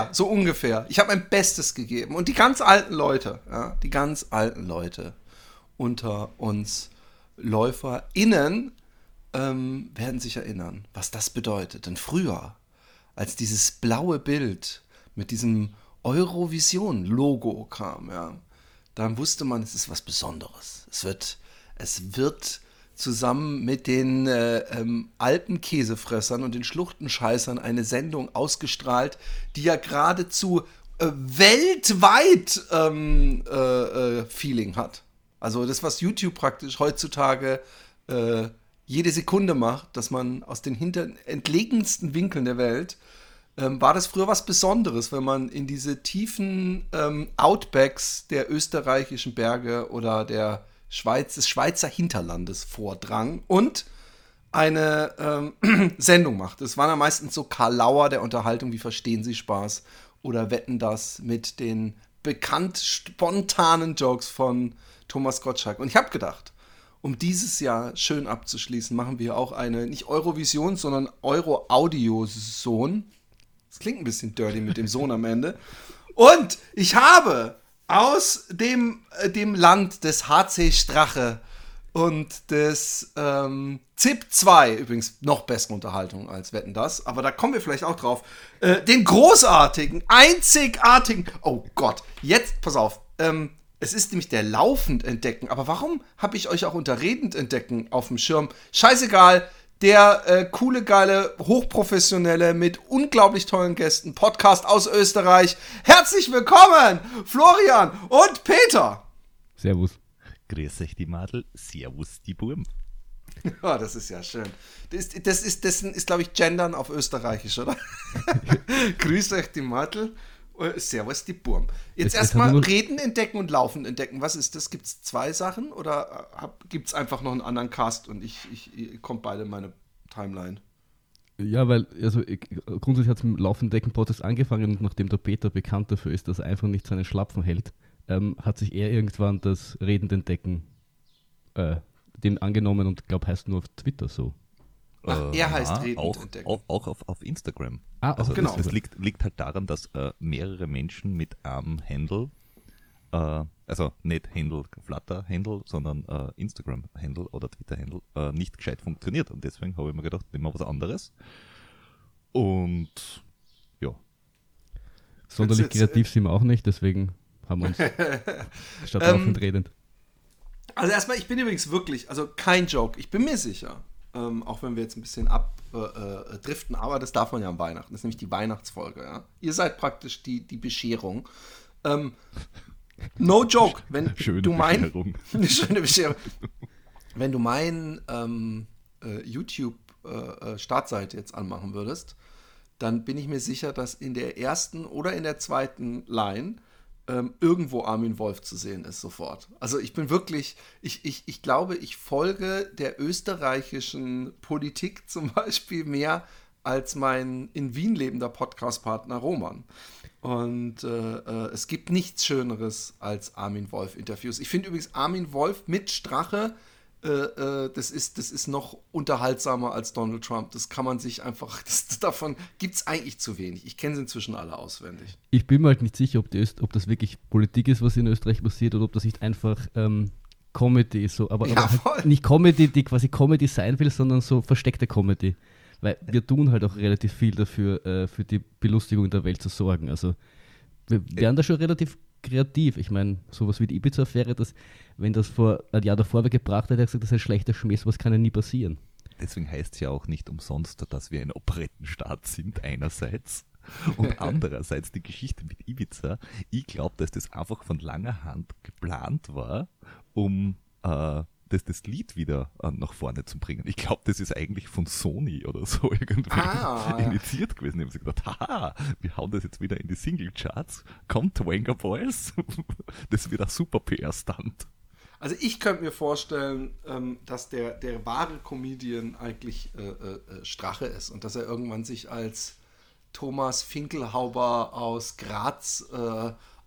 Ungefähr, so ungefähr. Ich habe mein Bestes gegeben. Und die ganz alten Leute, ja, die ganz alten Leute unter uns LäuferInnen ähm, werden sich erinnern, was das bedeutet. Denn früher, als dieses blaue Bild mit diesem Eurovision-Logo kam, ja, dann wusste man, es ist was Besonderes. Es wird, es wird zusammen mit den äh, ähm, Alpenkäsefressern und den Schluchtenscheißern eine Sendung ausgestrahlt, die ja geradezu äh, weltweit ähm, äh, äh, Feeling hat. Also das, was YouTube praktisch heutzutage äh, jede Sekunde macht, dass man aus den hinter entlegensten Winkeln der Welt ähm, war das früher was Besonderes, wenn man in diese tiefen ähm, Outbacks der österreichischen Berge oder der Schweiz, des Schweizer Hinterlandes vordrang und eine ähm, Sendung macht. Es waren ja meistens so Karl Lauer der Unterhaltung, wie verstehen Sie Spaß oder wetten das mit den bekannt spontanen Jokes von Thomas Gottschalk. Und ich habe gedacht, um dieses Jahr schön abzuschließen, machen wir auch eine, nicht Eurovision, sondern Euro-Audio-Sohn. Das klingt ein bisschen dirty mit dem Sohn am Ende. Und ich habe aus dem, äh, dem Land des HC Strache und des ähm, ZIP 2, übrigens noch bessere Unterhaltung als Wetten das, aber da kommen wir vielleicht auch drauf, äh, den großartigen, einzigartigen, oh Gott, jetzt, pass auf, ähm, es ist nämlich der laufend entdecken, aber warum habe ich euch auch unter redend entdecken auf dem Schirm? Scheißegal, der äh, coole, geile, hochprofessionelle, mit unglaublich tollen Gästen Podcast aus Österreich. Herzlich willkommen, Florian und Peter. Servus. Grüß euch die Madel, Servus die Burm. Ja, das ist ja schön. Das ist, das ist, das ist glaube ich, Gendern auf Österreichisch, oder? Grüß euch die Madel. Äh, Servus die Burm. Jetzt erstmal reden, entdecken und laufen entdecken. Was ist das? Gibt es zwei Sachen oder gibt es einfach noch einen anderen Cast und ich, ich, ich kommt beide in meine Timeline? Ja, weil, also ich, grundsätzlich hat es mit dem Laufendecken-Prozess angefangen und nachdem der Peter bekannt dafür ist, dass er einfach nicht seinen Schlapfen hält, ähm, hat sich er irgendwann das Redend entdecken äh, dem angenommen und glaube heißt nur auf Twitter so. Ach, er heißt Redend Äh, auch, entdecken. auch, auch auf, auf Instagram. Ah, Also genau. das, das liegt, liegt halt daran, dass äh, mehrere Menschen mit einem Handle, äh, also nicht Handle, Flutter-Handle, sondern äh, Instagram-Handle oder Twitter-Handle äh, nicht gescheit funktioniert. Und deswegen habe ich mir gedacht, nehmen wir was anderes. Und ja, Sonderlich Jetzt- jetzt, kreativ sind wir auch nicht, deswegen haben wir uns statt Ähm, laufend redend. Also erstmal, ich bin übrigens wirklich, also kein Joke, ich bin mir sicher, ähm, auch wenn wir jetzt ein bisschen abdriften, äh, driften, aber das darf man ja am Weihnachten, das ist nämlich die Weihnachtsfolge, ja. Ihr seid praktisch die, die Bescherung. Ähm, no joke, wenn schöne du mein, eine schöne Bescherung. Wenn du mein ähm, äh, YouTube-Startseite jetzt anmachen würdest, dann bin ich mir sicher, dass in der ersten oder in der zweiten Line ähm, irgendwo Armin Wolf zu sehen ist sofort. Also ich bin wirklich, ich, ich, ich glaube, ich folge der österreichischen Politik zum Beispiel mehr als mein in Wien lebender Podcast-Partner Roman. Und äh, äh, es gibt nichts Schöneres als Armin Wolf-Interviews. Ich finde übrigens Armin Wolf mit Strache, äh, äh, das, ist, das ist noch unterhaltsamer als Donald Trump. Das kann man sich einfach, das, davon gibt es eigentlich zu wenig. Ich kenne sie inzwischen alle auswendig. Ich bin mir halt nicht sicher, ob, ob das wirklich Politik ist, was in Österreich passiert, oder ob das nicht einfach ähm, Comedy ist. So. Aber, Ja, aber halt nicht Comedy, die quasi Comedy sein will, sondern so versteckte Comedy. Weil wir tun halt auch relativ viel dafür, äh, für die Belustigung der Welt zu sorgen. Also wir wären da schon relativ kreativ. Ich meine, sowas wie die Ibiza-Affäre, das, wenn das vor ein Jahr davor wer gebracht hätte, hätte gesagt, das ist ein schlechter Schmäh, sowas kann ja nie passieren. deswegen heißt es ja auch nicht umsonst, dass wir ein Operettenstaat sind, einerseits. Und andererseits die Geschichte mit Ibiza. Ich glaube, dass das einfach von langer Hand geplant war, um äh, das, das Lied wieder äh, nach vorne zu bringen. Ich glaube, das ist eigentlich von Sony oder so irgendwie Ah. initiiert gewesen. Ich habe gedacht, haha, wir hauen das jetzt wieder in die Single-Charts. Kommt Wenger Boys. das wird ein super PR-Stunt. Also ich könnte mir vorstellen, ähm, dass der, der wahre Comedian eigentlich äh, äh, Strache ist und dass er irgendwann sich als Thomas Finkelhauber aus Graz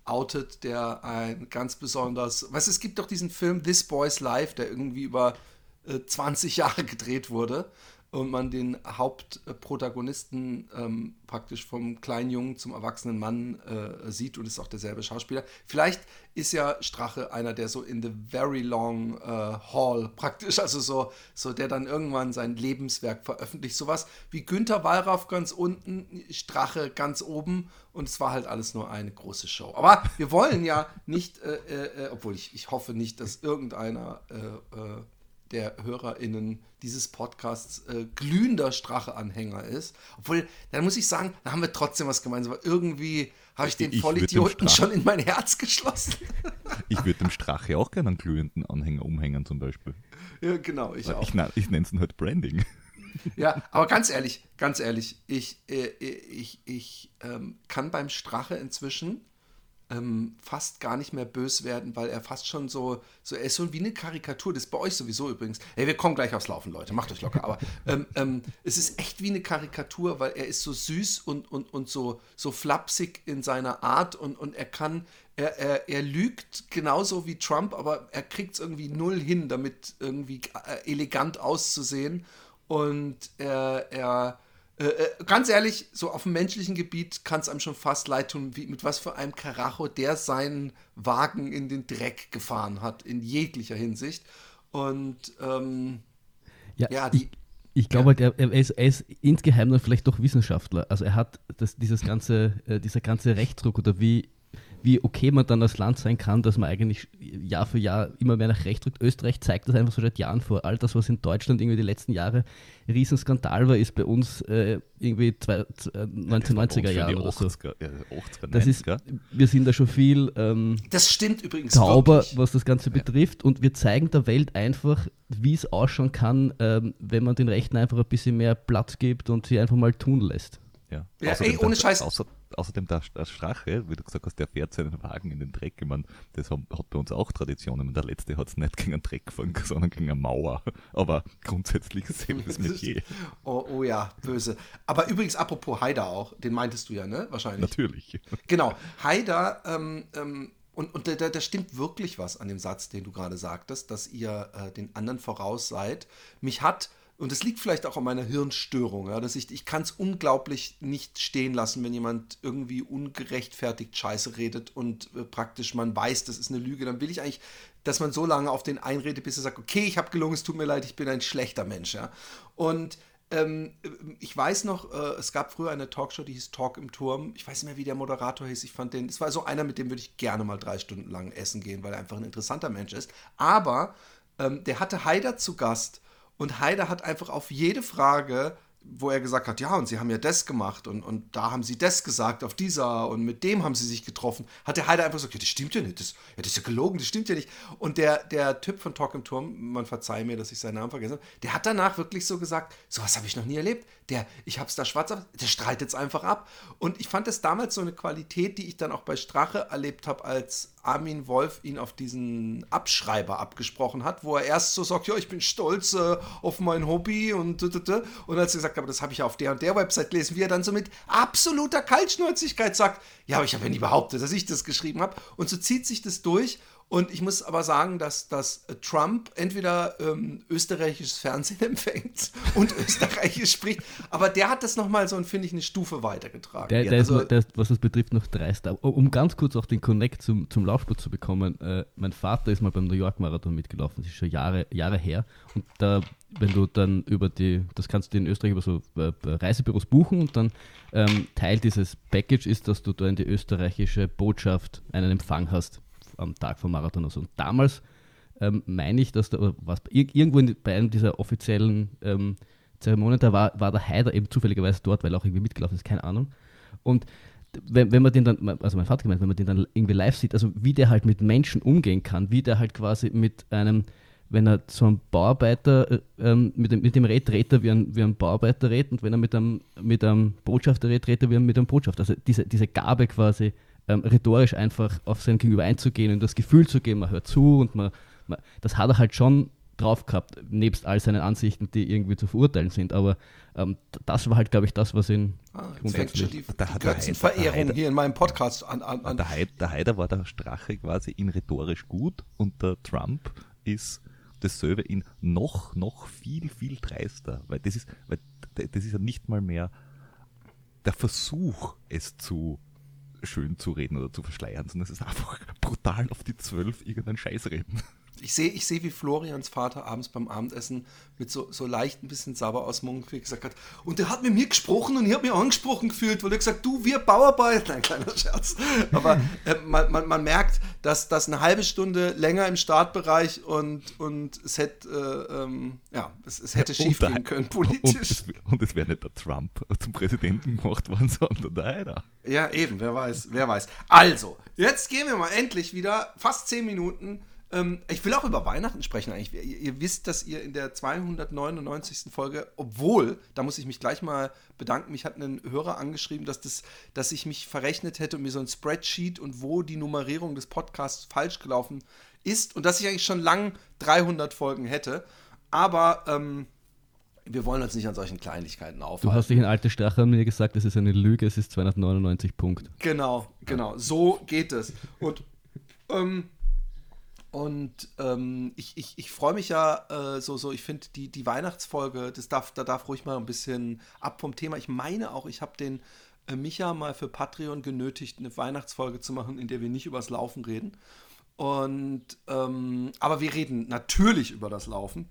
outet, der ein ganz besonders, du, es gibt doch diesen Film This Boy's Life, der irgendwie über äh, 20 Jahre gedreht wurde und man den Hauptprotagonisten ähm, praktisch vom kleinen Jungen zum erwachsenen Mann äh, sieht und ist auch derselbe Schauspieler. Vielleicht ist ja Strache einer, der so in the very long äh, haul praktisch, also so, so der dann irgendwann sein Lebenswerk veröffentlicht. Sowas wie Günther Wallraff ganz unten, Strache ganz oben und es war halt alles nur eine große Show. Aber wir wollen ja nicht, äh, äh, äh, obwohl ich, ich hoffe nicht, dass irgendeiner äh, der HörerInnen dieses Podcasts äh, glühender Strache-Anhänger ist. Obwohl, dann muss ich sagen, da haben wir trotzdem was gemeinsam. Aber irgendwie habe ich den Ich Vollidioten schon in mein Herz geschlossen. Ich würde dem Strache auch gerne einen glühenden Anhänger umhängen zum Beispiel. ja, genau, ich auch. Ich, ich nenne es halt Branding. Ja, aber ganz ehrlich, ganz ehrlich, ich, äh, ich, ich ähm, kann beim Strache inzwischen ähm, fast gar nicht mehr bös werden, weil er fast schon so, so er ist so wie eine Karikatur, das ist bei euch sowieso übrigens. Hey, wir kommen gleich aufs Laufen, Leute, macht euch locker, aber ähm, ähm, es ist echt wie eine Karikatur, weil er ist so süß und, und, und so, so flapsig in seiner Art und, und er kann, er, er, er lügt genauso wie Trump, aber er kriegt es irgendwie null hin, damit irgendwie äh, elegant auszusehen. Und er, er äh, äh, ganz ehrlich, so auf dem menschlichen Gebiet kann es einem schon fast leid tun, wie, mit was für einem Karacho der seinen Wagen in den Dreck gefahren hat, in jeglicher Hinsicht. Und ähm, ja, die, Ich glaube halt, er, er, ist, er ist insgeheim dann vielleicht doch Wissenschaftler. Also er hat das, dieses ganze, äh, dieser ganze Rechtsdruck oder wie, wie okay man dann als Land sein kann, dass man eigentlich Jahr für Jahr immer mehr nach rechts rückt. Österreich zeigt das einfach so seit Jahren vor. All das, was in Deutschland irgendwie die letzten Jahre ein Riesenskandal war, ist bei uns äh, irgendwie zwei, äh, 1990er Jahren oder so. 80er, ja, 80er, Das ist, 90er. wir sind da schon viel ähm, das stimmt übrigens sauber, wirklich. was das Ganze betrifft. Und wir zeigen der Welt einfach, wie es ausschauen kann, ähm, wenn man den Rechten einfach ein bisschen mehr Platz gibt und sie einfach mal tun lässt. Ja, Ja, ey, ohne der, Scheiß. Außer, außerdem der, der Strache, wie du gesagt hast, der fährt seinen Wagen in den Dreck. Ich meine, das haben, hat bei uns auch Traditionen. Der letzte hat es nicht gegen einen Dreck gefahren, sondern gegen eine Mauer. Aber grundsätzlich selbes Metier. Oh, oh ja, böse. Aber übrigens, apropos Haider auch, den meintest du ja, ne? Wahrscheinlich. Natürlich. Genau, Haider, ähm, ähm, und, und da, da da stimmt wirklich was an dem Satz, den du gerade sagtest, dass ihr äh, den anderen voraus seid. Mich hat, und es liegt vielleicht auch an meiner Hirnstörung, ja, dass ich, ich kann es unglaublich nicht stehen lassen, wenn jemand irgendwie ungerechtfertigt Scheiße redet und äh, praktisch man weiß, das ist eine Lüge, dann will ich eigentlich, dass man so lange auf den einredet, bis er sagt, okay, ich habe gelungen, es tut mir leid, ich bin ein schlechter Mensch, ja. Und ähm, ich weiß noch, äh, es gab früher eine Talkshow, die hieß Talk im Turm. Ich weiß nicht mehr, wie der Moderator hieß. Ich fand den, das war so einer, mit dem würde ich gerne mal drei Stunden lang essen gehen, weil er einfach ein interessanter Mensch ist. Aber ähm, der hatte Haider zu Gast und Haider hat einfach auf jede Frage, wo er gesagt hat, ja, und sie haben ja das gemacht und, und da haben sie das gesagt auf dieser und mit dem haben sie sich getroffen, hat der Haider einfach gesagt, ja, das stimmt ja nicht, das, ja, das ist ja gelogen, das stimmt ja nicht. Und der, der Typ von Talk im Turm, man verzeiht mir, dass ich seinen Namen vergessen habe, der hat danach wirklich so gesagt, sowas habe ich noch nie erlebt. Der, ich es da schwarz der streitet es einfach ab. Und ich fand das damals so eine Qualität, die ich dann auch bei Strache erlebt habe, als Armin Wolf ihn auf diesen Abschreiber abgesprochen hat, wo er erst so sagt, ja, ich bin stolz äh, auf mein Hobby und und als er gesagt hat, aber das habe ich ja auf der und der Website gelesen, wie er dann so mit absoluter Kaltschnäuzigkeit sagt, ja, aber ich habe ja nie behauptet, dass ich das geschrieben habe. Und so zieht sich das durch. Und ich muss aber sagen, dass, dass Trump entweder ähm, österreichisches Fernsehen empfängt und österreichisch spricht, aber der hat das nochmal so, finde ich, eine Stufe weitergetragen. Der, der, also- ist, der ist, was das betrifft, noch dreist. Aber Um ganz kurz auch den Connect zum, zum Laufsport zu bekommen. Äh, mein Vater ist mal beim New York Marathon mitgelaufen. Das ist schon Jahre, Jahre her. Und da, wenn du dann über die, das kannst du in Österreich über so äh, Reisebüros buchen und dann ähm, Teil dieses Package ist, dass du da in die österreichische Botschaft einen Empfang hast am Tag vom Marathon. Also. Und damals ähm, meine ich, dass da was, ir- irgendwo in, bei einem dieser offiziellen ähm, Zeremonien, da war, war der Haider eben zufälligerweise dort, weil er auch irgendwie mitgelaufen ist, keine Ahnung. Und wenn, wenn man den dann, also mein Vater gemeint, wenn man den dann irgendwie live sieht, also wie der halt mit Menschen umgehen kann, wie der halt quasi mit einem wenn er zu einem Bauarbeiter äh, ähm, mit, dem, mit dem Red redet wie ein, wie ein Bauarbeiter redet und wenn er mit einem, mit einem Botschafter redet, redet er wie ein, mit einem Botschafter. Also diese, diese Gabe quasi ähm, rhetorisch einfach auf sein Gegenüber einzugehen und das Gefühl zu geben, man hört zu und man, man das hat er halt schon drauf gehabt, nebst all seinen Ansichten, die irgendwie zu verurteilen sind. Aber ähm, das war halt, glaube ich, das, was ihn Ah, jetzt fängt schon die, Da die hat der Götzenverehrung Heider- hier in meinem Podcast an. an, an. Der, Heid, der Haider war der Strache quasi in rhetorisch gut und der Trump ist dasselbe in noch, noch viel, viel dreister. Weil das ist, weil das ist ja nicht mal mehr der Versuch, es zu schön zu reden oder zu verschleiern, sondern es ist einfach brutal auf die Zwölf irgendeinen Scheiß reden. Ich sehe, ich sehe, wie Florians Vater abends beim Abendessen mit so, so leicht ein bisschen sauber aus Mund gesagt hat, und der hat mit mir gesprochen und ich habe mich angesprochen gefühlt, weil er gesagt du, wir Bauarbeiter, ein kleiner Scherz. Aber äh, man, man, man merkt, dass das eine halbe Stunde länger im Startbereich und, und es hätte, äh, ähm, ja, es, es hätte schief gehen können politisch. und es wäre nicht der Trump zum Präsidenten gemacht worden, sondern der Haider. Ja, eben, wer weiß, wer weiß. Also, jetzt gehen wir mal endlich wieder fast zehn Minuten. Ähm, ich will auch über Weihnachten sprechen eigentlich. Ihr, ihr wisst, dass ihr in der 299. Folge, obwohl, da muss ich mich gleich mal bedanken, mich hat ein Hörer angeschrieben, dass, das, dass ich mich verrechnet hätte und mir so ein Spreadsheet und wo die Nummerierung des Podcasts falsch gelaufen ist und dass ich eigentlich schon lang 300 Folgen hätte. Aber ähm, wir wollen uns nicht an solchen Kleinigkeiten aufhalten. Du hast dich in alte Strache mir gesagt, das ist eine Lüge, es ist 299 Punkt. Genau, genau. So geht es. Und, ähm, und ähm, ich, ich, ich freue mich ja äh, so, so, ich finde die, die Weihnachtsfolge, das darf, da darf ruhig mal ein bisschen ab vom Thema. Ich meine auch, ich habe den äh, Micha mal für Patreon genötigt, eine Weihnachtsfolge zu machen, in der wir nicht übers Laufen reden. Und ähm, aber wir reden natürlich über das Laufen.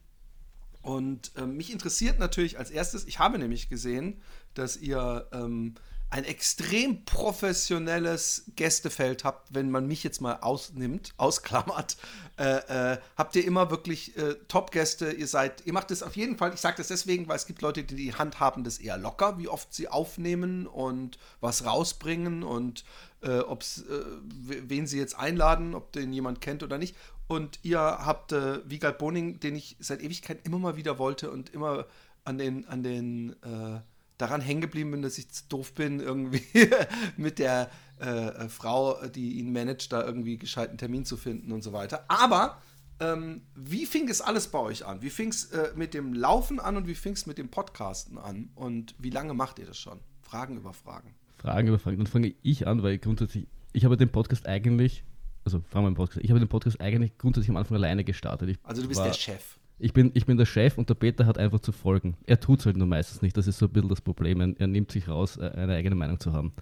Und ähm, mich interessiert natürlich als erstes, ich habe nämlich gesehen, dass ihr ähm, ein extrem professionelles Gästefeld habt, wenn man mich jetzt mal ausnimmt, ausklammert. Äh, äh, habt ihr immer wirklich äh, Top-Gäste, ihr seid, ihr macht das auf jeden Fall, ich sage das deswegen, weil es gibt Leute, die die Hand haben das eher locker, wie oft sie aufnehmen und was rausbringen und äh, ob's, äh, we- wen sie jetzt einladen, ob den jemand kennt oder nicht. Und ihr habt äh, Wiegald Boning, den ich seit Ewigkeit immer mal wieder wollte und immer an den, an den äh, daran hängen geblieben bin, dass ich zu doof bin, irgendwie mit der äh, Frau, die ihn managt, da irgendwie gescheiten Termin zu finden und so weiter. Aber ähm, wie fing es alles bei euch an? Wie fing es äh, mit dem Laufen an und wie fing es mit dem Podcasten an? Und wie lange macht ihr das schon? Fragen über Fragen. Fragen über Fragen. Dann fange ich an, weil grundsätzlich, ich habe den Podcast eigentlich, also fangen wir Podcast, ich habe den Podcast eigentlich grundsätzlich am Anfang alleine gestartet. Ich Also du bist war- der Chef. Ich bin, ich bin der Chef und der Peter hat einfach zu folgen. Er tut es halt nur meistens nicht. Das ist so ein bisschen das Problem. Er, nimmt sich raus, äh, eine eigene Meinung zu haben.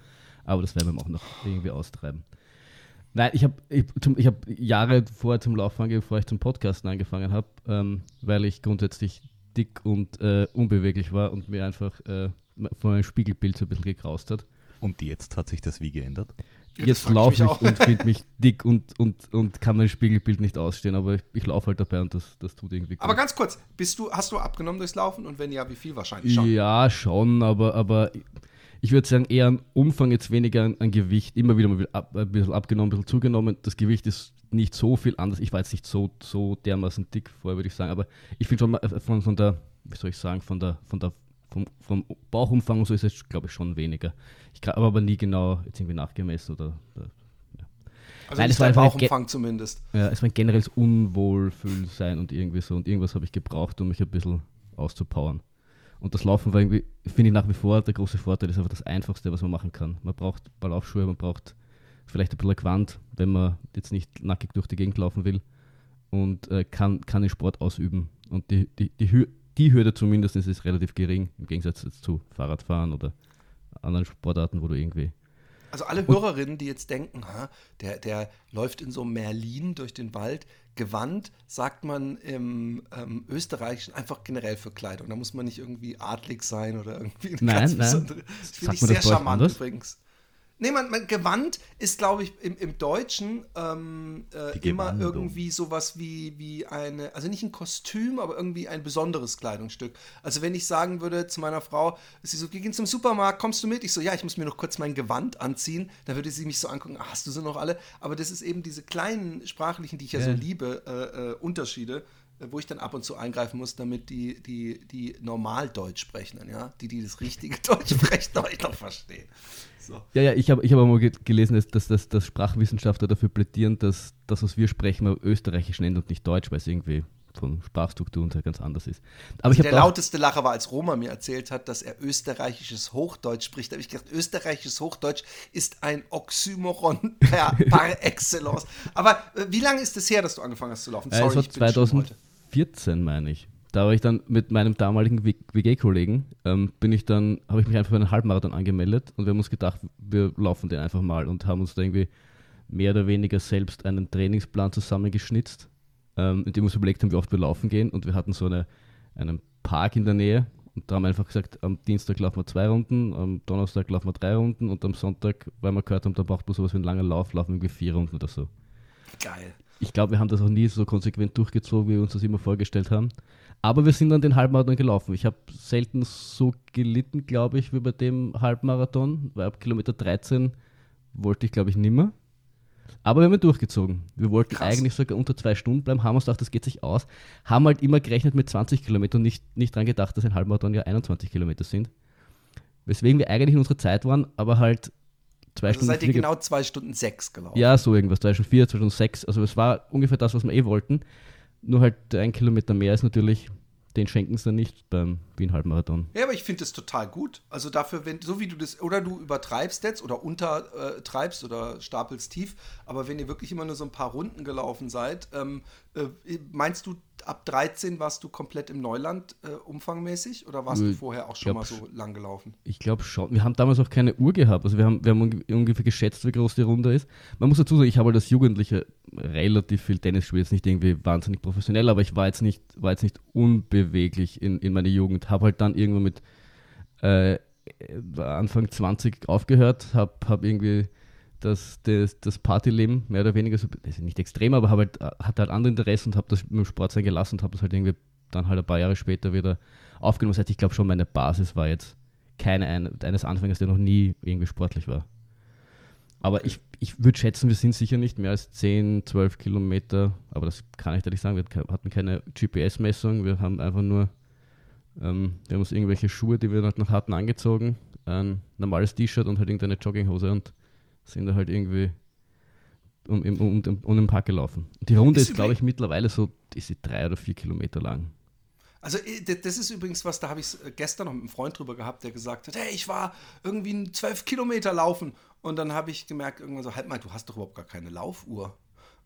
Aber das werden wir auch noch irgendwie austreiben. Nein, ich habe ich, ich hab Jahre vorher zum Laufen angefangen, bevor ich zum Podcasten angefangen habe, ähm, weil ich grundsätzlich dick und äh, unbeweglich war und mir einfach äh, von meinem Spiegelbild so ein bisschen gekraust hat. Und jetzt hat sich das wie geändert? Jetzt frag ich laufe mich ich, und finde mich dick und, und, und kann mein Spiegelbild nicht ausstehen, aber ich, ich laufe halt dabei und das, das tut irgendwie gut. Aber ganz kurz, bist du, hast du abgenommen durchs Laufen und wenn ja, wie viel wahrscheinlich schon? Ja, schon, aber, aber ich würde sagen, eher an Umfang, jetzt weniger an, an Gewicht. Immer wieder mal ab, ein bisschen abgenommen, ein bisschen zugenommen. Das Gewicht ist nicht so viel anders. Ich war jetzt nicht so, so dermaßen dick vorher, würde ich sagen. Aber ich finde schon mal äh, von, von der, wie soll ich sagen, von der, von der, vom, vom Bauchumfang und so ist es, glaube ich, schon weniger. Ich habe aber nie genau jetzt irgendwie nachgemessen oder. oder Also Nein, es war Bauchumfang zumindest. ja, es war ein generelles Unwohlfühlsein und irgendwie so. Und irgendwas habe ich gebraucht, um mich ein bisschen auszupowern. Und das Laufen war irgendwie, finde ich nach wie vor, der große Vorteil ist einfach das Einfachste, was man machen kann. Man braucht ein paar Laufschuhe, man braucht vielleicht ein bisschen Quant, wenn man jetzt nicht nackig durch die Gegend laufen will und äh, kann, kann den Sport ausüben. Und die, die, die, die Hürde zumindest ist relativ gering, im Gegensatz zu Fahrradfahren oder anderen Sportarten, wo du irgendwie Also alle Hörerinnen, die jetzt denken, ha, der, der läuft in so Merlin durch den Wald, gewandt, sagt man im ähm, Österreichischen einfach generell für Kleidung. Da muss man nicht irgendwie adlig sein oder irgendwie eine Nein, ganz nein. besondere. Das finde ich sehr charmant anders? übrigens. Nee, man, man Gewand ist, glaube ich, im, im Deutschen ähm, äh, immer irgendwie sowas wie, wie eine, also nicht ein Kostüm, aber irgendwie ein besonderes Kleidungsstück. Also wenn ich sagen würde zu meiner Frau, sie so, gehen zum Supermarkt, kommst du mit? Ich so, ja, ich muss mir noch kurz mein Gewand anziehen. Dann würde sie mich so angucken, ah, hast du sie noch alle? Aber das ist eben diese kleinen sprachlichen, die ich ja, so Ja. liebe, äh, äh, Unterschiede. Wo ich dann ab und zu eingreifen muss, damit die, die, die normal Deutsch sprechen, ja, die, die das richtige Deutsch sprechen, ich noch verstehen. So. Ja, ja, ich habe ich hab mal ge- gelesen, dass, dass, dass, dass Sprachwissenschaftler dafür plädieren, dass das, was wir sprechen, man österreichisch nennt und nicht Deutsch, weil es irgendwie von Sprachstruktur und so ganz anders ist. Aber ich Der lauteste Lacher war, als Roma mir erzählt hat, dass er österreichisches Hochdeutsch spricht. Da habe ich gedacht, österreichisches Hochdeutsch ist ein Oxymoron per, par excellence. Aber äh, wie lange ist es her, dass du angefangen hast zu laufen? äh, es war ich bin schon heute. 2014, meine ich. Da war ich dann mit meinem damaligen WG-Kollegen, ähm, bin ich dann, habe ich mich einfach für einen Halbmarathon angemeldet und wir haben uns gedacht, wir laufen den einfach mal und haben uns da irgendwie mehr oder weniger selbst einen Trainingsplan zusammengeschnitzt, ähm, in dem wir uns überlegt haben, wie oft wir laufen gehen und wir hatten so eine, einen Park in der Nähe und da haben wir einfach gesagt, am Dienstag laufen wir zwei Runden, am Donnerstag laufen wir drei Runden und am Sonntag, weil wir gehört haben, da braucht man sowas wie ein langer Lauf, laufen wir irgendwie vier Runden oder so. Geil. Ich glaube, wir haben das auch nie so konsequent durchgezogen, wie wir uns das immer vorgestellt haben. Aber wir sind dann den Halbmarathon gelaufen. Ich habe selten so gelitten, glaube ich, wie bei dem Halbmarathon, weil ab Kilometer 13 wollte ich, glaube ich, nimmer. Aber wir haben ihn durchgezogen. Wir wollten Krass. eigentlich sogar unter zwei Stunden bleiben, haben uns gedacht, das geht sich aus. Haben halt immer gerechnet mit 20 Kilometern und nicht, nicht dran gedacht, dass ein Halbmarathon ja 21 Kilometer sind. Weswegen wir eigentlich in unserer Zeit waren, aber halt zwei Also Stunden seid ihr vier ge- genau zwei Stunden sechs gelaufen. ja, so irgendwas, 2004, 2006. Also es war ungefähr das, was wir eh wollten. Nur halt ein Kilometer mehr ist natürlich, den schenken sie dann nicht beim Wien-Halbmarathon. Ja, aber ich finde das total gut. Also dafür, wenn, so wie du das, oder du übertreibst jetzt oder untertreibst oder stapelst tief, aber wenn ihr wirklich immer nur so ein paar Runden gelaufen seid, ähm, äh, meinst du, ab 13 warst du komplett im Neuland äh, umfangmäßig oder warst du vorher auch schon mal glaub, so lang gelaufen? Ich glaube schon. Wir haben damals auch keine Uhr gehabt. Also wir haben, wir haben unge- ungefähr geschätzt, wie groß die Runde ist. Man muss dazu sagen, ich habe halt als Jugendlicher relativ viel Tennis gespielt. Jetzt nicht irgendwie wahnsinnig professionell, aber ich war jetzt nicht, war jetzt nicht unbeweglich in, in meiner Jugend. Habe halt dann irgendwann mit äh, Anfang 20 aufgehört, habe hab irgendwie das, das, das Partyleben mehr oder weniger, so, das ist nicht extrem, aber halt, hatte halt andere Interessen und habe das mit dem Sport sein gelassen und habe das halt irgendwie dann halt ein paar Jahre später wieder aufgenommen. Das heißt, ich glaube schon, meine Basis war jetzt keine ein, eines Anfängers, der noch nie irgendwie sportlich war. Aber ich, ich würde schätzen, wir sind sicher nicht mehr als 10, 12 Kilometer, aber das kann ich ehrlich sagen, wir hatten keine GPS-Messung, wir haben einfach nur, ähm, wir haben uns irgendwelche Schuhe, die wir halt noch hatten, angezogen, ein normales T-Shirt und halt irgendeine Jogginghose und sind da halt irgendwie um, um, um, um, um den Park gelaufen. Die Runde Ist ist, glaube ich, mittlerweile so, ist sie drei oder vier Kilometer lang. Also äh, das ist übrigens was, da habe ich gestern noch mit einem Freund drüber gehabt, der gesagt hat, hey, ich war irgendwie 12 Kilometer laufen. Und dann habe ich gemerkt, irgendwann so, halt mal, du hast doch überhaupt gar keine Laufuhr.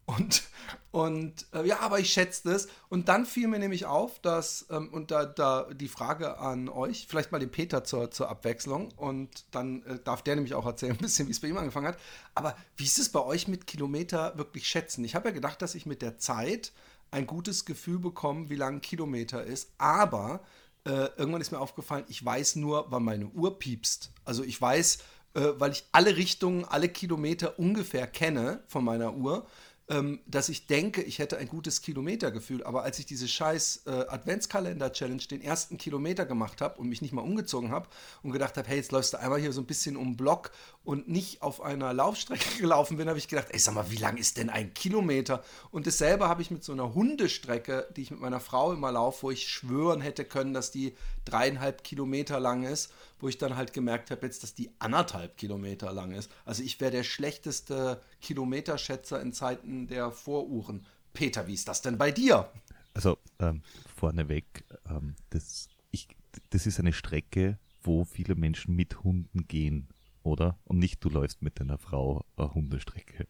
Und, und äh, ja, aber ich schätze das. Und dann fiel mir nämlich auf, dass, ähm, und da, da die Frage an euch, vielleicht mal den Peter zur, zur Abwechslung, und dann äh, darf der nämlich auch erzählen, ein bisschen, wie es bei ihm angefangen hat. Aber wie ist es bei euch mit Kilometer wirklich schätzen? Ich habe ja gedacht, dass ich mit der Zeit ein gutes Gefühl bekomme, wie lang ein Kilometer ist, aber äh, irgendwann ist mir aufgefallen, ich weiß nur, wann meine Uhr piepst. Also ich weiß, äh, weil ich alle Richtungen, alle Kilometer ungefähr kenne von meiner Uhr, ähm, dass ich denke, ich hätte ein gutes Kilometergefühl. Aber als ich diese scheiß äh, Adventskalender-Challenge, den ersten Kilometer gemacht habe und mich nicht mal umgezogen habe und gedacht habe, hey, jetzt läufst du einmal hier so ein bisschen um den Block und nicht auf einer Laufstrecke gelaufen bin, habe ich gedacht, ey, sag mal, wie lang ist denn ein Kilometer? Und dasselbe habe ich mit so einer Hundestrecke, die ich mit meiner Frau immer laufe, wo ich schwören hätte können, dass die dreieinhalb Kilometer lang ist, wo ich dann halt gemerkt habe jetzt, dass die anderthalb Kilometer lang ist. Also ich wäre der schlechteste Kilometerschätzer in Zeiten der Voruhren. Peter, wie ist das denn bei dir? Also ähm, vorneweg, ähm, das, ich, das ist eine Strecke, wo viele Menschen mit Hunden gehen, oder? Und nicht du läufst mit deiner Frau eine Hundestrecke.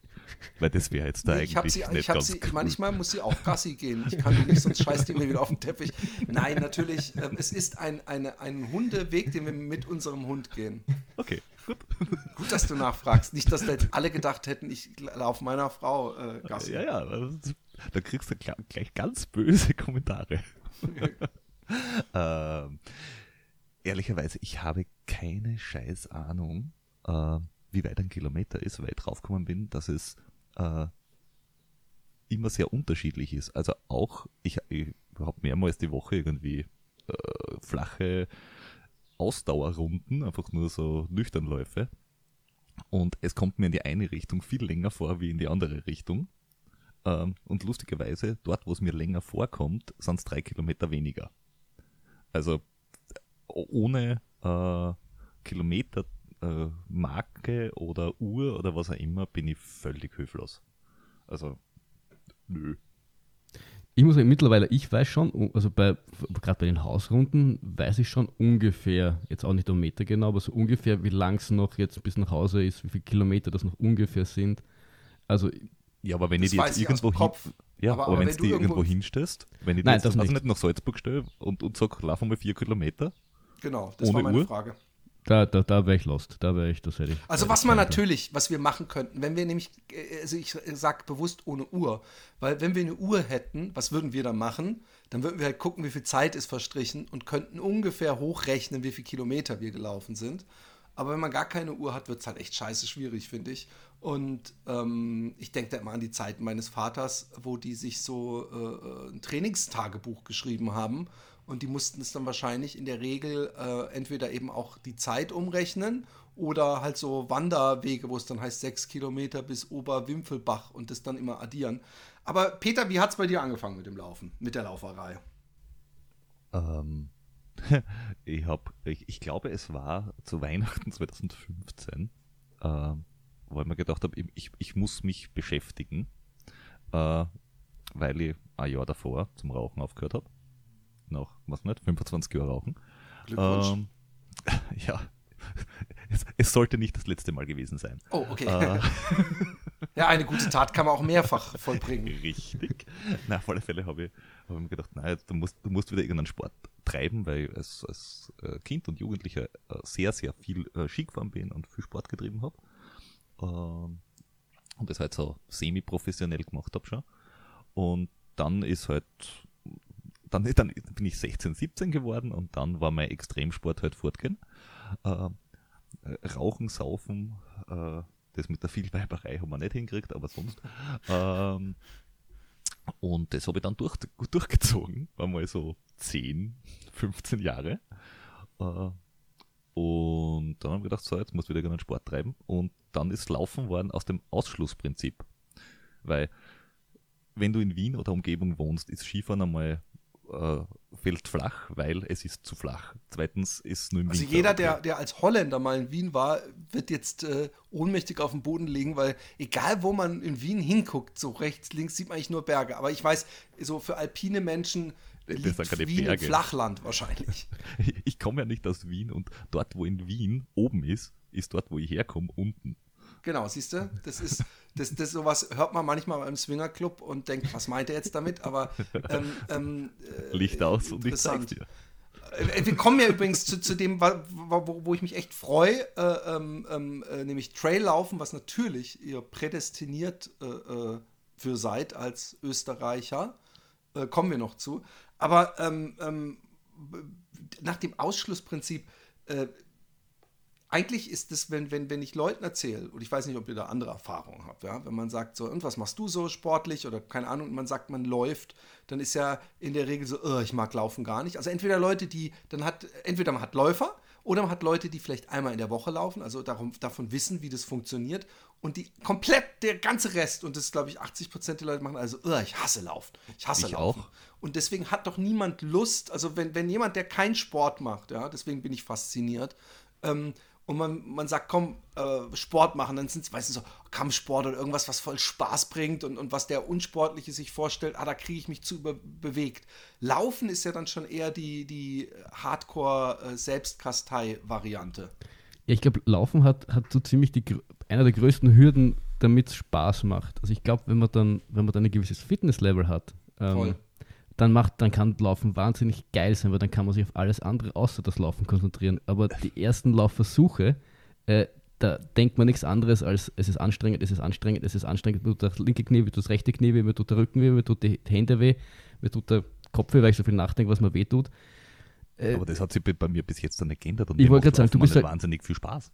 Weil das wäre jetzt da ich habe eigentlich sie, nicht ich hab ganz sie, cool. manchmal muss sie auch Gassi gehen. Ich kann die nicht, sonst scheißt die mir wieder auf den Teppich. Nein, natürlich, ähm, es ist ein, eine, ein Hundeweg, den wir mit unserem Hund gehen. Okay, gut. Gut, dass du nachfragst. Nicht, dass da jetzt alle gedacht hätten, ich laufe meiner Frau äh, Gassi. Ja, ja, da kriegst du gl- gleich ganz böse Kommentare. ähm, ehrlicherweise, ich habe keine scheiß Ahnung, äh, wie weit ein Kilometer ist, weil ich draufgekommen bin, dass es äh, immer sehr unterschiedlich ist. Also auch, ich, ich habe mehrmals die Woche irgendwie äh, flache Ausdauerrunden, einfach nur so Nüchternläufe. Und es kommt mir in die eine Richtung viel länger vor wie in die andere Richtung. Ähm, und lustigerweise, dort, wo es mir länger vorkommt, sind es drei Kilometer weniger. Also ohne äh, Kilometer äh, Marke oder Uhr oder was auch immer bin ich völlig hilflos. Also, nö. Ich muss sagen, mittlerweile, ich weiß schon, also bei, gerade bei den Hausrunden, weiß ich schon ungefähr, jetzt auch nicht um Meter genau, aber so ungefähr, wie lang es noch jetzt bis nach Hause ist, wie viele Kilometer das noch ungefähr sind. Also, ja, aber wenn Das ich die jetzt irgendwo hin, Kopf. ja, Aber- aber, aber wenn wenn du die irgendwo- irgendwo hinstellst, wenn ich Nein, jetzt das also nicht. nicht nach Salzburg stehe und, und sag, laufen wir vier Kilometer, Genau, das Ohne war meine Uhr? Frage. Da, da, da wäre ich lost. Da wäre ich, das hätte ich. Also was man natürlich, was wir machen könnten, wenn wir nämlich, äh, also ich sage bewusst ohne Uhr, weil wenn wir eine Uhr hätten, was würden wir dann machen? Dann würden wir halt gucken, wie viel Zeit ist verstrichen und könnten ungefähr hochrechnen, wie viele Kilometer wir gelaufen sind. Aber wenn man gar keine Uhr hat, wird es halt echt scheiße schwierig, finde ich. Und ähm, ich denke da immer an die Zeiten meines Vaters, wo die sich so äh, ein Trainingstagebuch geschrieben haben. Und die mussten es dann wahrscheinlich in der Regel äh, entweder eben auch die Zeit umrechnen oder halt so Wanderwege, wo es dann heißt sechs Kilometer bis Oberwimpfelbach und das dann immer addieren. Aber Peter, wie hat es bei dir angefangen mit dem Laufen, mit der Lauferei? Ähm, ich habe, ich, ich glaube, es war zu Weihnachten 2015, ähm, wo ich mir gedacht habe, ich, ich muss mich beschäftigen, äh, weil ich ein Jahr davor zum Rauchen aufgehört habe. Noch, was nicht, 25 Jahre rauchen. Glückwunsch. Ähm, ja, es, es sollte nicht das letzte Mal gewesen sein. oh, okay. Äh, ja, eine gute Tat kann man auch mehrfach vollbringen. Richtig. Na, auf alle Fälle habe ich, hab ich mir gedacht, nein, du musst, du musst wieder irgendeinen Sport treiben, weil ich als, als äh, Kind und Jugendlicher äh, sehr, sehr viel äh, Ski gefahren bin und viel Sport getrieben habe. Ähm, und das halt so semi-professionell gemacht habe schon. Und dann ist halt, dann, dann bin ich 16, 17 geworden und dann war mein Extremsport halt fortgehen. Äh, Rauchen, Saufen, äh, das mit der Vielweiberei haben wir nicht hingekriegt, aber sonst. Ähm, und das habe ich dann durch, durchgezogen, war mal so 10, 15 Jahre. Äh, und dann haben wir gedacht, so, jetzt muss ich wieder irgendeinen Sport treiben. Und dann ist Laufen worden aus dem Ausschlussprinzip. Weil, wenn du in Wien oder Umgebung wohnst, ist Skifahren einmal äh, fällt flach, weil es ist zu flach. Zweitens ist nur im Also Winter jeder, der, der als Holländer mal in Wien war, wird jetzt äh, ohnmächtig auf den Boden liegen, weil egal wo man in Wien hinguckt, so rechts, links sieht man eigentlich nur Berge. Aber ich weiß, so für alpine Menschen Das liegt Wien im Berge. Flachland wahrscheinlich. Ich komme ja nicht aus Wien und dort, wo in Wien oben ist, ist dort, wo ich herkomme, unten. Genau, siehst du? Das ist, das, das sowas hört man manchmal beim Swingerclub und denkt, was meint er jetzt damit? Aber ähm, ähm, äh, Licht aus und ich interessant. dir. Äh, Wir kommen ja übrigens zu, zu dem, wo, wo ich mich echt freue, äh, ähm, ähm, äh, nämlich Traillaufen, was natürlich ihr prädestiniert äh, äh, für seid als Österreicher. Äh, kommen wir noch zu. Aber ähm, ähm, nach dem Ausschlussprinzip, äh, eigentlich ist es, wenn, wenn, wenn ich Leuten erzähle, und ich weiß nicht, ob ihr da andere Erfahrungen habt, ja, wenn man sagt so, und was machst du so sportlich oder keine Ahnung, und man sagt, man läuft, dann ist ja in der Regel so, "Oh, ich mag Laufen gar nicht. Also entweder Leute, die, dann hat, entweder man hat Läufer oder man hat Leute, die vielleicht einmal in der Woche laufen, also darum, davon wissen, wie das funktioniert und die komplett, der ganze Rest, und das glaube ich 80 Prozent der Leute machen, also, "Oh, ich hasse Laufen, ich hasse Ich Laufen. auch. Und deswegen hat doch niemand Lust, also wenn, wenn jemand, der keinen Sport macht, ja, deswegen bin ich fasziniert, ähm, und man, man sagt, komm, äh, Sport machen, dann sind es, weißt du, so Kampfsport oder irgendwas, was voll Spaß bringt und, und was der Unsportliche sich vorstellt, ah, da kriege ich mich zu über bewegt. Laufen ist ja dann schon eher die, die Hardcore-Selbstkastei-Variante. Ja, ich glaube, Laufen hat, hat so ziemlich die, einer der größten Hürden, damit es Spaß macht. Also ich glaube, wenn man dann, wenn man dann ein gewisses Fitnesslevel hat, ähm, dann macht, dann kann Laufen wahnsinnig geil sein, weil dann kann man sich auf alles andere außer das Laufen konzentrieren. Aber die ersten Laufversuche, äh, da denkt man nichts anderes als es ist anstrengend, es ist anstrengend, es ist anstrengend, mir tut das linke Knie, mir tut das rechte Knie weh, mir tut der Rücken weh, mir tut die Hände weh, mir tut der Kopf weh, weil ich so viel nachdenke, was mir weh tut. Äh, Aber das hat sich bei- mir bis jetzt noch nicht geändert und Ich wollte gerade sagen, du bist halt- wahnsinnig viel Spaß.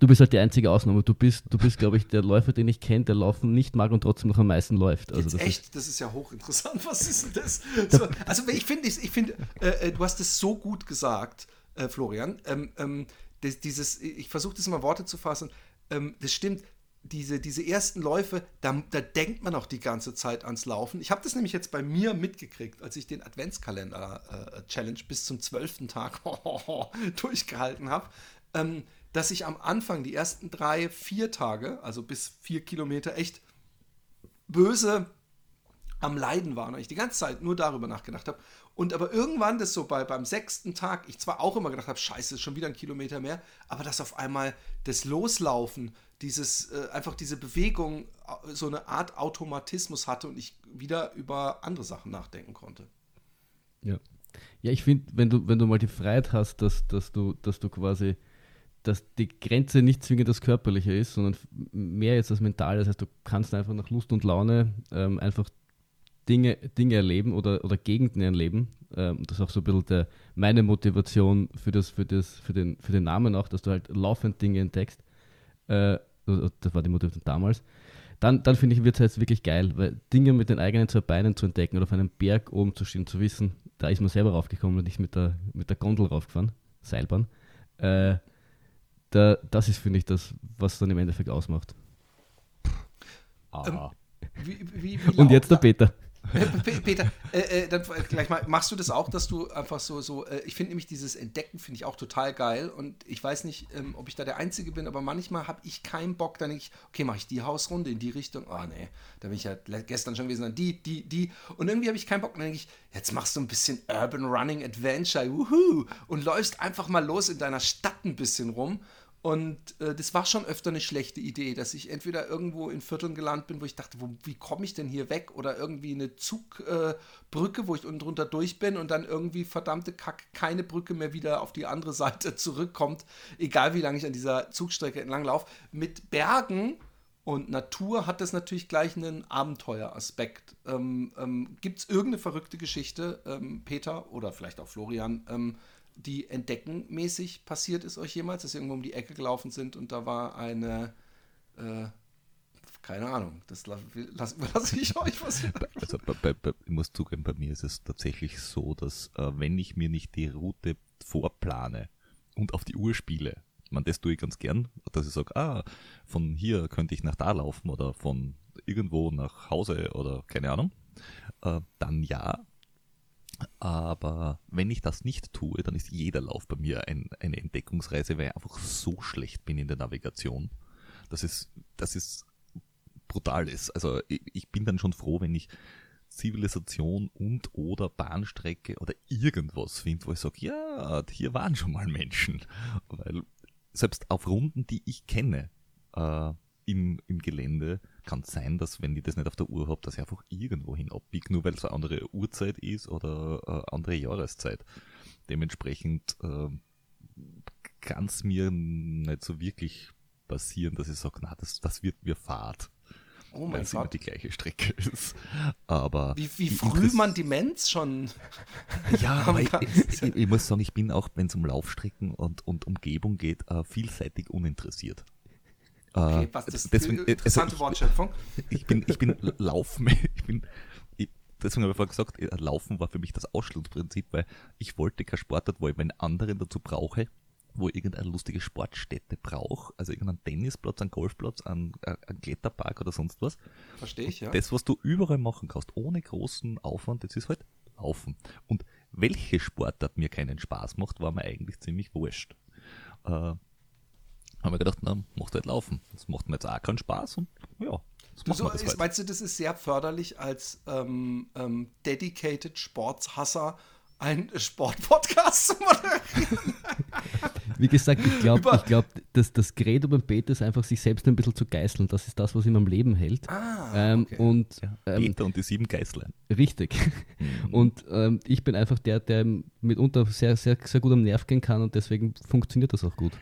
Du bist halt die einzige Ausnahme. Du bist, du bist, glaube ich, der Läufer, den ich kenne, der Laufen nicht mag und trotzdem noch am meisten läuft. Also das echt, Ist, das ist ja hochinteressant. Was ist denn das? So, also ich finde, ich finde, äh, äh, du hast es so gut gesagt, äh, Florian. Ähm, ähm, das, dieses, ich versuche das immer in Worte zu fassen. Ähm, das stimmt. diese, diese ersten Läufe, da, da denkt man auch die ganze Zeit ans Laufen. Ich habe das nämlich jetzt bei mir mitgekriegt, als ich den Adventskalender-Challenge äh, bis zum zwölften Tag durchgehalten habe, ähm, dass ich am Anfang die ersten drei, vier Tage, also bis vier Kilometer, echt böse am Leiden war und ich die ganze Zeit nur darüber nachgedacht habe. Und aber irgendwann, das so bei, beim sechsten Tag, ich zwar auch immer gedacht habe, scheiße, ist schon wieder ein Kilometer mehr, aber dass auf einmal das Loslaufen, dieses, äh, einfach diese Bewegung äh, so eine Art Automatismus hatte und ich wieder über andere Sachen nachdenken konnte. Ja. Ja, ich finde, wenn du, wenn du mal die Freiheit hast, dass, dass, du, dass du quasi, dass die Grenze nicht zwingend das Körperliche ist, sondern mehr jetzt das Mentale. Das heißt, du kannst einfach nach Lust und Laune ähm, einfach Dinge, Dinge erleben oder, oder Gegenden erleben. Ähm, das ist auch so ein bisschen der, meine Motivation für, das, für, das, für, den, für den Namen auch, dass du halt laufend Dinge entdeckst. Äh, das war die Motivation damals. Dann, dann finde ich, wird es jetzt wirklich geil, weil Dinge mit den eigenen zwei Beinen zu entdecken oder auf einem Berg oben zu stehen, zu wissen, da ist man selber raufgekommen und nicht mit der, mit der Gondel raufgefahren, Seilbahn. Äh, da, das ist, finde ich, das, was dann im Endeffekt ausmacht. Ähm, wie, wie, wie und jetzt der Peter. Peter, äh, äh, dann gleich mal, machst du das auch, dass du einfach so, so äh, ich finde nämlich dieses Entdecken finde ich auch total geil und ich weiß nicht, ähm, ob ich da der Einzige bin, aber manchmal habe ich keinen Bock, dann denke ich, okay, mache ich die Hausrunde in die Richtung, oh nee, da bin ich ja gestern schon gewesen, dann die, die, die und irgendwie habe ich keinen Bock, dann denke ich, jetzt machst du ein bisschen Urban Running Adventure, wuhu, und läufst einfach mal los in deiner Stadt ein bisschen rum und äh, das war schon öfter eine schlechte Idee, dass ich entweder irgendwo in Vierteln gelandet bin, wo ich dachte, wo, wie komme ich denn hier weg? Oder irgendwie eine Zugbrücke, äh, wo ich unten drunter durch bin und dann irgendwie verdammte Kack keine Brücke mehr wieder auf die andere Seite zurückkommt, egal wie lange ich an dieser Zugstrecke entlang laufe. Mit Bergen und Natur hat das natürlich gleich einen Abenteueraspekt. Ähm, ähm, Gibt es irgendeine verrückte Geschichte, ähm, Peter oder vielleicht auch Florian, ähm, die entdeckenmäßig passiert ist euch jemals, dass ihr irgendwo um die Ecke gelaufen sind und da war eine, äh, keine Ahnung, das lasse lass ich euch was. Also bei, bei, ich muss zugeben, bei mir ist es tatsächlich so, dass äh, wenn ich mir nicht die Route vorplane und auf die Uhr spiele, man, das tue ich ganz gern, dass ich sage, ah, von hier könnte ich nach da laufen oder von irgendwo nach Hause oder keine Ahnung, äh, dann ja, aber wenn ich das nicht tue, dann ist jeder Lauf bei mir ein, eine Entdeckungsreise, weil ich einfach so schlecht bin in der Navigation. Das ist, das ist brutal ist. Also ich, ich bin dann schon froh, wenn ich Zivilisation und oder Bahnstrecke oder irgendwas finde, wo ich sage, ja, hier waren schon mal Menschen. Weil selbst auf Runden, die ich kenne, äh, im, im Gelände, kann es sein, dass wenn ich das nicht auf der Uhr habe, dass ich einfach irgendwo hin abbiege, nur weil es eine andere Uhrzeit ist oder eine andere Jahreszeit. Dementsprechend äh, kann es mir nicht so wirklich passieren, dass ich sage, na, das, das wird mir Fahrt. Oh mein Gott. die gleiche Strecke ist. Aber wie, wie früh man Demenz schon. ja, aber ich, ich, ich, muss sagen, ich bin auch, wenn es um Laufstrecken und, und Umgebung geht, uh, vielseitig uninteressiert. Okay, was das deswegen, äh, interessante also Wortschöpfung. Ich bin, ich bin Laufen, ich bin, ich, deswegen habe ich vorhin gesagt, äh, Laufen war für mich das Ausschlussprinzip, weil ich wollte kein Sportart, wo ich meinen anderen dazu brauche, wo ich irgendeine lustige Sportstätte brauche, also irgendeinen Tennisplatz, einen Golfplatz, einen, äh, einen Kletterpark oder sonst was. Verstehe ich, ja. Das, was du überall machen kannst, ohne großen Aufwand, das ist halt Laufen. Und welche Sportart mir keinen Spaß macht, war mir eigentlich ziemlich wurscht. Äh, haben wir gedacht, na, macht halt laufen. Das macht mir jetzt auch keinen Spaß und ja. Das so, ist, halt. Meinst du, das ist sehr förderlich als ähm, ähm, dedicated Sportshasser einen Sportpodcast zu moderieren? Wie gesagt, ich glaube, glaub, dass das Credo beim Peter ist einfach, sich selbst ein bisschen zu geißeln. Das ist das, was ihm am Leben hält. Ah, ähm, okay. und, ja, ähm, Peter und die sieben Geißlein. Richtig. Mhm. Und ähm, ich bin einfach der, der mitunter sehr, sehr, sehr gut am Nerv gehen kann und deswegen funktioniert das auch gut.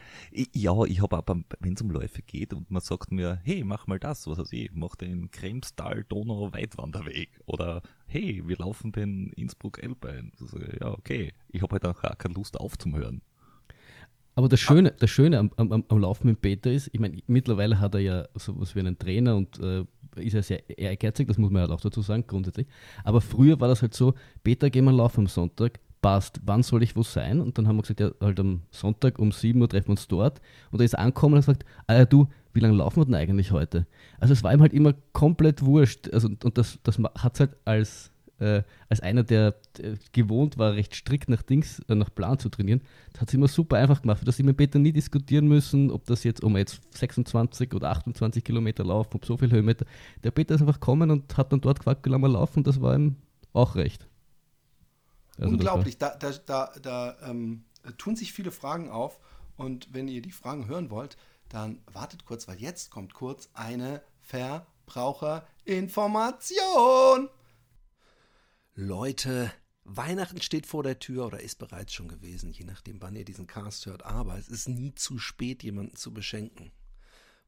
Ja, ich habe aber, wenn es um Läufe geht und man sagt mir, hey, mach mal das, was weiß ich, mach den Kremstal Donau Weitwanderweg oder hey, wir laufen den Innsbruck Elbein. Also, ja, okay. Ich habe halt auch keine Lust aufzuhören. Aber das Schöne, das Schöne am, am, am Laufen mit Peter ist, ich meine, mittlerweile hat er ja sowas wie einen Trainer und äh, ist ja sehr ehrgeizig, das muss man halt auch dazu sagen, grundsätzlich. Aber früher war das halt so, Peter, gehen wir laufen am Sonntag, passt, wann soll ich wo sein? Und dann haben wir gesagt, ja, halt am Sonntag um 7 Uhr treffen wir uns dort. Und er ist angekommen und sagt, ah ja, du, wie lange laufen wir denn eigentlich heute? Also es war ihm halt immer komplett wurscht. Also, und das, das hat es halt als, äh, als einer, der äh, gewohnt war, recht strikt nach Dings, äh, nach Plan zu trainieren, hat es immer super einfach gemacht. Dass ich mit Peter nie diskutieren müssen, ob das jetzt, um jetzt 26 oder 28 Kilometer laufen, ob so viel Höhenmeter. Der Peter ist einfach gekommen und hat dann dort gefragt, wie lange wir laufen und das war ihm auch recht. Also Unglaublich, da, da, da, da ähm, tun sich viele Fragen auf und wenn ihr die Fragen hören wollt, dann wartet kurz, weil jetzt kommt kurz eine Verbraucherinformation. Leute, Weihnachten steht vor der Tür oder ist bereits schon gewesen, je nachdem, wann ihr diesen Cast hört. Aber es ist nie zu spät, jemanden zu beschenken.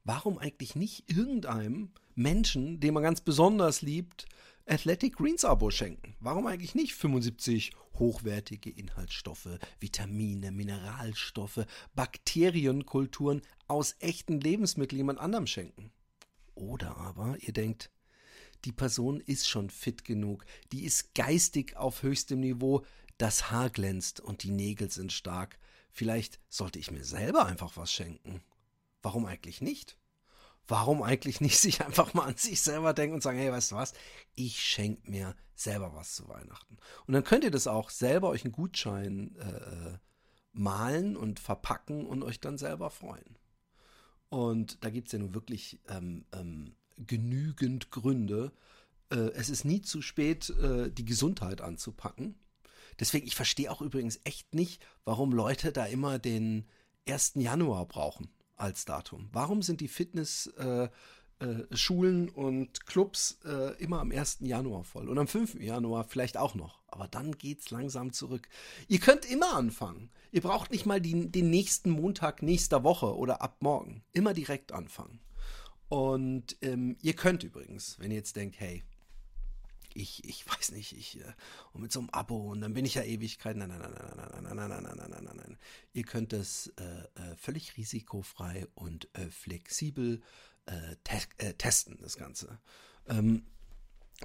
Warum eigentlich nicht irgendeinem Menschen, den man ganz besonders liebt, Athletic Greens Abo schenken. Warum eigentlich nicht 75 hochwertige Inhaltsstoffe, Vitamine, Mineralstoffe, Bakterienkulturen aus echten Lebensmitteln jemand anderem schenken? Oder aber ihr denkt, die Person ist schon fit genug, die ist geistig auf höchstem Niveau, das Haar glänzt und die Nägel sind stark. Vielleicht sollte ich mir selber einfach was schenken. Warum eigentlich nicht? Warum eigentlich nicht sich einfach mal an sich selber denken und sagen, hey, weißt du was, ich schenke mir selber was zu Weihnachten. Und dann könnt ihr das auch selber euch einen Gutschein äh, malen und verpacken und euch dann selber freuen. Und da gibt es ja nun wirklich ähm, ähm, genügend Gründe. Äh, es ist nie zu spät, äh, die Gesundheit anzupacken. Deswegen, ich verstehe auch übrigens echt nicht, warum Leute da immer den 1. Januar brauchen als Datum? Warum sind die Fitnessschulen äh, äh, und Clubs äh, immer am 1. Januar voll und am 5. Januar vielleicht auch noch? Aber dann geht es langsam zurück. Ihr könnt immer anfangen. Ihr braucht nicht mal die, den nächsten Montag nächster Woche oder ab morgen. Immer direkt anfangen. Und ähm, ihr könnt übrigens, wenn ihr jetzt denkt, hey, ich, ich weiß nicht, ich, äh, und mit so einem Abo und dann bin ich ja Ewigkeit. Nein, nein, nein, nein, nein, nein, nein, nein, nein, nein, nein, nein, nein. Ihr könnt es äh, äh, völlig risikofrei und äh, flexibel äh, te äh, testen, das Ganze. Ähm,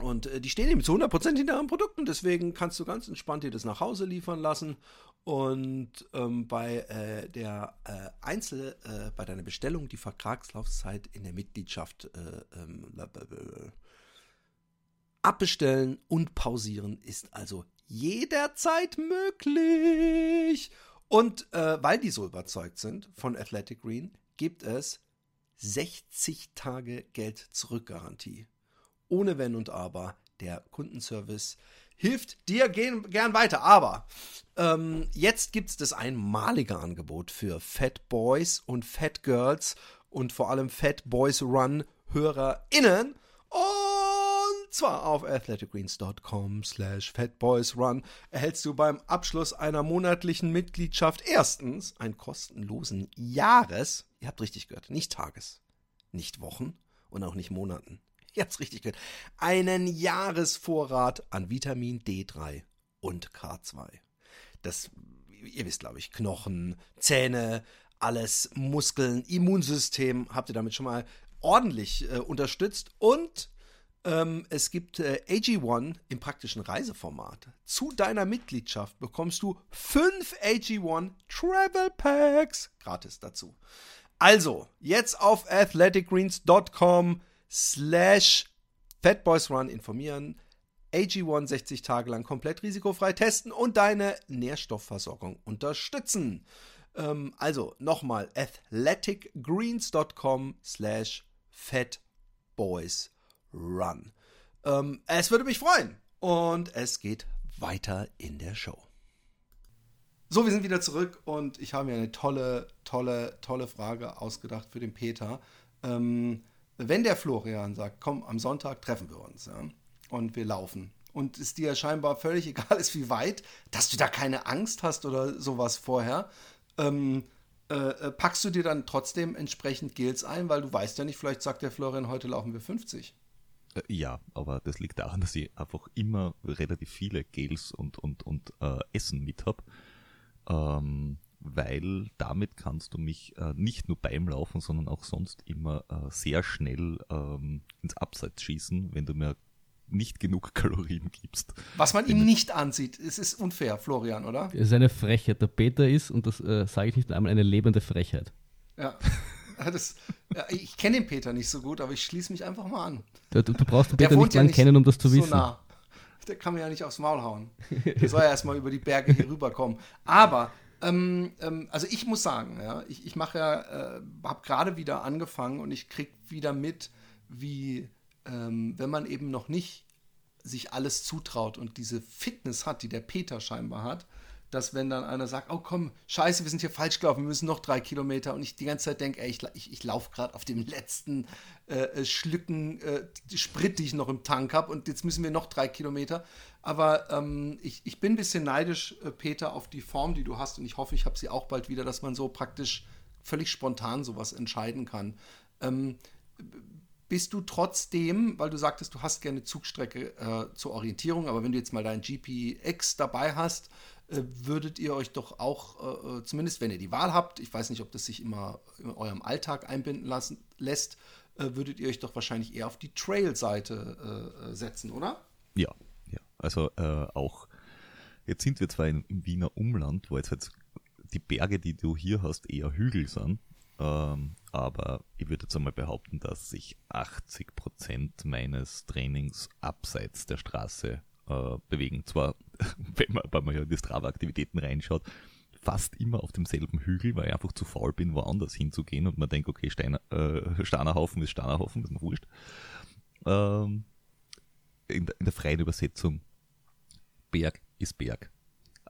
und äh, die stehen eben zu 100% hinter ihren Produkten, deswegen kannst du ganz entspannt dir das nach Hause liefern lassen. Und ähm, bei äh, der äh, Einzel, äh, bei deiner Bestellung die Vertragslaufzeit in der Mitgliedschaft äh, ähm, Abbestellen und pausieren ist also jederzeit möglich. Und äh, weil die so überzeugt sind von Athletic Green, gibt es 60 Tage Geld zurück Garantie. Ohne Wenn und Aber. Der Kundenservice hilft dir gern, gern weiter. Aber ähm, jetzt gibt es das einmalige Angebot für Fat Boys und Fat Girls und vor allem Fat Boys Run HörerInnen. Und zwar auf athleticgreens.com slash fatboysrun erhältst du beim Abschluss einer monatlichen Mitgliedschaft erstens einen kostenlosen Jahres, ihr habt richtig gehört, nicht Tages, nicht Wochen und auch nicht Monaten. Ihr habt's richtig gehört. Einen Jahresvorrat an Vitamin D3 und K2. Das, ihr wisst, glaube ich, Knochen, Zähne, alles, Muskeln, Immunsystem habt ihr damit schon mal ordentlich äh, unterstützt und ähm, es gibt äh, AG1 im praktischen Reiseformat. Zu deiner Mitgliedschaft bekommst du fünf AG1 Travel Packs gratis dazu. Also, jetzt auf athleticgreens.com slash fatboysrun informieren, AG1 60 Tage lang komplett risikofrei testen und deine Nährstoffversorgung unterstützen. Ähm, also nochmal athleticgreens.com slash fatboysrun. Run. Ähm, es würde mich freuen. Und es geht weiter in der Show. So, wir sind wieder zurück und ich habe mir eine tolle, tolle, tolle Frage ausgedacht für den Peter. Ähm, wenn der Florian sagt, komm, am Sonntag treffen wir uns ja, und wir laufen und es dir scheinbar völlig egal ist, wie weit, dass du da keine Angst hast oder sowas vorher, ähm, äh, äh packst du dir dann trotzdem entsprechend Gels ein, weil du weißt ja nicht, vielleicht sagt der Florian, heute laufen wir 50. Äh, ja, aber das liegt daran, dass ich einfach immer relativ viele Gels und, und, und äh, Essen mit habe. Ähm, weil damit kannst du mich äh, nicht nur beim Laufen, sondern auch sonst immer äh, sehr schnell ähm, ins Abseits schießen, wenn du mir nicht genug Kalorien gibst. Was man ihm nicht ansieht, es ist unfair, Florian, oder? Es ist eine Frechheit. Der Peter ist, und das äh, sage ich nicht einmal, eine lebende Frechheit. Ja. Ja, das, ja, ich kenne den Peter nicht so gut, aber ich schließe mich einfach mal an. Du, du brauchst den Peter nicht ja lang nicht kennen, um das zu so wissen. nah. Der kann mir ja nicht aufs Maul hauen. Der soll ja erstmal über die Berge hier rüberkommen. Aber, ähm, ähm, also ich muss sagen, ja, ich, ich mache ja, äh, habe gerade wieder angefangen und ich kriege wieder mit, wie, ähm, wenn man eben noch nicht sich alles zutraut und diese Fitness hat, die der Peter scheinbar hat, dass wenn dann einer sagt, oh komm, scheiße, wir sind hier falsch gelaufen, wir müssen noch drei Kilometer und ich die ganze Zeit denke, ey, ich, ich, ich laufe gerade auf dem letzten äh, Schlücken äh, Sprit, die ich noch im Tank habe und jetzt müssen wir noch drei Kilometer. Aber ähm, ich, ich bin ein bisschen neidisch, äh, Peter, auf die Form, die du hast und ich hoffe, ich habe sie auch bald wieder, dass man so praktisch völlig spontan sowas entscheiden kann. Ähm, bist du trotzdem, weil du sagtest, du hast gerne Zugstrecke äh, zur Orientierung, aber wenn du jetzt mal dein GPX dabei hast, äh, würdet ihr euch doch auch, äh, zumindest wenn ihr die Wahl habt, ich weiß nicht, ob das sich immer in eurem Alltag einbinden lassen, lässt, äh, würdet ihr euch doch wahrscheinlich eher auf die Trail-Seite äh, setzen, oder? Ja, ja. Also äh, auch, jetzt sind wir zwar in, im Wiener Umland, wo jetzt halt die Berge, die du hier hast, eher Hügel sind. Ähm, aber ich würde jetzt einmal behaupten, dass sich 80% meines Trainings abseits der Straße äh, bewegen. Zwar, wenn man, man ja in die Strava-Aktivitäten reinschaut, fast immer auf demselben Hügel, weil ich einfach zu faul bin, woanders hinzugehen und man denkt, okay, Steiner, äh, Steinerhaufen ist Steinerhaufen, ist mir wurscht. Ähm, in, der, in der freien Übersetzung, Berg ist Berg.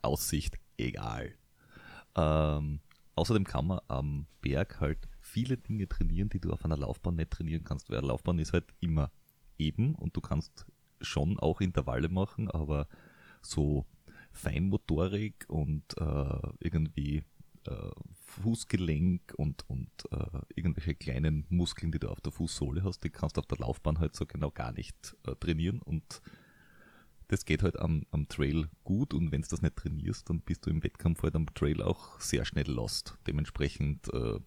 Aussicht, egal. Ähm, außerdem kann man am Berg halt viele Dinge trainieren, die du auf einer Laufbahn nicht trainieren kannst, weil eine Laufbahn ist halt immer eben und du kannst schon auch Intervalle machen, aber so Feinmotorik und äh, irgendwie äh, Fußgelenk und, und äh, irgendwelche kleinen Muskeln, die du auf der Fußsohle hast, die kannst du auf der Laufbahn halt so genau gar nicht äh, trainieren und das geht halt am, am Trail gut und wenn du das nicht trainierst, dann bist du im Wettkampf halt am Trail auch sehr schnell lost. Dementsprechend äh,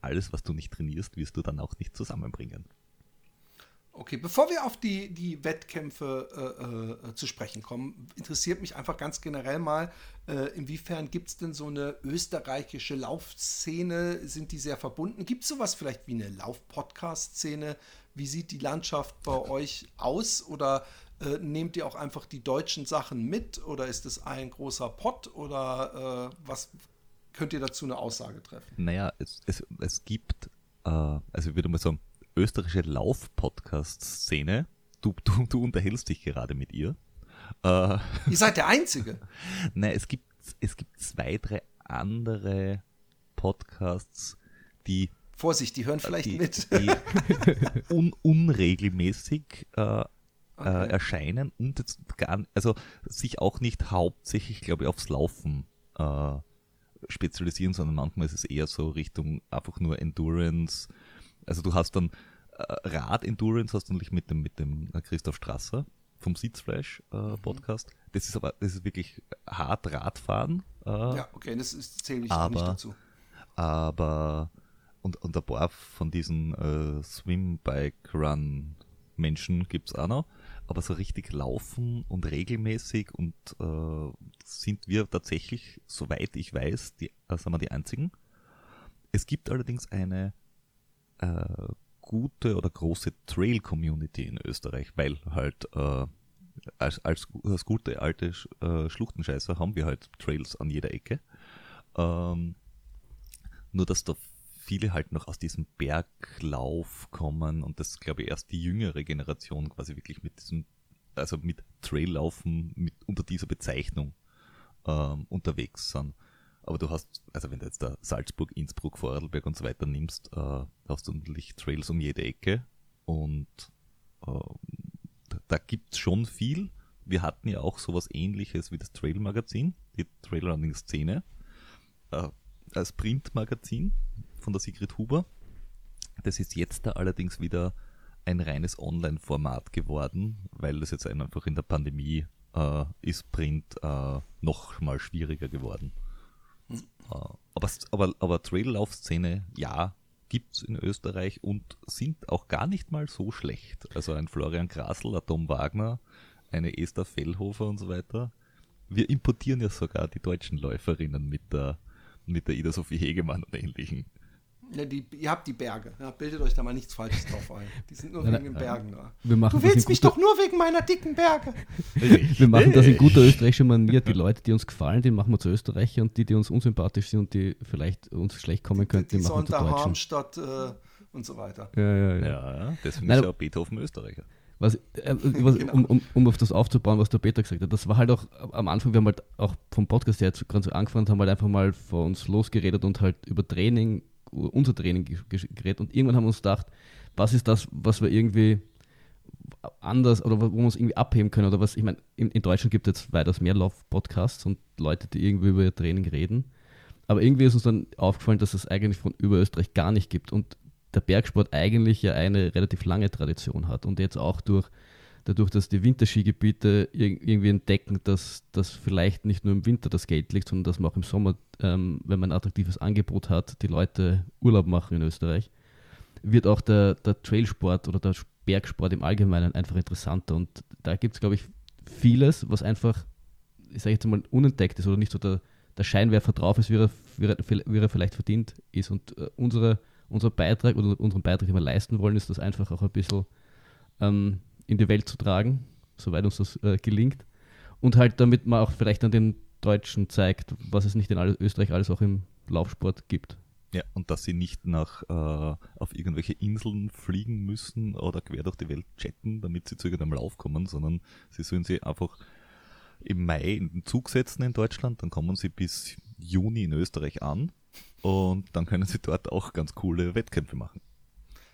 alles, was du nicht trainierst, wirst du dann auch nicht zusammenbringen. Okay, bevor wir auf die, die Wettkämpfe äh, äh, zu sprechen kommen, interessiert mich einfach ganz generell mal, äh, inwiefern gibt es denn so eine österreichische Laufszene? Sind die sehr verbunden? Gibt es sowas vielleicht wie eine Lauf-Podcast-Szene? Wie sieht die Landschaft bei euch aus? Oder äh, nehmt ihr auch einfach die deutschen Sachen mit? Oder ist es ein großer Pott? Oder äh, was könnt ihr dazu eine Aussage treffen? Naja, es, es, es gibt, äh, also ich würde mal sagen, österreichische Lauf-Podcast-Szene. Du, du, du unterhältst dich gerade mit ihr. Äh, Ihr seid der Einzige. Nein, es gibt, es gibt zwei, drei andere Podcasts, die, Vorsicht, die hören vielleicht die, mit. die un, unregelmäßig äh, Okay. äh, erscheinen und jetzt gar, also sich auch nicht hauptsächlich, glaube ich, aufs Laufen äh, spezialisieren, sondern manchmal ist es eher so Richtung einfach nur Endurance. Also du hast dann äh, Rad-Endurance hast du nämlich mit dem, mit dem äh, Christoph Strasser vom Sitzfleisch äh, Podcast. Das ist aber, das ist wirklich hart Radfahren. Äh, Ja, okay, das ist, zähle ich auch nicht Aber- dazu. aber und, und ein paar von diesen äh, Swim, Bike, Run Menschen gibt's auch noch. Aber so richtig laufen und regelmäßig und äh, sind wir tatsächlich, soweit ich weiß, die, äh, sind wir die einzigen. Es gibt allerdings eine äh, gute oder große Trail-Community in Österreich, weil halt äh, als, als, als gute alte äh, Schluchtenscheißer haben wir halt Trails an jeder Ecke. Ähm, nur dass da viele halt noch aus diesem Berglauf kommen und das glaube ich erst die jüngere Generation quasi wirklich mit diesem, also mit Traillaufen mit unter dieser Bezeichnung ähm, unterwegs sind. Aber du hast, also wenn du jetzt da Salzburg, Innsbruck, Vorarlberg und so weiter nimmst, äh, hast du natürlich Trails um jede Ecke und ähm, da, da gibt's schon viel. Wir hatten ja auch sowas ähnliches wie das Trail-Magazin, die Trailrunning-Szene, äh, als Printmagazin von der Sigrid Huber. Das ist jetzt da allerdings wieder ein reines Online-Format geworden, weil das jetzt einfach in der Pandemie äh, ist Print äh, noch mal schwieriger geworden. Aber, aber, aber Traillauf-Szene, ja, gibt's in Österreich und sind auch gar nicht mal so schlecht. Also ein Florian Grasl, ein Tom Wagner, eine Esther Fellhofer und so weiter. Wir importieren ja sogar die deutschen Läuferinnen mit der, mit der Ida Sophie Hegemann und ähnlichen. Ja, die, ihr habt die Berge. Ja, bildet euch da mal nichts Falsches drauf ein. Die sind nur wegen den. Bergen da. Wir machen Du willst mich doch nur wegen meiner dicken Berge. Wir machen das in guter österreichischer Manier. Die Leute, die uns gefallen, die machen wir zu Österreicher und die, die uns unsympathisch sind und die vielleicht uns schlecht kommen könnten, die, Die machen wir zu Deutschen. Harmstadt äh, und so weiter. Ja, ja, ja. Ja, deswegen Nein, ist ja auch Beethoven Österreicher. Was, äh, was, Genau. um, um, um auf das aufzubauen, was der Peter gesagt hat, das war halt auch am Anfang, wir haben halt auch vom Podcast her jetzt gerade so angefangen, haben halt einfach mal vor uns losgeredet und halt über Training, unser Training ge- ge- geredet und irgendwann haben wir uns gedacht, was ist das, was wir irgendwie anders oder wo wir uns irgendwie abheben können oder was, ich meine, in, in Deutschland gibt es jetzt weitaus mehr Lauf-Podcasts und Leute, die irgendwie über ihr Training reden, aber irgendwie ist uns dann aufgefallen, dass es eigentlich von über Österreich gar nicht gibt und der Bergsport eigentlich ja eine relativ lange Tradition hat und jetzt auch durch dadurch, dass die Winterskigebiete ir- irgendwie entdecken, dass, dass vielleicht nicht nur im Winter das Geld liegt, sondern dass man auch im Sommer, ähm, wenn man ein attraktives Angebot hat, die Leute Urlaub machen in Österreich, wird auch der, der Trailsport oder der Bergsport im Allgemeinen einfach interessanter. Und da gibt es, glaube ich, vieles, was einfach, ich sage jetzt mal, unentdeckt ist oder nicht so der, der Scheinwerfer drauf ist, wie er, wie er, wie er vielleicht verdient ist. Und äh, unsere, unser Beitrag oder unseren Beitrag, den wir leisten wollen, ist das einfach auch ein bisschen ähm, in die Welt zu tragen, soweit uns das äh, gelingt. Und halt damit man auch vielleicht an den Deutschen zeigt, was es nicht in all Österreich alles auch im Laufsport gibt. Ja, und dass sie nicht nach äh, auf irgendwelche Inseln fliegen müssen oder quer durch die Welt chatten, damit sie zu irgendeinem Lauf kommen, sondern sie sollen sie einfach im Mai in den Zug setzen in Deutschland, dann kommen sie bis Juni in Österreich an und dann können sie dort auch ganz coole Wettkämpfe machen.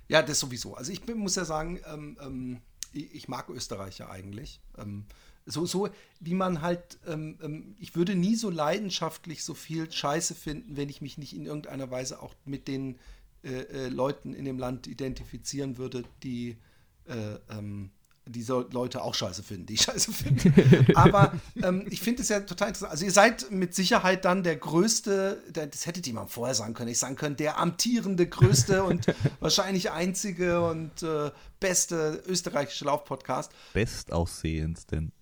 Ja, das sowieso. Also ich bin, muss ja sagen, ähm, ähm, ich, mag Österreicher eigentlich. Ähm, so, so wie man halt, ähm, ähm, ich würde nie so leidenschaftlich so viel Scheiße finden, wenn ich mich nicht in irgendeiner Weise auch mit den äh, äh, Leuten in dem Land identifizieren würde, die äh, ähm, diese Leute auch scheiße finden, die ich scheiße finde. Aber ähm, ich finde es ja total interessant. Also ihr seid mit Sicherheit dann der größte, der, das hättet ihr mal vorher sagen können, ich sagen können, der amtierende, größte und wahrscheinlich einzige und äh, beste österreichische Laufpodcast. Bestaussehendsten.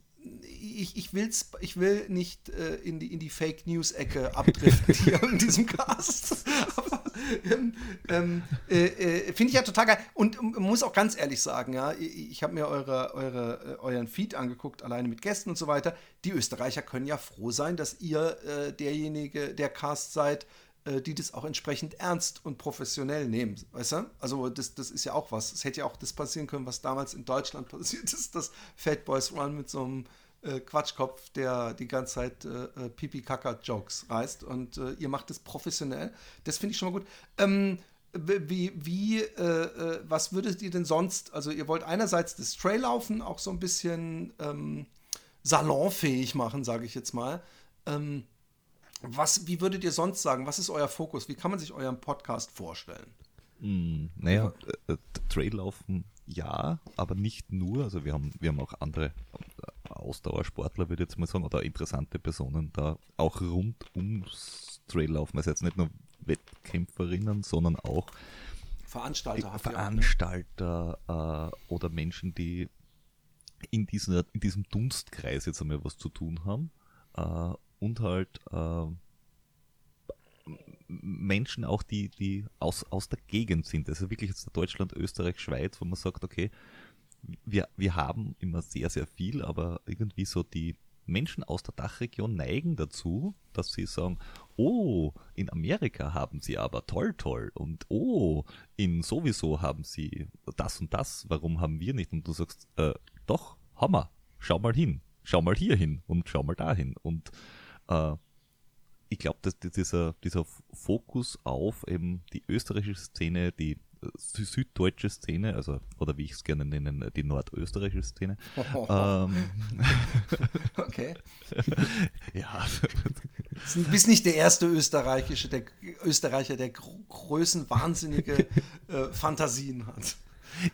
Ich, ich, will's, ich will nicht äh, in die, in die Fake News-Ecke abdriften hier in diesem Cast. Ähm, ähm, äh, äh, finde ich ja total geil. Und ähm, muss auch ganz ehrlich sagen, ja, ich, ich habe mir eure, eure, äh, euren Feed angeguckt, alleine mit Gästen und so weiter. Die Österreicher können ja froh sein, dass ihr äh, derjenige, der Cast seid, die das auch entsprechend ernst und professionell nehmen. Weißt du? Also, das, das ist ja auch was. Es hätte ja auch das passieren können, was damals in Deutschland passiert ist, dass Fat Boys Run mit so einem äh, Quatschkopf, der die ganze Zeit äh, äh, Pipi-Kaka-Jokes reißt. Und äh, ihr macht es professionell. Das finde ich schon mal gut. Ähm, wie, wie äh, äh, was würdet ihr denn sonst, also ihr wollt einerseits das Traillaufen auch so ein bisschen ähm, salonfähig machen, sage ich jetzt mal. Ähm, was, wie würdet ihr sonst sagen? Was ist euer Fokus? Wie kann man sich euren Podcast vorstellen? Mm, naja, äh, äh, Traillaufen ja, aber nicht nur. Also wir haben, wir haben auch andere äh, Ausdauersportler, würde ich jetzt mal sagen, oder interessante Personen da auch rund ums Traillaufen. Also jetzt nicht nur Wettkämpferinnen, sondern auch Veranstalter ihr auch, ne? Veranstalter äh, oder Menschen, die in, dieser, in diesem Dunstkreis jetzt einmal was zu tun haben. Äh, und halt äh, Menschen auch, die, die aus, aus der Gegend sind. Also wirklich jetzt Deutschland, Österreich, Schweiz, wo man sagt, okay, wir, wir haben immer sehr, sehr viel, aber irgendwie so die Menschen aus der Dachregion neigen dazu, dass sie sagen, oh, in Amerika haben sie aber toll, toll und oh, in sowieso haben sie das und das, warum haben wir nicht? Und du sagst, äh, doch, Hammer, schau mal hin, schau mal hier hin und schau mal dahin. Und äh, ich glaube, dass dieser, dieser Fokus auf eben die österreichische Szene, die äh, sü- süddeutsche Szene, also oder wie ich es gerne nenne, die nordösterreichische Szene. ähm, Okay. ja, Du bist nicht der erste österreichische, der Österreicher, der größenwahnsinnige äh, Fantasien hat.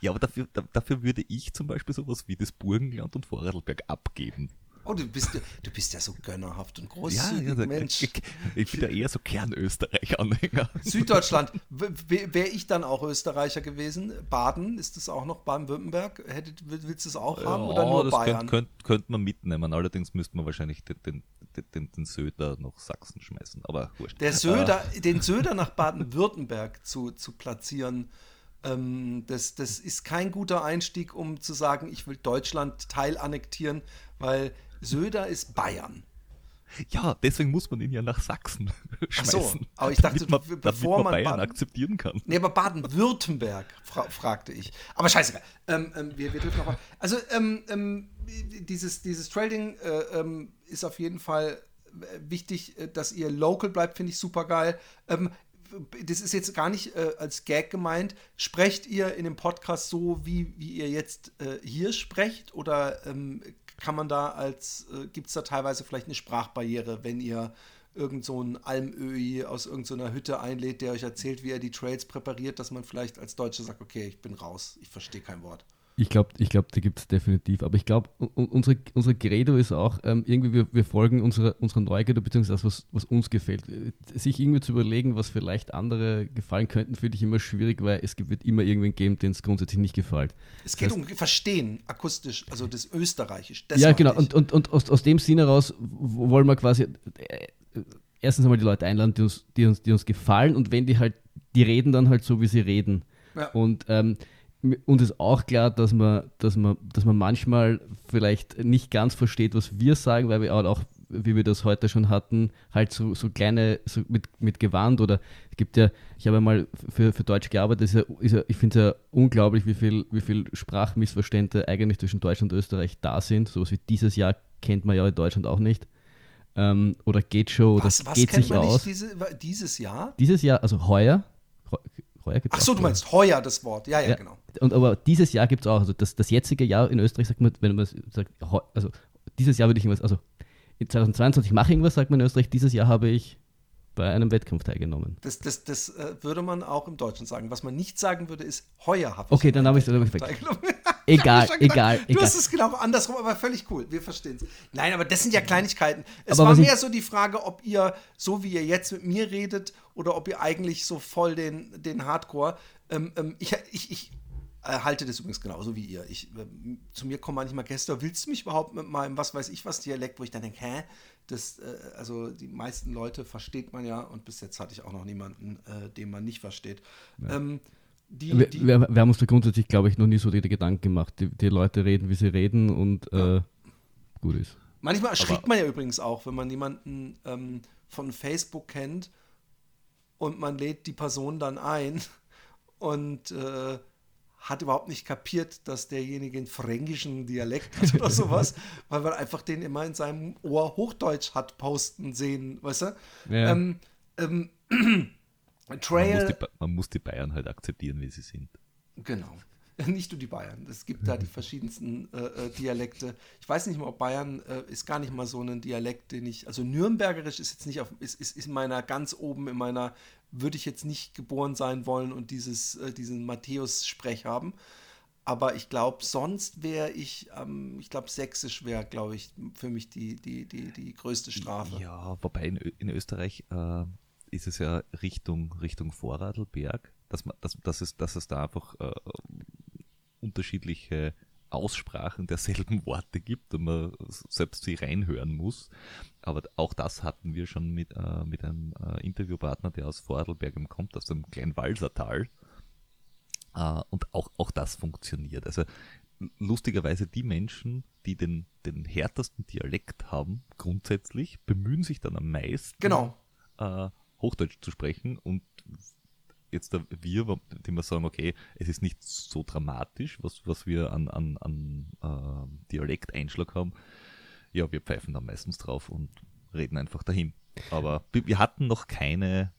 ja, aber dafür, da, dafür würde ich zum Beispiel sowas wie das Burgenland und Vorarlberg abgeben. Oh, du bist, du bist ja so gönnerhaft und großzügig, ja der, Mensch. ich, ich bin ja eher so Kernösterreich-Anhänger. Süddeutschland, wäre ich dann auch Österreicher gewesen? Baden, ist das auch noch Baden-Württemberg? Willst du es auch haben oder Ja, nur das Bayern? Könnte könnt, könnt man mitnehmen. Allerdings müsste man wahrscheinlich den, den, den, den, Söder nach Sachsen schmeißen. Aber wurscht. Der Söder, den Söder nach Baden-Württemberg zu, zu platzieren, ähm, das, das ist kein guter Einstieg, um zu sagen, ich will Deutschland teilannektieren, weil Söder ist Bayern. Ja, deswegen muss man ihn ja nach Sachsen Ach so, schmeißen. aber ich dachte, man, bevor man man Bayern Baden- akzeptieren kann. Nee, aber Baden-Württemberg, fra fragte ich. Aber scheißegal. Ähm, ähm, wir, wir dürfen noch mal. Also, ähm, ähm, dieses, dieses Trading äh, ähm, ist auf jeden Fall äh, wichtig, äh, dass ihr local bleibt, finde ich super geil. Ähm, das ist jetzt gar nicht äh, als Gag gemeint. Sprecht ihr in dem Podcast so, wie, wie ihr jetzt äh, hier sprecht? Oder kann man da als, äh, gibt es da teilweise vielleicht eine Sprachbarriere, wenn ihr irgend so einen Almöhi aus irgendeiner Hütte einlädt, der euch erzählt, wie er die Trades präpariert, dass man vielleicht als Deutscher sagt, okay, ich bin raus, ich verstehe kein Wort. Ich glaube, ich glaub, die gibt es definitiv. Aber ich glaube, unsere, unsere Credo ist auch, ähm, irgendwie, wir, wir folgen unserer, unserer Neugierde, beziehungsweise das, was, was uns gefällt. Äh, Sich irgendwie zu überlegen, was vielleicht andere gefallen könnten, finde ich immer schwierig, weil es wird immer irgendwen geben, den es grundsätzlich nicht gefällt. Es geht Das um Verstehen, akustisch, also das Österreichisch. Das ja, genau. Und, und, und aus, aus dem Sinne heraus wollen wir quasi äh, erstens einmal die Leute einladen, die uns, die, uns, die uns gefallen und wenn die halt, die reden dann halt so, wie sie reden. Ja. Und ähm, uns ist auch klar, dass man, dass, man, dass man manchmal vielleicht nicht ganz versteht, was wir sagen, weil wir auch, wie wir das heute schon hatten, halt so, so kleine, so mit, mit Gewand oder es gibt ja, ich habe mal für, für Deutsch gearbeitet, ist ja, ist ja, ich finde es ja unglaublich, wie viel, wie viel Sprachmissverständnisse eigentlich zwischen Deutschland und Österreich da sind. Sowas wie dieses Jahr kennt man ja in Deutschland auch nicht. Ähm, oder geht schon, oder was was geht kennt sich man aus. nicht diese, dieses Jahr? Dieses Jahr, also heuer, heu- heuer gibt's Ach so, du meinst heuer das Wort. Ja, ja, ja, genau. Und aber dieses Jahr gibt es auch, also das, das jetzige Jahr in Österreich sagt man, wenn man sagt, also dieses Jahr würde ich irgendwas, also in 2022 mache ich irgendwas, sagt man in Österreich, dieses Jahr habe ich bei einem Wettkampf teilgenommen. Das, das, das äh, würde man auch im Deutschen sagen. Was man nicht sagen würde, ist heuer habe ich. Okay, dann habe ich es teilgenommen. Egal, schon egal, Du egal. hast es genau andersrum, aber völlig cool. Wir verstehen es. Nein, aber das sind ja Kleinigkeiten. Es Aber war mehr so die Frage, ob ihr, so wie ihr jetzt mit mir redet, oder ob ihr eigentlich so voll den, den Hardcore. Ähm, ähm, ich ich, ich äh, halte das übrigens genauso wie ihr. Ich, ähm, zu mir kommen manchmal Gäste, willst du mich überhaupt mit meinem, was weiß ich was, Dialekt, wo ich dann denke, hä? Das, äh, also die meisten Leute versteht man ja und bis jetzt hatte ich auch noch niemanden, äh, den man nicht versteht. Ähm, die, Wir, die, wir, wir haben uns da grundsätzlich, glaube ich, noch nie so die, Gedanken gemacht. Die, die Leute reden, wie sie reden und äh, gut ist. Manchmal erschrickt man ja übrigens auch, wenn man jemanden ähm, von Facebook kennt und man lädt die Person dann ein und äh, hat überhaupt nicht kapiert, dass derjenige einen fränkischen Dialekt hat oder sowas, weil man einfach den immer in seinem Ohr Hochdeutsch hat posten sehen, weißt du? Ja. Ähm, ähm, Man muss, Trail, die, man muss die Bayern halt akzeptieren, wie sie sind. Genau. Nicht nur die Bayern. Es gibt da die verschiedensten äh, äh, Dialekte. Ich weiß nicht mal, ob Bayern äh, ist gar nicht mal so ein Dialekt, den ich. Also Nürnbergerisch ist jetzt nicht auf, ist, ist, ist in meiner ganz oben in meiner, würde ich jetzt nicht geboren sein wollen und dieses, äh, diesen Matthäus-Sprech haben. Aber ich glaube, sonst wäre ich, ähm, ich glaube, Sächsisch wäre, glaube ich, für mich die, die, die, die größte Strafe. Ja, wobei in, Ö- in Österreich äh, ist es ja Richtung, Richtung Vorarlberg, dass, man, dass, dass, es, dass es da einfach äh, unterschiedliche Aussprachen derselben Worte gibt und man selbst sie reinhören muss. Aber auch das hatten wir schon mit, äh, mit einem äh, Interviewpartner, der aus Vorarlberg kommt, aus dem kleinen Walsertal. Äh, und auch, auch das funktioniert. Also lustigerweise die Menschen, die den, den härtesten Dialekt haben, grundsätzlich, bemühen sich dann am meisten, Genau. äh, Hochdeutsch zu sprechen und jetzt da wir, die wir sagen, okay, es ist nicht so dramatisch, was, was wir an, an, an äh, Dialekteinschlag haben. Ja, wir pfeifen da meistens drauf und reden einfach dahin. Aber wir hatten noch keine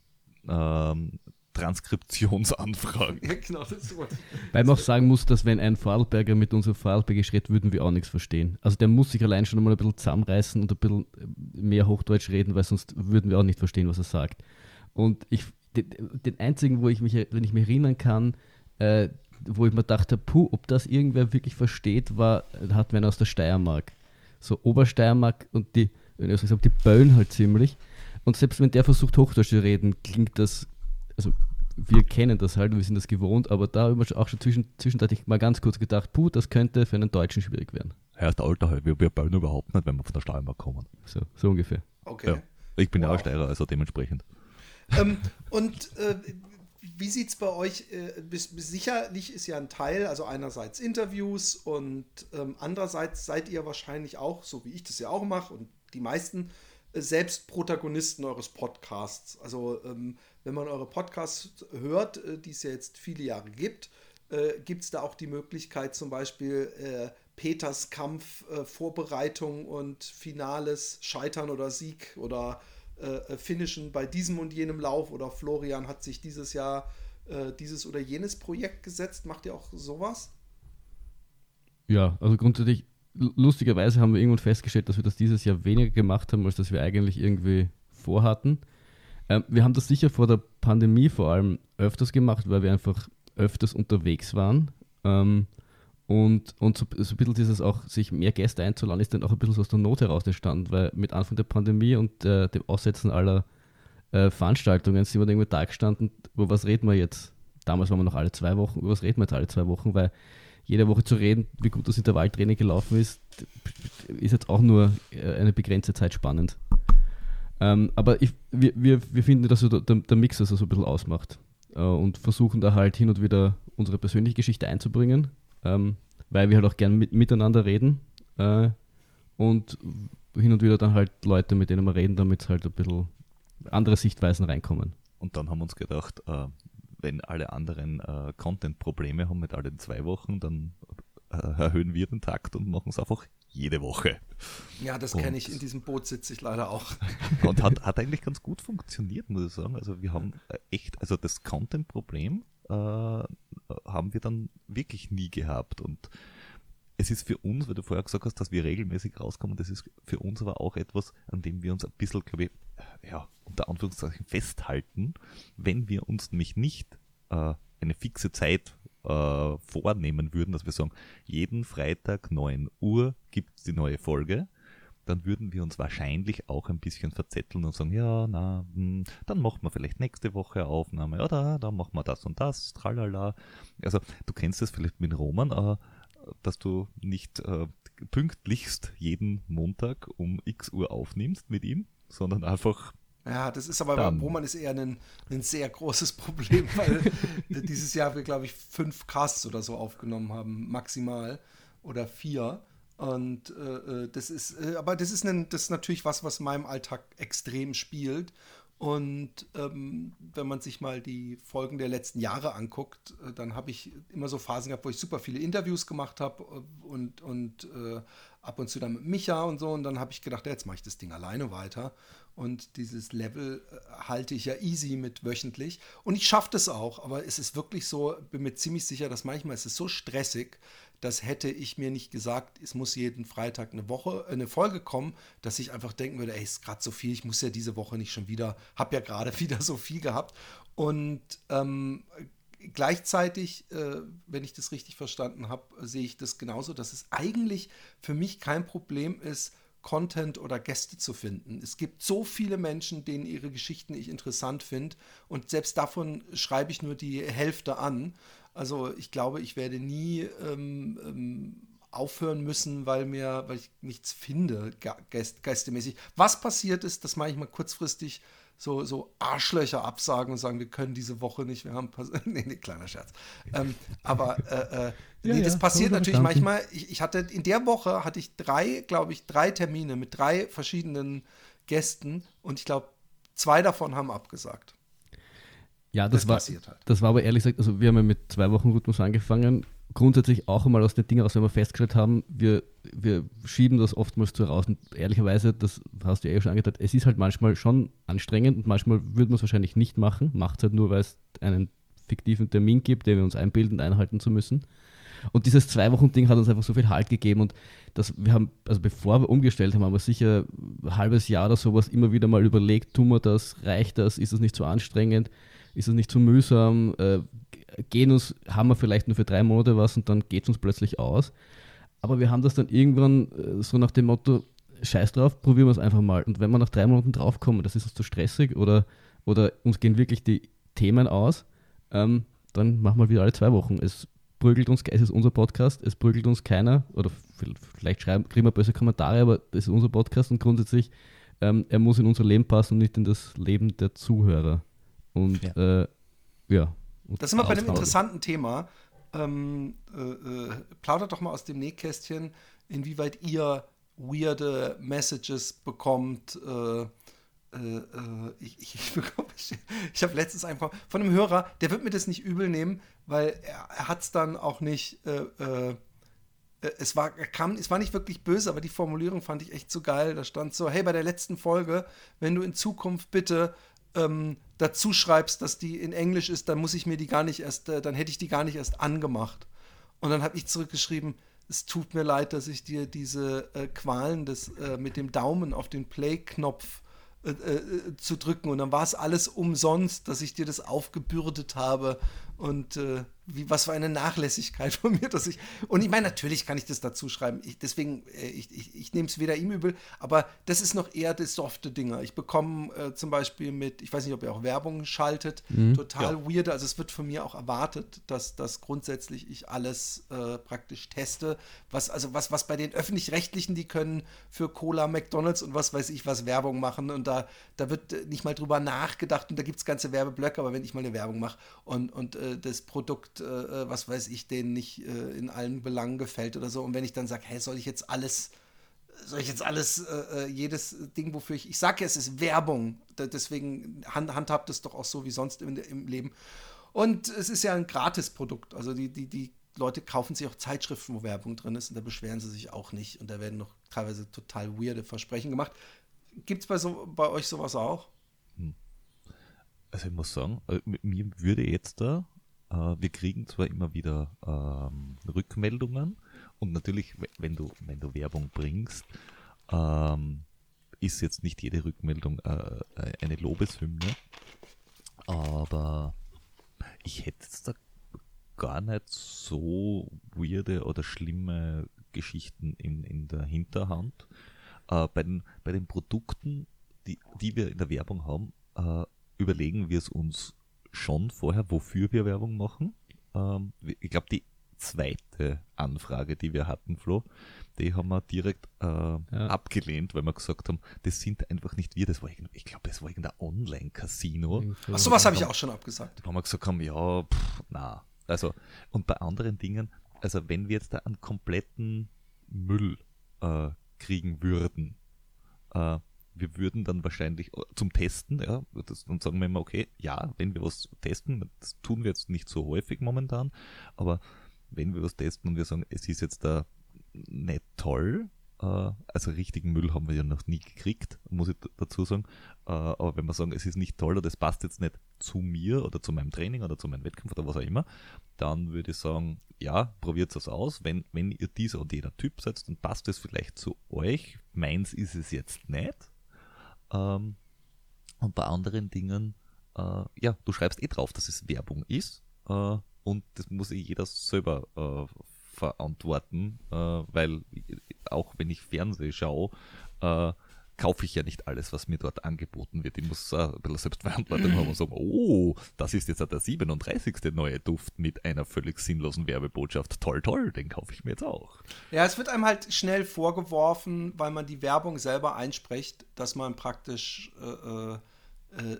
ähm, Transkriptionsanfragen. Ja, genau, das Wort. Weil man auch sagen muss, dass wenn ein Vorarlberger mit unserem Vorarlbergisch redet, würden wir auch nichts verstehen. Also der muss sich allein schon mal ein bisschen zusammenreißen und ein bisschen mehr Hochdeutsch reden, weil sonst würden wir auch nicht verstehen, was er sagt. Und ich, den, den einzigen, wo ich mich, wenn ich mich erinnern kann, äh, wo ich mir dachte, puh, ob das irgendwer wirklich versteht, war, wir einen aus der Steiermark. so Obersteiermark und die, wenn ich sage, die böllen halt ziemlich. Und selbst wenn der versucht, Hochdeutsch zu reden, klingt das, also wir kennen das halt, wir sind das gewohnt, aber da habe ich auch schon zwischen, zwischenzeitlich mal ganz kurz gedacht, puh, das könnte für einen Deutschen schwierig werden. Ja, der Alter halt, wir, wir bauen überhaupt nicht, wenn wir von der Steiermark kommen. So, so ungefähr. Okay. Ja. Ich bin ja auch Steirer, also dementsprechend. Ähm, und äh, wie sieht es bei euch? Äh, bis, bis sicherlich ist ja ein Teil, also einerseits Interviews und ähm, andererseits seid ihr wahrscheinlich auch, so wie ich das ja auch mache und die meisten, äh, selbst Protagonisten eures Podcasts. Also ähm, wenn man eure Podcasts hört, äh, die es ja jetzt viele Jahre gibt, äh, gibt es da auch die Möglichkeit zum Beispiel äh, Peters Kampf, äh, Vorbereitung und Finales, Scheitern oder Sieg oder äh, äh, Finishen bei diesem und jenem Lauf oder Florian hat sich dieses Jahr äh, dieses oder jenes Projekt gesetzt. Macht ihr auch sowas? Ja, also grundsätzlich, lustigerweise haben wir irgendwann festgestellt, dass wir das dieses Jahr weniger gemacht haben, als das wir eigentlich irgendwie vorhatten. Ähm, wir haben das sicher vor der Pandemie vor allem öfters gemacht, weil wir einfach öfters unterwegs waren. Ähm, und, und so, so ein bisschen dieses auch, sich mehr Gäste einzuladen, ist dann auch ein bisschen so aus der Not heraus entstanden, weil mit Anfang der Pandemie und äh, dem Aussetzen aller äh, Veranstaltungen sind wir dann irgendwie da gestanden, über was reden wir jetzt? Damals waren wir noch alle zwei Wochen, über was reden wir jetzt alle zwei Wochen, weil jede Woche zu reden, wie gut das Intervalltraining gelaufen ist, ist jetzt auch nur äh, eine begrenzte Zeit spannend. Ähm, aber ich, wir, wir, wir finden, dass so der, der Mix das so ein bisschen ausmacht äh, und versuchen da halt hin und wieder unsere persönliche Geschichte einzubringen, ähm, weil wir halt auch gern mit, miteinander reden äh, und hin und wieder dann halt Leute, mit denen wir reden, damit halt ein bisschen andere Sichtweisen reinkommen. Und dann haben wir uns gedacht, äh, wenn alle anderen äh, Content-Probleme haben mit allen zwei Wochen, dann äh, erhöhen wir den Takt und machen es einfach jede Woche. Ja, das kenne ich. In diesem Boot sitze ich leider auch. Und hat, hat eigentlich ganz gut funktioniert, muss ich sagen. Also wir haben äh, echt, also das Content-Problem äh, haben wir dann wirklich nie gehabt. Und es ist für uns, weil du vorher gesagt hast, dass wir regelmäßig rauskommen, das ist für uns aber auch etwas, an dem wir uns ein bisschen, glaube ich, ja, unter Anführungszeichen festhalten, wenn wir uns nämlich nicht äh, eine fixe Zeit äh, vornehmen würden, dass wir sagen, jeden Freitag 9 Uhr gibt es die neue Folge, dann würden wir uns wahrscheinlich auch ein bisschen verzetteln und sagen, ja, na, hm, dann machen wir vielleicht nächste Woche Aufnahme, oder dann machen wir das und das, tralala. Also du kennst das vielleicht mit Roman, äh, dass du nicht äh, pünktlichst jeden Montag um x Uhr aufnimmst mit ihm, sondern einfach Ja, das ist aber Dann. bei Roman ist eher ein, ein sehr großes Problem, weil dieses Jahr wir, glaube ich, fünf Casts oder so aufgenommen haben, maximal. Oder vier. Und äh, äh, das ist, äh, aber das ist, ein, das ist natürlich was, was in meinem Alltag extrem spielt. Und ähm, wenn man sich mal die Folgen der letzten Jahre anguckt, äh, dann habe ich immer so Phasen gehabt, wo ich super viele Interviews gemacht habe äh, und, und äh, ab und zu dann mit Micha und so. Und dann habe ich gedacht, ja, jetzt mache ich das Ding alleine weiter. Und dieses Level äh, halte ich ja easy mit wöchentlich. Und ich schaffe das auch, aber es ist wirklich so, bin mir ziemlich sicher, dass manchmal ist es so stressig, dass hätte ich mir nicht gesagt, es muss jeden Freitag eine Woche, äh, eine Folge kommen, dass ich einfach denken würde, ey, ist gerade so viel, ich muss ja diese Woche nicht schon wieder, habe ja gerade wieder so viel gehabt. Und ähm, gleichzeitig, äh, wenn ich das richtig verstanden habe, sehe ich das genauso, dass es eigentlich für mich kein Problem ist, Content oder Gäste zu finden. Es gibt so viele Menschen, denen ihre Geschichten ich interessant finde und selbst davon schreibe ich nur die Hälfte an. Also ich glaube, ich werde nie ähm, ähm, aufhören müssen, weil mir, weil ich nichts finde, gästemäßig. Was passiert ist, dass manchmal kurzfristig so, so Arschlöcher absagen und sagen, wir können diese Woche nicht, wir haben nee, nee, kleiner Scherz. Ähm, aber äh, äh, Ja, nee, das ja, passiert natürlich verstanden. manchmal. Ich, ich hatte in der Woche hatte ich drei, glaube ich, drei Termine mit drei verschiedenen Gästen und ich glaube, zwei davon haben abgesagt. Ja, das, Das war, passiert halt. das war aber ehrlich gesagt, also wir haben ja mit zwei Wochen Rhythmus angefangen. Grundsätzlich auch einmal aus den Dingen, aus denen wir festgestellt haben, wir, wir schieben das oftmals zu raus. Und ehrlicherweise, das hast du ja eh schon angedeutet, es ist halt manchmal schon anstrengend und manchmal würde man es wahrscheinlich nicht machen. Macht es halt nur, weil es einen fiktiven Termin gibt, den wir uns einbilden, einhalten zu müssen. Und dieses Zwei-Wochen-Ding hat uns einfach so viel Halt gegeben und das, wir haben, also bevor wir umgestellt haben, haben wir sicher ein halbes Jahr oder sowas immer wieder mal überlegt, tun wir das, reicht das, ist das nicht zu anstrengend, ist das nicht zu mühsam, äh, gehen uns, haben wir vielleicht nur für drei Monate was und dann geht es uns plötzlich aus. Aber wir haben das dann irgendwann äh, so nach dem Motto, scheiß drauf, probieren wir es einfach mal. Und wenn wir nach drei Monaten draufkommen, das ist uns zu stressig oder, oder uns gehen wirklich die Themen aus, ähm, dann machen wir wieder alle zwei Wochen. Es prügelt uns, es ist unser Podcast, es prügelt uns keiner oder vielleicht schreiben, kriegen wir böse Kommentare, aber das ist unser Podcast und grundsätzlich, ähm, er muss in unser Leben passen und nicht in das Leben der Zuhörer. Und ja, äh, ja das sind wir bei einem interessanten Thema. Ähm, äh, äh, plaudert doch mal aus dem Nähkästchen, inwieweit ihr weirde Messages bekommt. Äh, äh, äh ich, ich, ich, ich habe letztens einfach von einem Hörer, der wird mir das nicht übel nehmen, weil er, er hat es dann auch nicht. Äh, es war, kam, es war nicht wirklich böse, aber die Formulierung fand ich echt so geil. Da stand so: Hey, bei der letzten Folge, wenn du in Zukunft bitte ähm, dazu schreibst, dass die in Englisch ist, dann muss ich mir die gar nicht erst, äh, dann hätte ich die gar nicht erst angemacht. Und dann habe ich zurückgeschrieben, es tut mir leid, dass ich dir diese äh, Qualen des, äh, mit dem Daumen auf den Play-Knopf äh, äh, zu drücken. Und dann war es alles umsonst, dass ich dir das aufgebürdet habe. Und äh, wie, was für eine Nachlässigkeit von mir, dass ich. Und ich meine, natürlich kann ich das dazu schreiben. Ich, deswegen, äh, ich, ich, ich nehme es weder ihm übel, aber das ist noch eher das softe Dinger. Ich bekomme äh, zum Beispiel mit, ich weiß nicht, ob ihr auch Werbung schaltet, mhm. total ja. weird. Also es wird von mir auch erwartet, dass, dass grundsätzlich ich alles äh, praktisch teste. Was, also was, was bei den öffentlich-rechtlichen, die können für Cola, McDonalds und was weiß ich was Werbung machen. Und da, da wird nicht mal drüber nachgedacht und da gibt es ganze Werbeblöcke, aber wenn ich mal eine Werbung mache und, und äh, das Produkt äh, äh, was weiß ich, denen nicht äh, in allen Belangen gefällt oder so. Und wenn ich dann sage, hey, soll ich jetzt alles, soll ich jetzt alles, äh, äh jedes Ding, wofür ich, ich sage ja, es ist Werbung, deswegen hand, handhabt es doch auch so wie sonst im, im Leben. Und es ist ja ein Gratisprodukt, also die, die, die Leute kaufen sich auch Zeitschriften, wo Werbung drin ist und da beschweren sie sich auch nicht und da werden noch teilweise total weirde Versprechen gemacht. Gibt es bei, so, bei euch sowas auch? Hm. Also ich muss sagen, äh, mir würde jetzt da wir kriegen zwar immer wieder ähm, Rückmeldungen und natürlich, wenn du, wenn du Werbung bringst, ähm, ist jetzt nicht jede Rückmeldung äh, eine Lobeshymne, aber ich hätte jetzt da gar nicht so weirde oder schlimme Geschichten in, in der Hinterhand. Äh, bei, den, bei den Produkten, die, die wir in der Werbung haben, äh, überlegen wir es uns schon vorher, wofür wir Werbung machen. Ähm, ich glaube, die zweite Anfrage, die wir hatten, Flo, die haben wir direkt äh, ja. abgelehnt, weil wir gesagt haben, das sind einfach nicht wir, das war ich glaube, das war irgendein Online-Casino. Ach sowas habe ich auch schon abgesagt. Wo wir gesagt haben, ja, pff, na. Also, und bei anderen Dingen, also wenn wir jetzt da einen kompletten Müll äh, kriegen würden, äh, wir würden dann wahrscheinlich zum Testen, ja, das, dann sagen wir immer, okay, ja, wenn wir was testen, das tun wir jetzt nicht so häufig momentan, aber wenn wir was testen und wir sagen, es ist jetzt da nicht toll, äh, also richtigen Müll haben wir ja noch nie gekriegt, muss ich dazu sagen, äh, aber wenn wir sagen, es ist nicht toll oder es passt jetzt nicht zu mir oder zu meinem Training oder zu meinem Wettkampf oder was auch immer, dann würde ich sagen, ja, probiert es aus. Wenn, wenn ihr dieser und jener Typ seid, dann passt es vielleicht zu euch. Meins ist es jetzt nicht. Ähm, und bei anderen Dingen, äh, ja, du schreibst eh drauf, dass es Werbung ist. Äh, und das muss eh jeder selber äh, verantworten, äh, weil auch wenn ich Fernseh schaue, äh, kaufe ich ja nicht alles, was mir dort angeboten wird. Ich muss äh, ein bisschen Selbstverantwortung haben und sagen, oh, das ist jetzt der 37. neue Duft mit einer völlig sinnlosen Werbebotschaft. Toll, toll, den kaufe ich mir jetzt auch. Ja, es wird einem halt schnell vorgeworfen, weil man die Werbung selber einspricht, dass man praktisch äh, äh, äh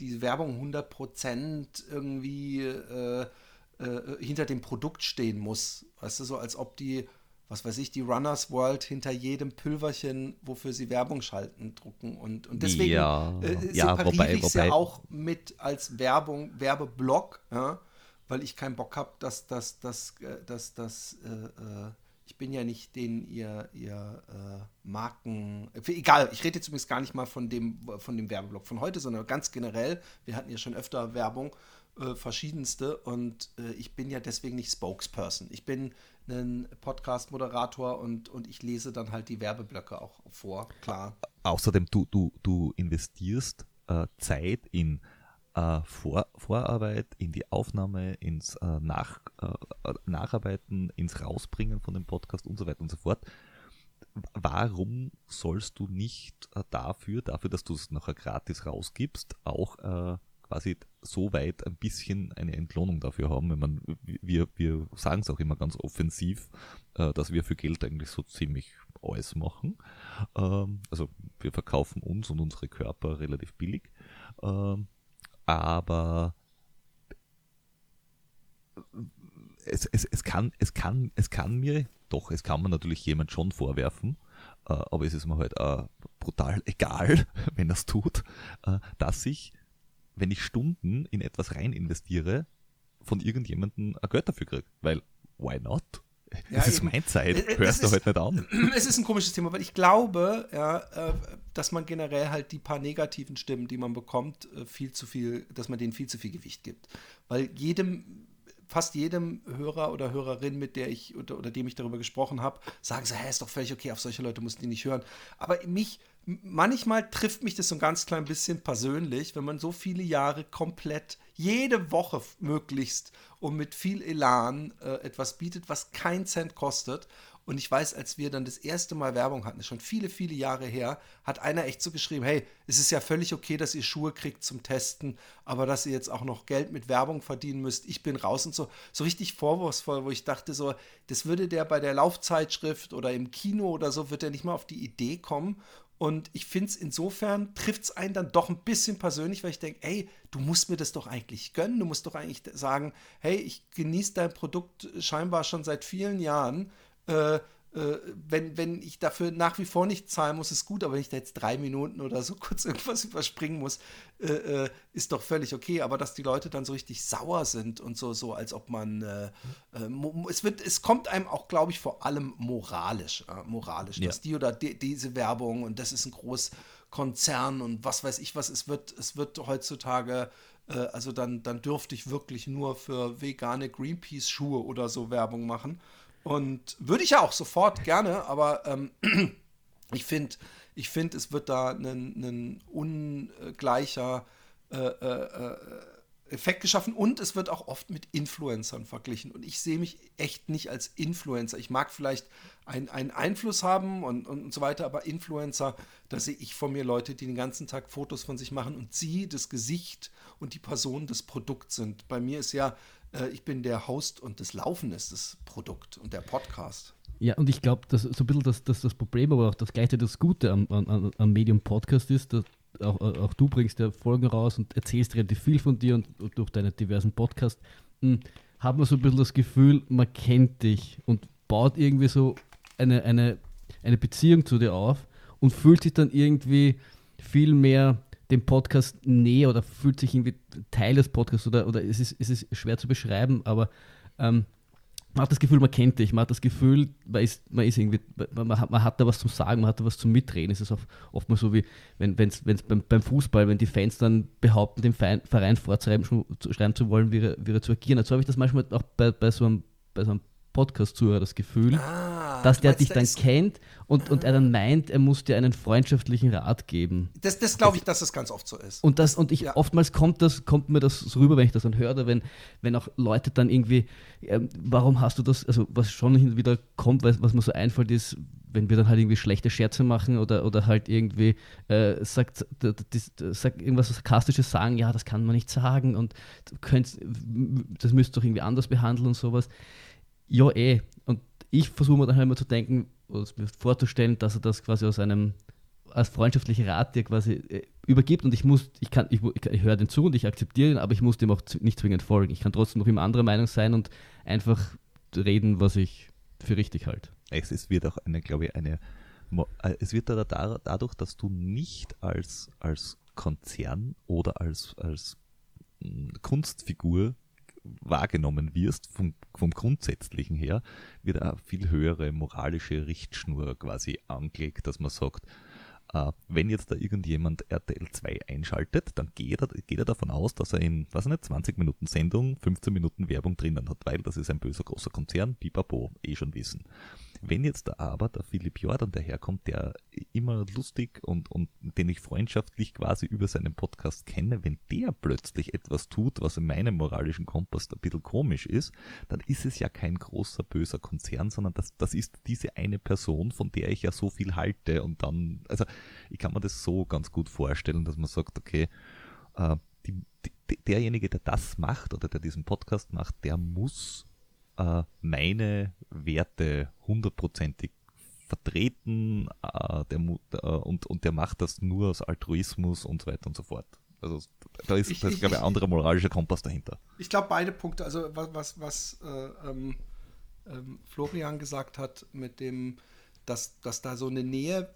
die Werbung 100% irgendwie äh, äh, hinter dem Produkt stehen muss. Weißt du, so als ob die was weiß ich, die Runners World hinter jedem Pülverchen, wofür sie Werbung schalten, drucken. Und, und deswegen ja, äh, ja, separiere ich es ja auch mit als Werbung, Werbeblock, ja, weil ich keinen Bock habe, dass das, das, das, das, äh, äh, ich bin ja nicht den ihr, ihr äh, Marken, egal, ich rede jetzt übrigens gar nicht mal von dem, von dem Werbeblock von heute, sondern ganz generell, wir hatten ja schon öfter Werbung, äh, verschiedenste und äh, ich bin ja deswegen nicht Spokesperson. Ich bin einen Podcast-Moderator und, und ich lese dann halt die Werbeblöcke auch vor, klar. Außerdem, du, du, du investierst äh, Zeit in äh, Vor Vorarbeit, in die Aufnahme, ins äh, Nach äh, Nacharbeiten, ins Rausbringen von dem Podcast und so weiter und so fort. Warum sollst du nicht äh, dafür, dafür, dass du es nachher gratis rausgibst, auch äh, quasi so weit ein bisschen eine Entlohnung dafür haben? Wenn man, wir, wir sagen es auch immer ganz offensiv, äh, dass wir für Geld eigentlich so ziemlich alles machen. Ähm, also wir verkaufen uns und unsere Körper relativ billig. Ähm, aber es, es, es, kann, es, kann, es kann mir, doch, es kann man natürlich jemand schon vorwerfen, äh, aber es ist mir halt äh, brutal egal, wenn er es tut, äh, dass ich, wenn ich Stunden in etwas rein investiere, von irgendjemandem ein Geld dafür kriege. Weil, why not? Ja, das ist eben. meine Zeit, Äh, äh, hörst du halt nicht an. Es ist ein komisches Thema, weil ich glaube, ja, äh, dass man generell halt die paar negativen Stimmen, die man bekommt, viel zu viel, dass man denen viel zu viel Gewicht gibt. Weil jedem, fast jedem Hörer oder Hörerin, mit der ich oder, oder dem ich darüber gesprochen habe, sagen sie, hä, ist doch völlig okay, auf solche Leute mussten die nicht hören. Aber mich, manchmal trifft mich das so ein ganz klein bisschen persönlich, wenn man so viele Jahre komplett jede Woche möglichst und mit viel Elan äh, etwas bietet, was keinen Cent kostet. Und ich weiß, als wir dann das erste Mal Werbung hatten, schon viele, viele Jahre her, hat einer echt so geschrieben, hey, es ist ja völlig okay, dass ihr Schuhe kriegt zum Testen, aber dass ihr jetzt auch noch Geld mit Werbung verdienen müsst, ich bin raus und so. So richtig vorwurfsvoll, wo ich dachte so, das würde der bei der Laufzeitschrift oder im Kino oder so, wird er nicht mal auf die Idee kommen. Und ich finde es insofern, trifft es einen dann doch ein bisschen persönlich, weil ich denke, ey, du musst mir das doch eigentlich gönnen. Du musst doch eigentlich sagen, hey, ich genieße dein Produkt scheinbar schon seit vielen Jahren. Äh, äh, wenn, wenn ich dafür nach wie vor nicht zahlen muss, ist gut, aber wenn ich da jetzt drei Minuten oder so kurz irgendwas überspringen muss, äh, äh, ist doch völlig okay. Aber dass die Leute dann so richtig sauer sind und so, so als ob man, äh, äh, es wird, es kommt einem auch, glaube ich, vor allem moralisch, äh, moralisch, Ja. dass die oder die, diese Werbung und das ist ein Großkonzern und was weiß ich was, es wird, es wird heutzutage, also dann, dann dürfte ich wirklich nur für vegane Greenpeace-Schuhe oder so Werbung machen. Und würde ich ja auch sofort gerne, aber ähm, ich finde, ich find, es wird da ein, ungleicher äh, äh, äh, Effekt geschaffen und es wird auch oft mit Influencern verglichen. Und ich sehe mich echt nicht als Influencer. Ich mag vielleicht ein- einen Einfluss haben und, und, und so weiter, aber Influencer, da sehe ich vor mir Leute, die den ganzen Tag Fotos von sich machen und sie das Gesicht und die Person des Produkts sind. Bei mir ist ja, äh, ich bin der Host und das Laufen ist das Produkt und der Podcast. Ja, und ich glaube, dass so ein bisschen das, das, das Problem, aber auch das gleichzeitig das Gute am, am, am Medium Podcast ist, dass auch, auch du bringst ja Folgen raus und erzählst relativ viel von dir und, und durch deine diversen Podcasts, mh, hat man so ein bisschen das Gefühl, man kennt dich und baut irgendwie so eine, eine, eine Beziehung zu dir auf und fühlt sich dann irgendwie viel mehr dem Podcast näher oder fühlt sich irgendwie Teil des Podcasts oder, oder es, ist, es ist schwer zu beschreiben, aber ähm, man hat das Gefühl, man kennt dich, man hat das Gefühl, man ist, man ist irgendwie, man, hat, man hat da was zum Sagen, man hat da was zum Mitreden. Es ist oft, oft mal so wie, wenn es beim, beim Fußball, wenn die Fans dann behaupten, dem Verein, vorzuschreiben zu, zu, schreiben zu wollen, wie er, wie er zu agieren hat. So habe ich das manchmal auch bei, bei so einem, bei so einem Podcast-Zuhörer das Gefühl, Ah, dass der dich da dann kennt und, und er dann meint, er muss dir einen freundschaftlichen Rat geben. Das, das glaube ich, dass das ganz oft so ist. Und das, und ich, Ja. oftmals kommt das, kommt mir das so rüber, wenn ich das dann höre, oder wenn, wenn auch Leute dann irgendwie, ähm, warum hast du das, also was schon hin und wieder kommt, was, was mir so einfällt, ist, wenn wir dann halt irgendwie schlechte Scherze machen oder, oder halt irgendwie äh, sagt, sagt irgendwas Sarkastisches sagen, ja, das kann man nicht sagen und du könntest, das müsst ihr doch irgendwie anders behandeln und sowas. Ja, eh. Und ich versuche mir dann halt immer zu denken, oder mir vorzustellen, dass er das quasi aus einem als freundschaftlicher Rat dir quasi äh, übergibt und ich muss, ich kann, ich, ich, höre den zu und ich akzeptiere ihn, aber ich muss dem auch nicht zwingend folgen. Ich kann trotzdem noch immer anderer Meinung sein und einfach reden, was ich für richtig halte. Es wird auch eine, glaube ich, eine, äh, es wird da, da, dadurch, dass du nicht als, als Konzern oder als, als mh, Kunstfigur wahrgenommen wirst, vom, vom Grundsätzlichen her, wird eine viel höhere moralische Richtschnur quasi angelegt, dass man sagt, äh, wenn jetzt da irgendjemand RTL 2 einschaltet, dann geht er, geht er davon aus, dass er in, was nicht, 20 Minuten Sendung 15 Minuten Werbung drinnen hat, weil das ist ein böser großer Konzern, pipapo, eh schon wissen. Wenn jetzt da aber der Philipp Jordan daherkommt, der immer lustig und, und den ich freundschaftlich quasi über seinen Podcast kenne, wenn der plötzlich etwas tut, was in meinem moralischen Kompass ein bisschen komisch ist, dann ist es ja kein großer böser Konzern, sondern das, das ist diese eine Person, von der ich ja so viel halte. Und dann, also ich kann mir das so ganz gut vorstellen, dass man sagt, okay, äh, die, die, derjenige, der das macht oder der diesen Podcast macht, der muss äh, meine Werte hundertprozentig vertreten äh, der, äh, und, und der macht das nur aus Altruismus und so weiter und so fort. Also da ist, Ich- da ist ich- glaube ich, ein anderer moralischer Kompass dahinter. Ich glaube, beide Punkte, also was, was, was äh, ähm, ähm, Florian gesagt hat, mit dem, dass, dass da so eine Nähe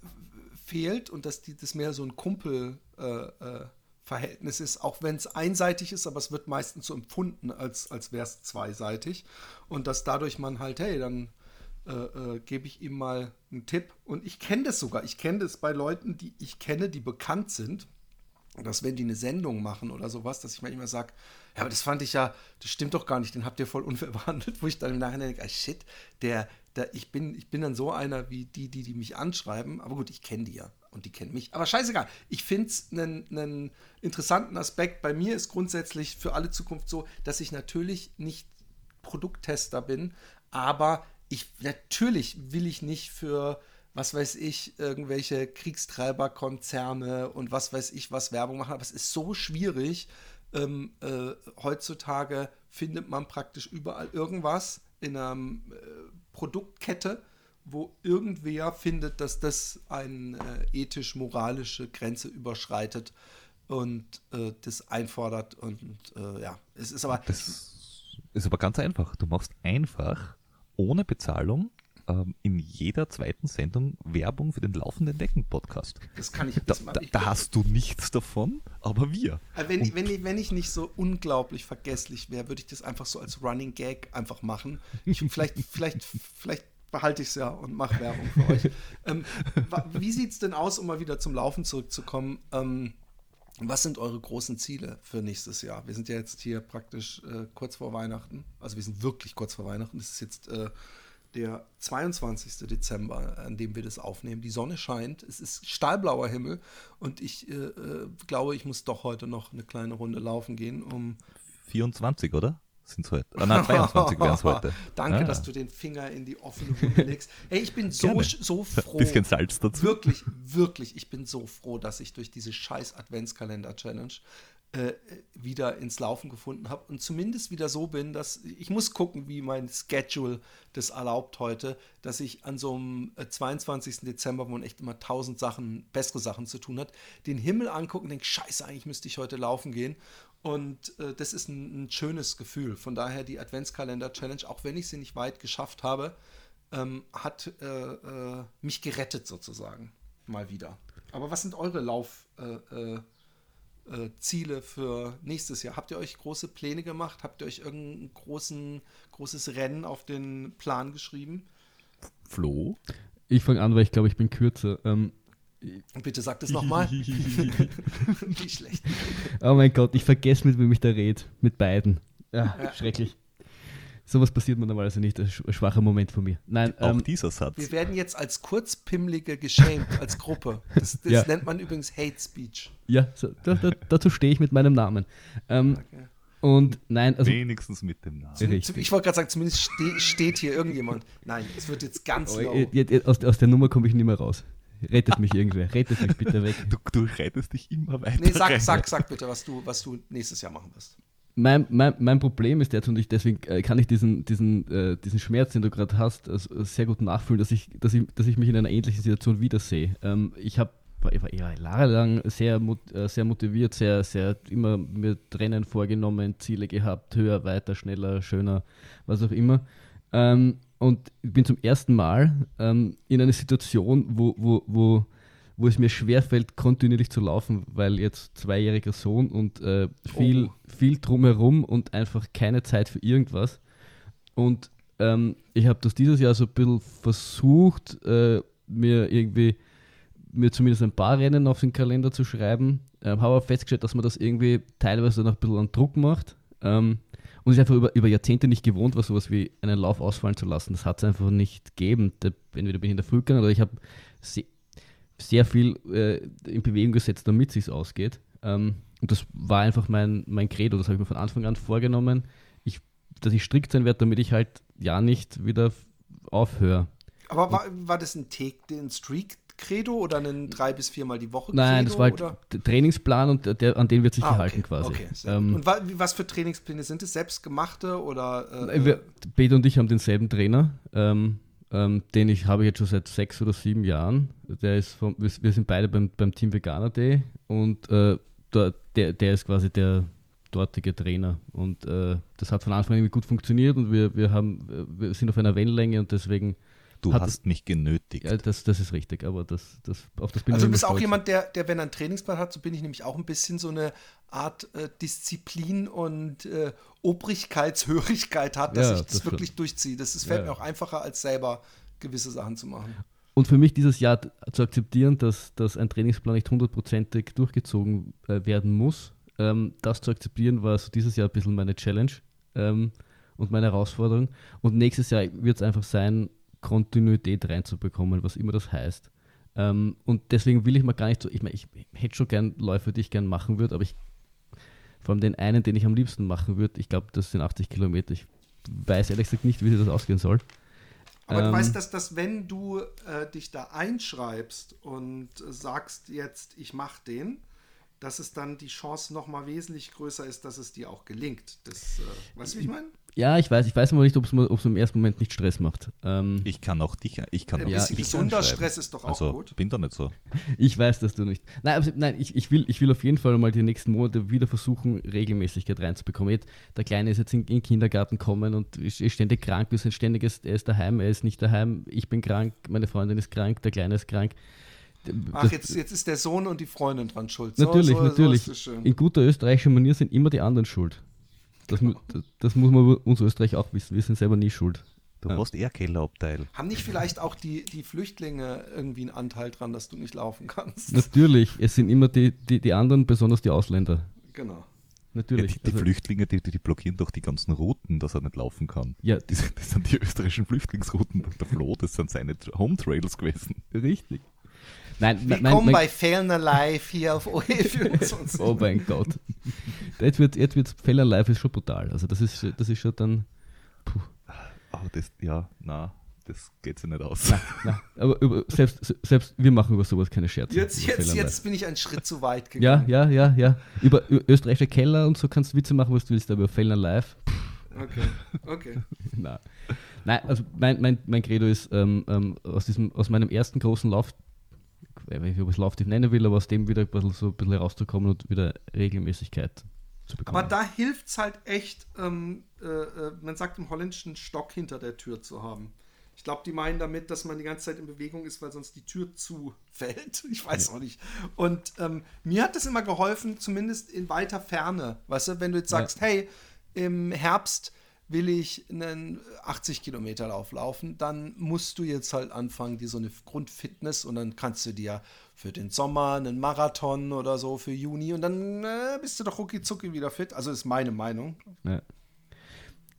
fehlt und dass die, das mehr so ein Kumpel-Verhältnis äh, Verhältnis ist, auch wenn es einseitig ist, aber es wird meistens so empfunden, als, als wäre es zweiseitig. Und dass dadurch man halt, hey, dann äh, äh, gebe ich ihm mal einen Tipp. Und ich kenne das sogar. Ich kenne das bei Leuten, die ich kenne, die bekannt sind dass wenn die eine Sendung machen oder sowas, dass ich manchmal sage, ja, aber das fand ich ja, das stimmt doch gar nicht, den habt ihr voll unfair behandelt, wo ich dann im Nachhinein denke, ah, shit, der, der, ich, bin, ich bin dann so einer wie die, die, die mich anschreiben, aber gut, ich kenne die ja und die kennen mich. Aber scheißegal, ich finde es einen, interessanten Aspekt. Bei mir ist grundsätzlich für alle Zukunft so, dass ich natürlich nicht Produkttester bin, aber ich natürlich will ich nicht für was weiß ich, irgendwelche Kriegstreiberkonzerne und was weiß ich, was Werbung machen. Aber es ist so schwierig. Ähm, äh, heutzutage findet man praktisch überall irgendwas in einer äh, Produktkette, wo irgendwer findet, dass das eine äh, ethisch-moralische Grenze überschreitet und äh, das einfordert. Und äh, ja, es ist aber. Das ist aber ganz einfach. Du machst einfach ohne Bezahlung ähm, in jeder zweiten Sendung Werbung für den laufenden Decken-Podcast. Das kann ich. Da, Das, da, ich, da hast du nichts davon, aber wir. Also Wenn, ich- wenn, ich, wenn ich nicht so unglaublich vergesslich wäre, würde ich das einfach so als Running Gag einfach machen. Ich, vielleicht, vielleicht, vielleicht behalte ich es ja und mache Werbung für euch. Ähm, wie sieht es denn aus, um mal wieder zum Laufen zurückzukommen? Ähm, was sind eure großen Ziele für nächstes Jahr? Wir sind ja jetzt hier praktisch äh, kurz vor Weihnachten. Also wir sind wirklich kurz vor Weihnachten. Es ist jetzt äh, der 22. Dezember, an dem wir das aufnehmen. Die Sonne scheint, es ist stahlblauer Himmel und ich äh, äh, glaube, ich muss doch heute noch eine kleine Runde laufen gehen, um 24, oder? Sind es heute? Ah, nein, 22 wären es heute. Danke, Ah. dass du den Finger in die offene Wunde legst. Hey, ich bin so, Gerne. so froh. Bisschen Salz dazu. Wirklich, wirklich, ich bin so froh, dass ich durch diese scheiß Adventskalender-Challenge äh, wieder ins Laufen gefunden habe und zumindest wieder so bin, dass ich muss gucken, wie mein Schedule das erlaubt heute, dass ich an so einem äh, 22. Dezember, wo man echt immer tausend Sachen, bessere Sachen zu tun hat, den Himmel angucken und denke, scheiße, eigentlich müsste ich heute laufen gehen. Und äh, das ist ein, ein schönes Gefühl. Von daher die Adventskalender-Challenge, auch wenn ich sie nicht weit geschafft habe, ähm, hat äh, äh, mich gerettet sozusagen. Mal wieder. Aber was sind eure Laufziele äh, äh, Ziele für nächstes Jahr? Habt ihr euch große Pläne gemacht? Habt ihr euch irgendein großen, großes Rennen auf den Plan geschrieben? Flo? Ich fange an, weil ich glaube, ich bin kürzer. Ähm, bitte sagt es nochmal. Wie schlecht. oh mein Gott, ich vergesse, mit wem ich da rede. Mit beiden. Ja, Ja. schrecklich. Sowas passiert mir normalerweise nicht. Ein sch- ein schwacher Moment von mir. Nein, Auch ähm, dieser Satz. Wir werden jetzt als Kurzpimmlige geschämt, als Gruppe. Das, das Ja. nennt man übrigens Hate Speech. ja, so, da, da, dazu stehe ich mit meinem Namen. Ähm, Okay. und nein, also Wenigstens mit dem Namen. Richtig. Ich wollte gerade sagen, zumindest ste steht hier irgendjemand. Nein, es wird jetzt ganz Oh, aus, aus der Nummer komme ich nicht mehr raus. Rettet mich irgendwer. Rettet mich bitte weg. Du, du reitest dich immer weiter. Nee, sag, rein. sag, sag bitte, was du, was du nächstes Jahr machen wirst. Mein, mein, mein Problem ist jetzt, und ich, deswegen äh, kann ich diesen, diesen, äh, diesen Schmerz, den du gerade hast, also, sehr gut nachfühlen, dass ich, dass, ich, dass ich mich in einer ähnlichen Situation wiedersehe. Ähm, ich habe war, ich war ja jahrelang sehr, äh, sehr motiviert, sehr, sehr immer mir Rennen vorgenommen, Ziele gehabt, höher, weiter, schneller, schöner, was auch immer. Ähm, und ich bin zum ersten Mal ähm, in einer Situation, wo, wo, wo, wo es mir schwerfällt, kontinuierlich zu laufen, weil jetzt zweijähriger Sohn und äh, viel, Oh. viel drumherum und einfach keine Zeit für irgendwas. Und ähm, ich habe das dieses Jahr so ein bisschen versucht, äh, mir irgendwie mir zumindest ein paar Rennen auf den Kalender zu schreiben. Ähm, habe aber festgestellt, dass man das irgendwie teilweise noch ein bisschen an Druck macht. Ähm, und ich einfach über, über Jahrzehnte nicht gewohnt war, sowas wie einen Lauf ausfallen zu lassen. Das hat es einfach nicht gegeben. Da, entweder bin ich in der Früh gegangen oder ich habe sehr, sehr viel äh, in Bewegung gesetzt, damit es ausgeht. Ähm, und das war einfach mein, mein Credo. Das habe ich mir von Anfang an vorgenommen, ich, dass ich strikt sein werde, damit ich halt ja nicht wieder aufhöre. Aber war, war das ein Take, ein Streak-Credo oder ein drei bis viermal die Woche? Nein, Credo, das war halt der Trainingsplan und der, an den wird sich Ah, gehalten okay, quasi. Okay, Ähm, und wa was für Trainingspläne sind es? Selbstgemachte oder? Äh, Wir, Peter und ich haben denselben Trainer, ähm, ähm, den ich habe ich jetzt schon seit sechs oder sieben Jahren. Der ist vom, wir, wir sind beide beim, beim Team Veganer Day und äh, der, der, der ist quasi der dortige Trainer. Und äh, das hat von Anfang an gut funktioniert und wir, wir, haben, wir sind auf einer Wellenlänge und deswegen, Du Hat hast mich genötigt. ja, das, das ist richtig, aber das, das, auf das bin also ich du immer bist auch stolz. jemand, der, der, wenn er einen Trainingsplan hat, so bin ich nämlich auch ein bisschen so eine Art äh, Disziplin und äh, Obrigkeitshörigkeit hat, dass Ja, ich das, das wirklich durchziehe. Das ist, fällt Ja. mir auch einfacher, als selber gewisse Sachen zu machen. Und für mich dieses Jahr zu akzeptieren, dass, dass ein Trainingsplan nicht hundertprozentig durchgezogen äh, werden muss, ähm, das zu akzeptieren, war so dieses Jahr ein bisschen meine Challenge ähm, und meine Herausforderung. Und nächstes Jahr wird es einfach sein, Kontinuität reinzubekommen, was immer das heißt. Ähm, und deswegen will ich mal gar nicht so, ich meine, ich hätte schon gern Läufe, die ich gern machen würde, aber ich, vor allem den einen, den ich am liebsten machen würde, ich glaube, das sind 80 Kilometer. Ich weiß ehrlich gesagt nicht, wie das ausgehen soll. Aber du Ähm, weißt, dass, dass wenn du äh, dich da einschreibst und äh, sagst jetzt, ich mache den, dass es dann die Chance noch mal wesentlich größer ist, dass es dir auch gelingt. Das, äh, weißt du, wie ich meine? Ja, ich weiß, ich weiß aber nicht, ob es im ersten Moment nicht Stress macht. Ähm, Ich kann auch dich, ich kann Ein auch Ja, bisschen dich gesunder. Stress ist doch auch also, gut. bin doch nicht so. Ich weiß, dass du nicht. Nein, also, nein ich, ich, will, ich will auf jeden Fall mal die nächsten Monate wieder versuchen, Regelmäßigkeit reinzubekommen. Jetzt, der Kleine ist jetzt in, in den Kindergarten gekommen und ist, ist ständig krank. Wir sind ständiges, er ist daheim, er ist nicht daheim. Ich bin krank, meine Freundin ist krank, der Kleine ist krank. Ach, Das- jetzt, jetzt ist der Sohn und die Freundin dran schuld. Natürlich, so, so, natürlich. So ist das schön. in guter österreichischer Manier sind immer die anderen schuld. Das, das, muss man uns Österreich auch wissen. Wir sind selber nie schuld. Du Ja. hast eher Kellerabteil. Haben nicht vielleicht auch die, die Flüchtlinge irgendwie einen Anteil dran, dass du nicht laufen kannst? Natürlich, es sind immer die, die, die anderen, besonders die Ausländer. Genau. Ja, Natürlich. die, die Also- Flüchtlinge, die, die blockieren doch die ganzen Routen, dass er nicht laufen kann. Ja, Das, sind- das sind die österreichischen Flüchtlingsrouten. Der Flo, das sind seine Home Trails gewesen. richtig. Nein, Willkommen mein- bei Fellner Live hier auf OE24. Oh mein Gott. Jetzt wird jetzt wird's Feller Live ist schon brutal. Also das ist das ist schon dann puh, Aber das, ja, na, das geht sich nicht aus. na, aber über, selbst selbst wir machen über sowas keine Scherze. Jetzt, jetzt, jetzt bin ich einen Schritt zu weit Live. Ja, gegangen. ja, ja, ja. Über, über österreichische Keller und so kannst du Witze machen, was du willst, aber über Feller Live. Okay, okay. Nein. Nein, also mein, mein, mein Credo ist ähm, ähm, aus, diesem, aus meinem ersten großen Lauf, ich weiß nicht, ob ich es Lauftief nennen will, aber aus dem wieder ein bisschen, so ein bisschen herauszukommen und wieder Regelmäßigkeit zu bekommen. Aber da hilft es halt echt, ähm, äh, äh, man sagt im Holländischen, Stock hinter der Tür zu haben. Ich glaube, die meinen damit, dass man die ganze Zeit in Bewegung ist, weil sonst die Tür zufällt. Ich weiß auch nicht. Und ähm, mir hat das immer geholfen, zumindest in weiter Ferne. Weißt du, wenn du jetzt Ja. sagst, hey, im Herbst will ich einen 80 Kilometer Lauf laufen, dann musst du jetzt halt anfangen, dir so eine Grundfitness und dann kannst du dir für den Sommer einen Marathon oder so für Juni und dann äh, bist du doch rucki zucki wieder fit. Also ist meine Meinung. Ja.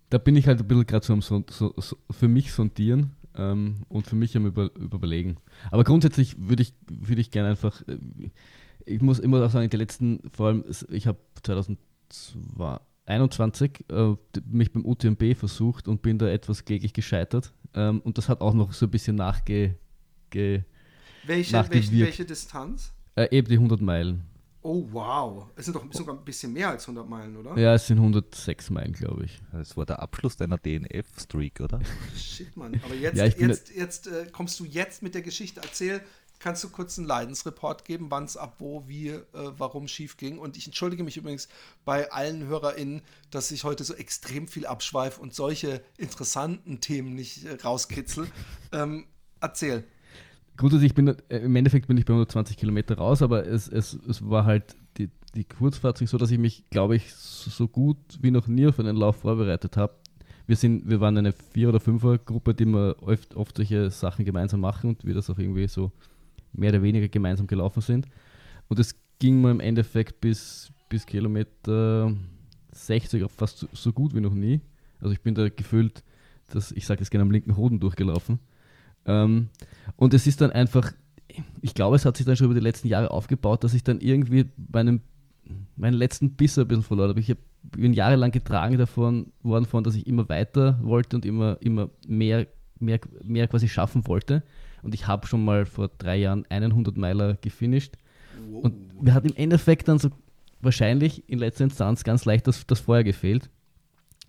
Da bin ich halt ein bisschen gerade so, so, so für mich sondieren ähm, und für mich am über, überlegen. Aber grundsätzlich würde ich, würde ich gerne einfach, äh, ich muss immer auch sagen, die letzten, vor allem, ich habe 2021 äh, mich beim UTMB versucht und bin da etwas kläglich gescheitert. Ähm, und das hat auch noch so ein bisschen nachge, ge, Welche, welche, welche Distanz? äh, eben die 100 Meilen. Oh, wow. Es sind doch sogar ein bisschen mehr als 100 Meilen, oder? Ja, es sind 106 Meilen, glaube ich. Das war der Abschluss deiner DNF-Streak, oder? Shit, Mann. Aber jetzt, Ja, jetzt, jetzt äh, kommst du jetzt mit der Geschichte. Erzähl, kannst du kurz einen Leidensreport geben, wann es ab wo, wie, äh, warum schief ging? Und ich entschuldige mich übrigens bei allen HörerInnen, dass ich heute so extrem viel abschweife und solche interessanten Themen nicht äh, rauskitzel. ähm, erzähl. Grundsätzlich bin äh, im Endeffekt bin ich bei 120 Kilometer raus, aber es, es, es war halt die, die Kurzfassung so, dass ich mich, glaube ich, so so gut wie noch nie auf einen Lauf vorbereitet habe. Wir, sind, wir waren eine Vier- oder Fünfer-Gruppe, die wir oft, oft solche Sachen gemeinsam machen und wir das auch irgendwie so mehr oder weniger gemeinsam gelaufen sind. Und es ging mir im Endeffekt bis, bis Kilometer 60 auch fast so, so gut wie noch nie. Also ich bin da gefühlt, dass ich sage es gerne am linken Hoden durchgelaufen. Ähm, und es ist dann einfach, ich glaube, es hat sich dann schon über die letzten Jahre aufgebaut, dass ich dann irgendwie meinen, meinen letzten Biss ein bisschen verloren habe. Ich hab, bin jahrelang getragen davon worden, von, dass ich immer weiter wollte und immer, immer mehr, mehr, mehr quasi schaffen wollte. Und ich habe schon mal vor drei Jahren einen 100 Meiler gefinisht. Und mir hat im Endeffekt dann so wahrscheinlich in letzter Instanz ganz leicht das, das Feuer gefehlt.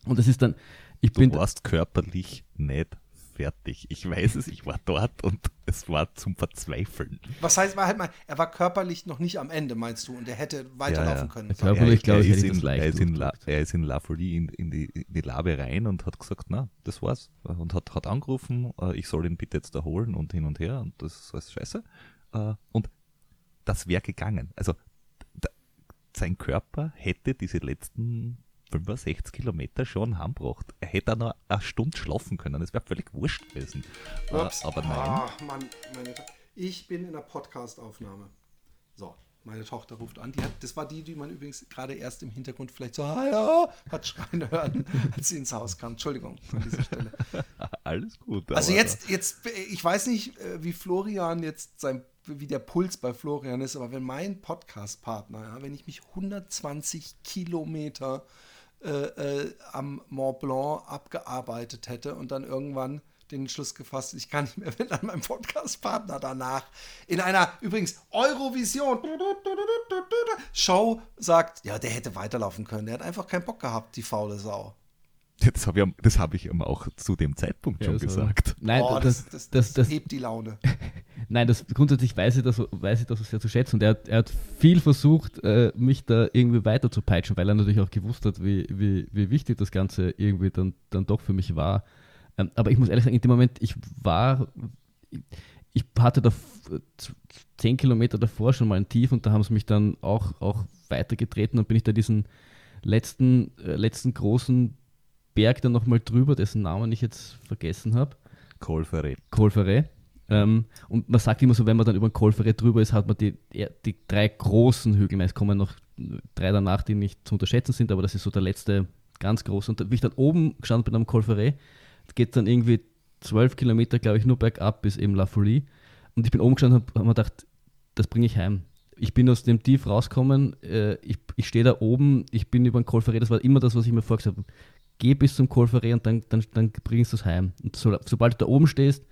Und es ist dann, ich Du bin, warst körperlich nicht fertig. Ich weiß es, ich war dort und es war zum Verzweifeln. Was heißt, war halt mal, er war körperlich noch nicht am Ende, meinst du, und er hätte weiterlaufen können. Ja, Körperlich, glaube ich, er, er, ist in La, durchgedrückt. er ist in La Folie in, in, die, in die Labe rein und hat gesagt, na, das war's. Und hat, hat angerufen, äh, ich soll ihn bitte jetzt erholen und hin und her und das ist alles scheiße. Äh, Und das wäre gegangen. Also da, sein Körper hätte diese letzten 65 Kilometer schon heimgebracht. Er hätte auch noch eine Stunde schlafen können. Es wäre völlig wurscht gewesen. Äh, Ups. Aber nein. Ach, Mann, meine To- ich bin in einer Podcast-Aufnahme. So, meine Tochter ruft an. Die hat, das war die, die man übrigens gerade erst im Hintergrund vielleicht so Hallo, hat schreien hören, als sie ins Haus kam. Entschuldigung an dieser Stelle. Alles gut. Also jetzt, jetzt, ich weiß nicht, äh, wie Florian jetzt sein, wie der Puls bei Florian ist, aber wenn mein Podcast-Partner, ja, wenn ich mich 120 Kilometer äh, äh, am Mont Blanc abgearbeitet hätte und dann irgendwann den Entschluss gefasst, ich kann nicht mehr, wenn dann mein Podcast-Partner danach in einer übrigens Eurovision Show sagt, ja, der hätte weiterlaufen können, der hat einfach keinen Bock gehabt, die faule Sau. Das habe ich, das hab ich ihm auch zu dem Zeitpunkt schon Ja, war- gesagt. Nein, Oh, das, das, das, das, hebt die Laune. nein, das grundsätzlich weiß ich das, weiß ich das sehr zu schätzen. Und er hat, er hat viel versucht, äh, mich da irgendwie weiter zu peitschen, weil er natürlich auch gewusst hat, wie, wie, wie wichtig das Ganze irgendwie dann, dann doch für mich war. Ähm, aber ich muss ehrlich sagen, in dem Moment, ich war, ich hatte da zehn Kilometer davor schon mal ein Tief und da haben sie mich dann auch, auch weitergetreten und bin ich da diesen letzten, äh, letzten großen Berg dann nochmal drüber, dessen Namen ich jetzt vergessen habe. Kolfere. Colferet. Ähm, und man sagt immer so, wenn man dann über den Colferet drüber ist, hat man die, die drei großen Hügel. Es kommen noch drei danach, die nicht zu unterschätzen sind, aber das ist so der letzte ganz große. Und wie ich dann oben gestanden bin am Colferet, geht dann irgendwie zwölf Kilometer, glaube ich, nur bergab bis eben La Folie. Und ich bin oben gestanden und habe hab mir gedacht, das bringe ich heim. Ich bin aus dem Tief rausgekommen, äh, ich, ich stehe da oben, ich bin über den Colferet, das war immer das, was ich mir vorgesagt habe. Geh bis zum Colferet und dann, dann, dann bringst du es heim. Und so, sobald du da oben stehst,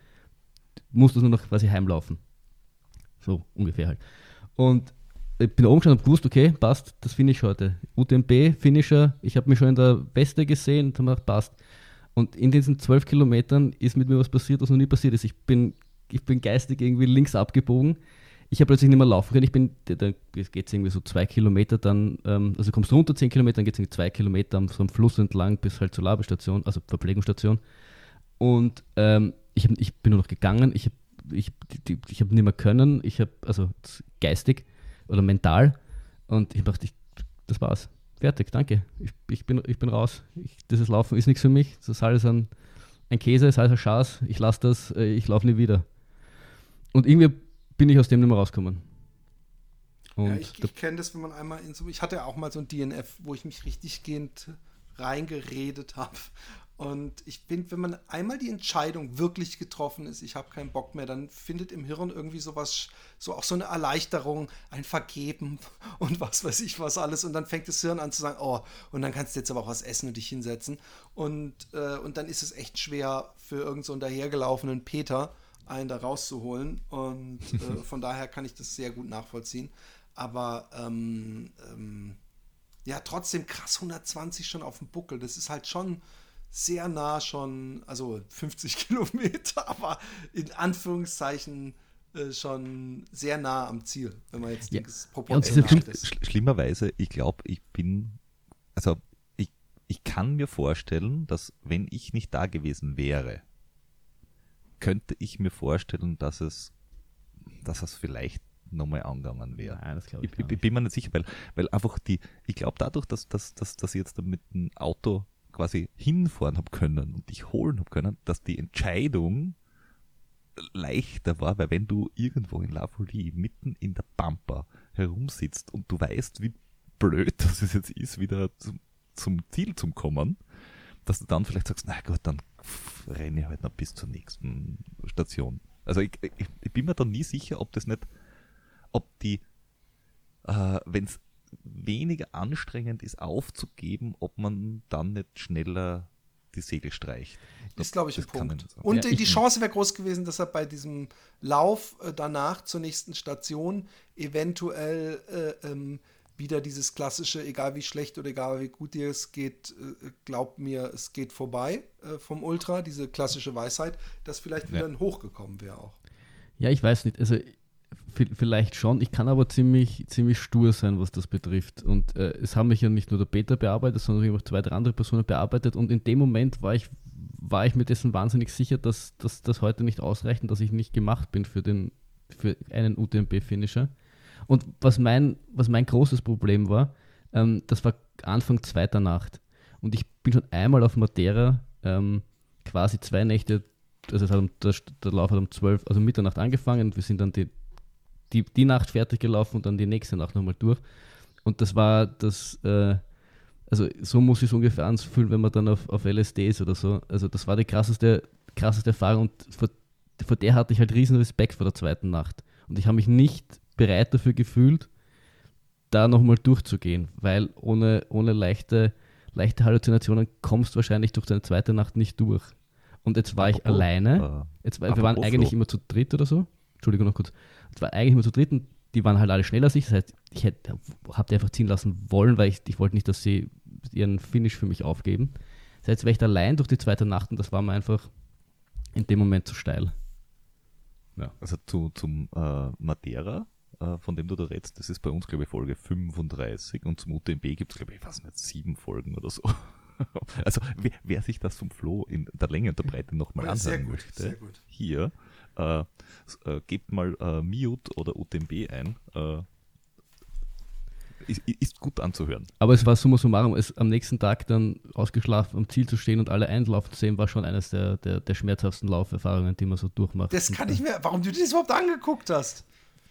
musst du nur noch quasi heimlaufen. So ungefähr halt. Und ich bin oben gestanden und gewusst, okay, passt, das Finish heute. UTMB, Finisher, ich habe mich schon in der Weste gesehen und habe gedacht, passt. Und in diesen zwölf Kilometern ist mit mir was passiert, was noch nie passiert ist. Ich bin, ich bin geistig irgendwie links abgebogen. Ich habe plötzlich nicht mehr laufen können. Ich bin, da geht es irgendwie so zwei Kilometer dann, ähm, also kommst du runter zehn Kilometer, dann geht es irgendwie zwei Kilometer am, so am Fluss entlang bis halt zur Labestation, also Verpflegungsstation. Und ähm, ich, hab, ich bin nur noch gegangen, ich habe ich, die- ich hab nicht mehr können, ich habe, also geistig oder mental, und ich dachte, ich, das war's. Fertig, danke. Ich, ich, bin, ich bin raus. Ich, dieses Laufen ist nichts für mich. Das ist alles ein, ein Käse, das ist alles ein Schaß. Ich lasse das, äh, ich laufe nie wieder. Und irgendwie bin ich aus dem nicht mehr rausgekommen. Ja, ich ich kenne das, wenn man einmal in so. Ich hatte ja auch mal so ein DNF, wo ich mich richtig gehend reingeredet habe. Und ich finde, wenn man einmal die Entscheidung wirklich getroffen ist, ich habe keinen Bock mehr, dann findet im Hirn irgendwie sowas, so auch so eine Erleichterung, ein Vergeben und was weiß ich was alles. Und dann fängt das Hirn an zu sagen, oh, und dann kannst du jetzt aber auch was essen und dich hinsetzen. Und, äh, und dann ist es echt schwer für irgendeinen so einen dahergelaufenen Peter, einen da rauszuholen. Und äh, von daher kann ich das sehr gut nachvollziehen. Aber ähm, ähm, ja, trotzdem krass 120 schon auf dem Buckel. Das ist halt schon sehr nah schon, also 50 Kilometer, aber in Anführungszeichen äh, schon sehr nah am Ziel, wenn man jetzt Ja. das Ja, proportional fünf- ist. Sch schlimmerweise, ich glaube, ich bin, also ich, ich kann mir vorstellen, dass wenn ich nicht da gewesen wäre, könnte ich mir vorstellen, dass es, dass es vielleicht nochmal angegangen wäre. Nein, Ich, ich, ich, bin mir nicht sicher, weil, weil einfach die, ich glaube dadurch, dass, dass, dass, dass ich jetzt da mit dem Auto quasi hinfahren habe können und dich holen habe können, dass die Entscheidung leichter war, weil wenn du irgendwo in La Folie mitten in der Pampa herumsitzt und du weißt, wie blöd das jetzt ist, wieder zum, zum Ziel zu kommen, dass du dann vielleicht sagst, na gut, dann renne ich halt noch bis zur nächsten Station. Also ich, ich, ich bin mir da nie sicher, ob das nicht, ob die, äh, wenn es weniger anstrengend ist aufzugeben, ob man dann nicht schneller die Segel streicht. Ist, glaube ich, ein Das Punkt. Und Ja, die Chance wäre groß gewesen, dass er bei diesem Lauf äh, danach zur nächsten Station eventuell äh, ähm, wieder dieses klassische, egal wie schlecht oder egal wie gut dir es geht, äh, glaubt mir, es geht vorbei äh, vom Ultra, diese klassische Weisheit, dass vielleicht wieder Ja. ein Hoch gekommen wäre auch. Ja, ich weiß nicht. Also vielleicht schon. Ich kann aber ziemlich, ziemlich stur sein, was das betrifft. Und äh, es haben mich ja nicht nur der Peter bearbeitet, sondern auch zwei, drei andere Personen bearbeitet. Und in dem Moment war ich, war ich mir dessen wahnsinnig sicher, dass, das heute nicht ausreicht und dass ich nicht gemacht bin für, den, für einen UTMB-Finisher. Und was mein, was mein großes Problem war, ähm, das war Anfang zweiter Nacht. Und ich bin schon einmal auf Madeira ähm, quasi zwei Nächte, also es hat um, der, der Lauf hat um 12, also Mitternacht angefangen und wir sind dann die, die, die Nacht fertig gelaufen und dann die nächste Nacht nochmal durch. Und das war das, äh, also so muss ich es ungefähr anfühlen, wenn man dann auf, auf LSD ist oder so. Also das war die krasseste, krasseste Erfahrung und vor, vor der hatte ich halt riesen Respekt vor der zweiten Nacht. Und ich habe mich nicht bereit dafür gefühlt, da nochmal durchzugehen, weil ohne, ohne leichte, leichte Halluzinationen kommst du wahrscheinlich durch deine zweite Nacht nicht durch. Und jetzt war ich Apropos, alleine. äh, Jetzt, war- wir waren eigentlich immer zu dritt oder so. Entschuldigung noch kurz. Es war eigentlich immer zu dritt und die waren halt alle schneller als ich. Das heißt, ich hätte, hab die einfach ziehen lassen wollen, weil ich, ich wollte nicht, dass sie ihren Finish für mich aufgeben. Das heißt, jetzt war ich da allein durch die zweite Nacht und das war mir einfach in dem Moment zu steil. Ja, also zu, zum äh, Madeira, äh, von dem du da redest, das ist bei uns, glaube ich, Folge 35 und zum UTMB gibt es, glaube ich, weiß nicht, sieben Folgen oder so. Also wer, wer sich das vom Flo in der Länge und der Breite nochmal Ja, sehr anhören gut, möchte, sehr gut. hier, äh, äh, gebt mal äh, Mute oder UTMB ein. Äh, ist, ist gut anzuhören. Aber es war summa summarum, es am nächsten Tag dann ausgeschlafen am Ziel zu stehen und alle einlaufen zu sehen, war schon eines der, der, der schmerzhaftesten Lauferfahrungen, die man so durchmacht. Das kann äh, ich mir, warum du dir das überhaupt angeguckt hast.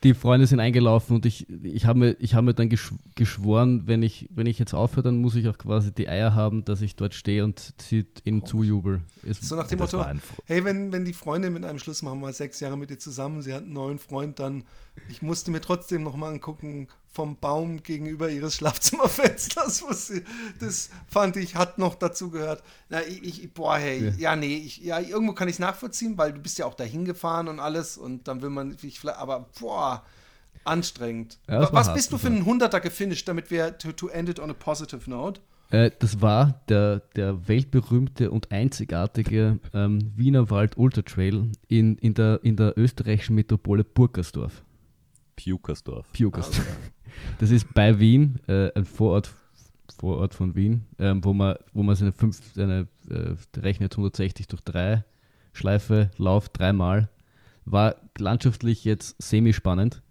Die Freunde sind eingelaufen und ich, ich habe mir, ich hab mir dann geschw geschworen, wenn ich, wenn ich jetzt aufhöre, dann muss ich auch quasi die Eier haben, dass ich dort stehe und sie ihnen zujubel. Es, So nach dem Motto, hey, wenn, wenn die Freundin mit einem Schluss machen, war sechs Jahre mit dir zusammen, sie hat einen neuen Freund, dann, ich musste mir trotzdem nochmal angucken, vom Baum gegenüber ihres Schlafzimmerfensters, was sie, das fand ich, hat noch dazu gehört. Na, ich, ich boah, hey, ja, Ja. nee, ich, ja, irgendwo kann ich es nachvollziehen, weil du bist ja auch dahin gefahren und alles und dann will man, ich, vielleicht- aber boah, anstrengend. Ja, was hart, bist du für einen Hunderter gefinisht, damit wir to, to end it on a positive note? Äh, das war der, der weltberühmte und einzigartige ähm, Wienerwald Ultra Trail in, in, der, in der österreichischen Metropole Burgersdorf. Pukersdorf. Pugersdorf. Das ist bei Wien, äh, ein Vorort, Vorort von Wien, ähm, wo man, wo man seine fünf, seine, äh, rechnet 160 durch 3 Schleife, Lauf dreimal. War landschaftlich jetzt semi-spannend,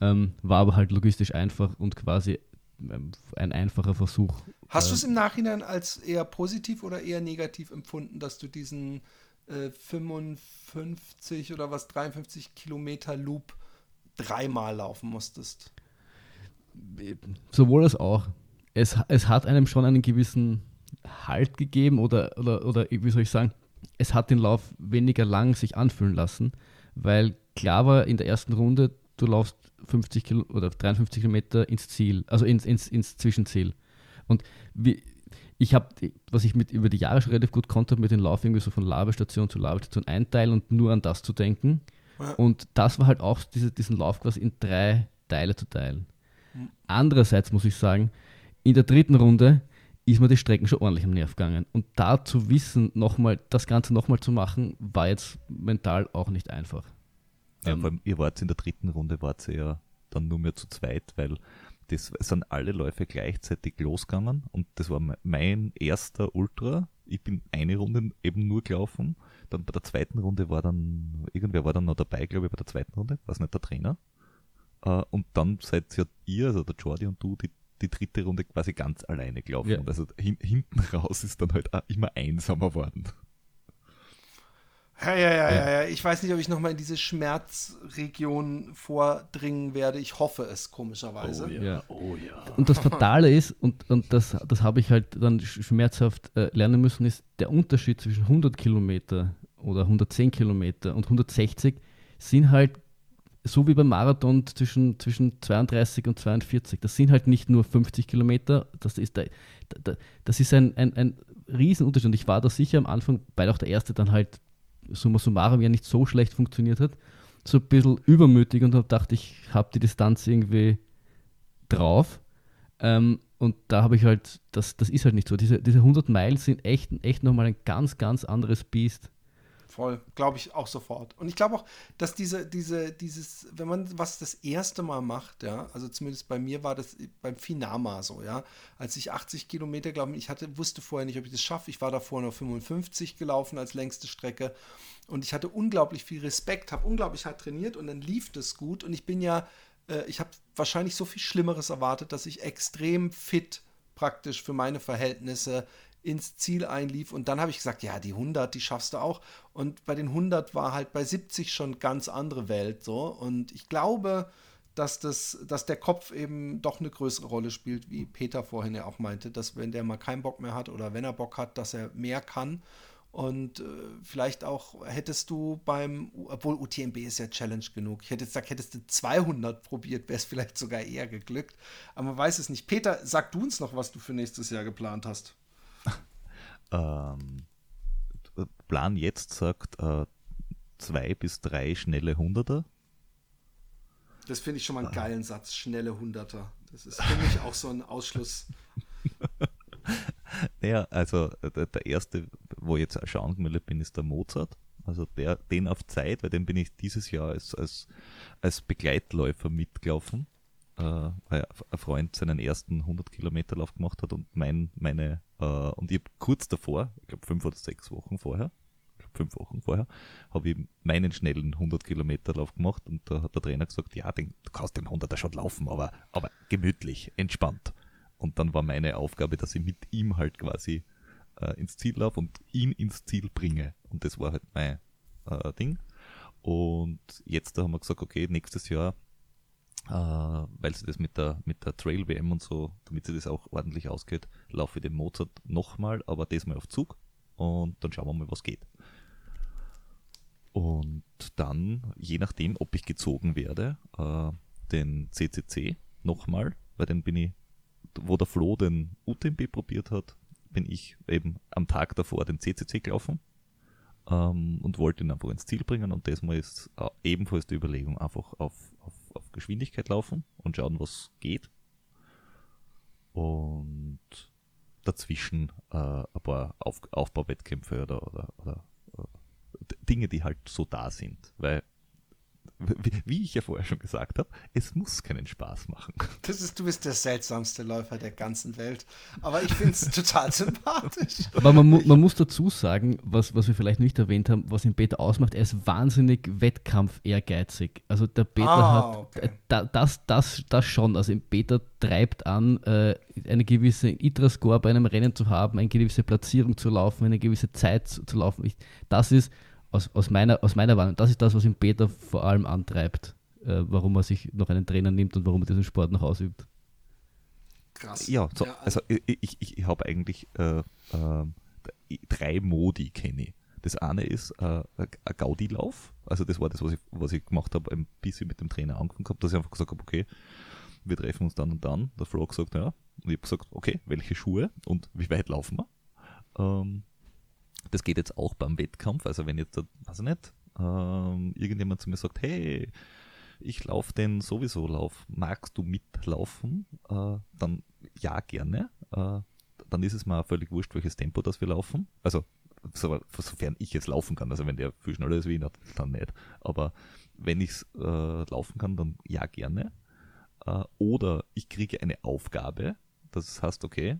ähm, war aber halt logistisch einfach und quasi ähm, ein einfacher Versuch. Hast äh, du es im Nachhinein als eher positiv oder eher negativ empfunden, dass du diesen äh, 55 oder was 53 Kilometer Loop dreimal laufen musstest? Sowohl als auch. Es, es hat einem schon einen gewissen Halt gegeben oder, oder, oder wie soll ich sagen, es hat den Lauf weniger lang sich anfühlen lassen, weil klar war in der ersten Runde, du laufst 50 Kilo oder 53 Kilometer ins Ziel, also ins, ins, ins Zwischenziel. Und wie, ich habe, was ich mit über die Jahre schon relativ gut konnte, mit den Lauf irgendwie so von Labestation zu Labestation einteilen und nur an das zu denken. Ja. Und das war halt auch diese, diesen Lauf quasi in drei Teile zu teilen. Andererseits muss ich sagen, in der dritten Runde ist mir die Strecken schon ordentlich am Nerv gegangen. Und da zu wissen, noch mal, das Ganze nochmal zu machen, war jetzt mental auch nicht einfach. Ja, Ähm, vor allem, ihr wart in der dritten Runde, wart ihr ja dann nur mehr zu zweit, weil das es sind alle Läufe gleichzeitig losgegangen und das war me- mein erster Ultra. Ich bin eine Runde eben nur gelaufen. Dann bei der zweiten Runde war dann, irgendwer war dann noch dabei, glaube ich, bei der zweiten Runde, war es nicht der Trainer. Äh, Und dann seid ja ihr, also der Jordi und du, die, die dritte Runde quasi ganz alleine gelaufen. Ja. Und also hin, hinten raus ist dann halt auch immer einsamer worden. Ja, ja, ja, ja, ja. Ich weiß nicht, ob ich nochmal in diese Schmerzregion vordringen werde. Ich hoffe es, komischerweise. Oh ja. Oh ja. Und das Fatale ist, und, und das, das habe ich halt dann schmerzhaft äh, lernen müssen, ist der Unterschied zwischen 100 Kilometer oder 110 Kilometer und 160 sind halt so wie beim Marathon zwischen, zwischen 32 und 42. Das sind halt nicht nur 50 Kilometer, das ist, der, das ist ein, ein, ein Riesenunterschied. Und ich war da sicher am Anfang, weil auch der erste dann halt summa summarum ja nicht so schlecht funktioniert hat, so ein bisschen übermütig und habe gedacht, ich habe die Distanz irgendwie drauf. Ähm, und da habe ich halt, das, das ist halt nicht so. Diese, diese 100 Meilen sind echt, echt nochmal ein ganz, ganz anderes Biest. Voll, glaube ich auch sofort. Und ich glaube auch, dass diese, diese, dieses, wenn man was das erste Mal macht, ja, also zumindest bei mir war das beim Finama so, ja, als ich 80 Kilometer, glaube ich, hatte, wusste vorher nicht, ob ich das schaffe. Ich war davor noch 55 gelaufen als längste Strecke und ich hatte unglaublich viel Respekt, habe unglaublich hart trainiert und dann lief das gut und ich bin ja, äh, ich habe wahrscheinlich so viel Schlimmeres erwartet, dass ich extrem fit praktisch für meine Verhältnisse ins Ziel einlief. Und dann habe ich gesagt, ja, die 100, die schaffst du auch. Und bei den 100 war halt bei 70 schon ganz andere Welt so. Und ich glaube, dass, das, dass der Kopf eben doch eine größere Rolle spielt, wie Peter vorhin ja auch meinte, dass wenn der mal keinen Bock mehr hat oder wenn er Bock hat, dass er mehr kann. Und äh, vielleicht auch hättest du beim, obwohl UTMB ist ja Challenge genug. Ich hätte jetzt gesagt, hättest du 200 probiert, wäre es vielleicht sogar eher geglückt. Aber man weiß es nicht. Peter, sag du uns noch, was du für nächstes Jahr geplant hast ähm, Plan jetzt sagt äh, zwei bis drei schnelle Hunderter. Das finde ich schon mal einen geilen Satz, schnelle Hunderter. Das ist für mich auch so ein Ausschluss. naja, also der, der, erste, wo ich jetzt schon angemeldet bin, ist der Mozart. Also der, den auf Zeit, weil den bin ich dieses Jahr als, als, als Begleitläufer mitgelaufen äh, ein Freund seinen ersten 100 Kilometer Lauf gemacht hat und mein, meine, äh, und ich habe kurz davor, ich glaube fünf oder sechs Wochen vorher, fünf Wochen vorher, habe ich meinen schnellen 100 Kilometer Lauf gemacht und da hat der Trainer gesagt, ja, den, du kannst den 100er schon laufen, aber, aber gemütlich, entspannt. Und dann war meine Aufgabe, dass ich mit ihm halt quasi äh, ins Ziel laufe und ihn ins Ziel bringe. Und das war halt mein äh, Ding. Und jetzt haben wir gesagt, okay, nächstes Jahr weil sie das mit der, mit der Trail WM und so, damit sie das auch ordentlich ausgeht, laufe ich den Mozart nochmal, aber diesmal auf Zug und dann schauen wir mal, was geht. Und dann, je nachdem, ob ich gezogen werde, äh, den CCC nochmal, weil dann bin ich, wo der Flo den UTMB probiert hat, bin ich eben am Tag davor den CCC gelaufen ähm, und wollte ihn einfach ins Ziel bringen und diesmal ist äh, ebenfalls die Überlegung einfach auf, auf auf Geschwindigkeit laufen und schauen, was geht. Und dazwischen äh, ein paar auf Aufbauwettkämpfe oder, oder, oder äh, Dinge, die halt so da sind. Weil wie ich ja vorher schon gesagt habe, es muss keinen Spaß machen. Das ist, du bist der seltsamste Läufer der ganzen Welt. Aber ich finde es total sympathisch. Aber man, mu man, muss dazu sagen, was, was wir vielleicht nicht erwähnt haben, was ihn Peter ausmacht, er ist wahnsinnig Wettkampf ehrgeizig. Also der Peter ah, hat okay. da, das, das, das schon. Also Peter treibt an, äh, eine gewisse ITRA-Score bei einem Rennen zu haben, eine gewisse Platzierung zu laufen, eine gewisse Zeit zu, zu laufen. Ich, das ist aus, aus, meiner, aus meiner Wahrnehmung, das ist das, was ihn Peter vor allem antreibt, äh, warum er sich noch einen Trainer nimmt und warum er diesen Sport noch ausübt. Krass. Ja, so, ja also, also ich, ich, ich habe eigentlich äh, äh, drei Modi kenne ich. Das eine ist äh, ein Gaudi-Lauf. Also das war das, was ich, was ich gemacht habe, ein bisschen mit dem Trainer angefangen habe, dass ich einfach gesagt habe, okay, wir treffen uns dann und dann. Der Flo hat gesagt, ja. Und ich habe gesagt, okay, welche Schuhe und wie weit laufen wir? Ähm, das geht jetzt auch beim Wettkampf. Also wenn jetzt, weiß ich nicht, ähm, irgendjemand zu mir sagt, hey, ich laufe den sowieso Lauf, magst du mitlaufen? Äh, dann ja, gerne. Äh, dann ist es mal völlig wurscht, welches Tempo das wir laufen. Also so, sofern ich es laufen kann. Also wenn der viel schneller ist wie ich, dann nicht. Aber wenn ich es äh, laufen kann, dann ja, gerne. Äh, oder ich kriege eine Aufgabe. Das heißt, okay,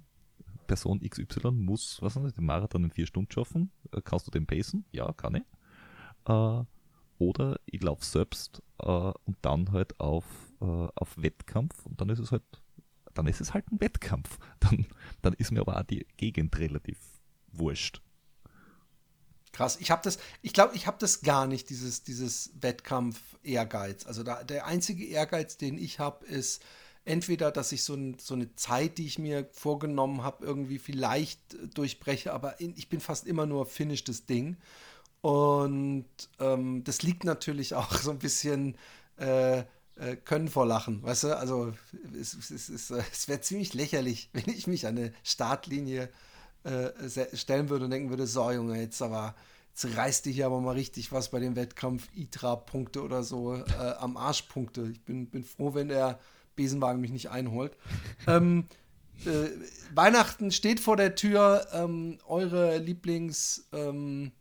Person XY muss, was nicht, den Marathon in vier Stunden schaffen. Äh, kannst du den pacen? Ja, kann ich. Äh, oder ich laufe selbst äh, und dann halt auf, äh, auf Wettkampf und dann ist es halt, dann ist es halt ein Wettkampf. Dann, dann ist mir aber auch die Gegend relativ wurscht. Krass. Ich habe das, ich glaube, ich habe das gar nicht, dieses, dieses Wettkampf-Ehrgeiz. Also da, der einzige Ehrgeiz, den ich habe, ist entweder, dass ich so, ein, so eine Zeit, die ich mir vorgenommen habe, irgendwie vielleicht durchbreche, aber in, ich bin fast immer nur finishtes Ding. Und ähm, das liegt natürlich auch so ein bisschen äh, äh, Können vor Lachen, weißt du? Also es, es, es, es wäre ziemlich lächerlich, wenn ich mich an eine Startlinie äh, stellen würde und denken würde, so Junge, jetzt aber jetzt reißt hier aber mal richtig was bei dem Wettkampf ITRA-Punkte oder so äh, am Arschpunkte. Ich bin, bin froh, wenn der Besenwagen mich nicht einholt. ähm, äh, Weihnachten steht vor der Tür. Ähm, eure Lieblings ähm,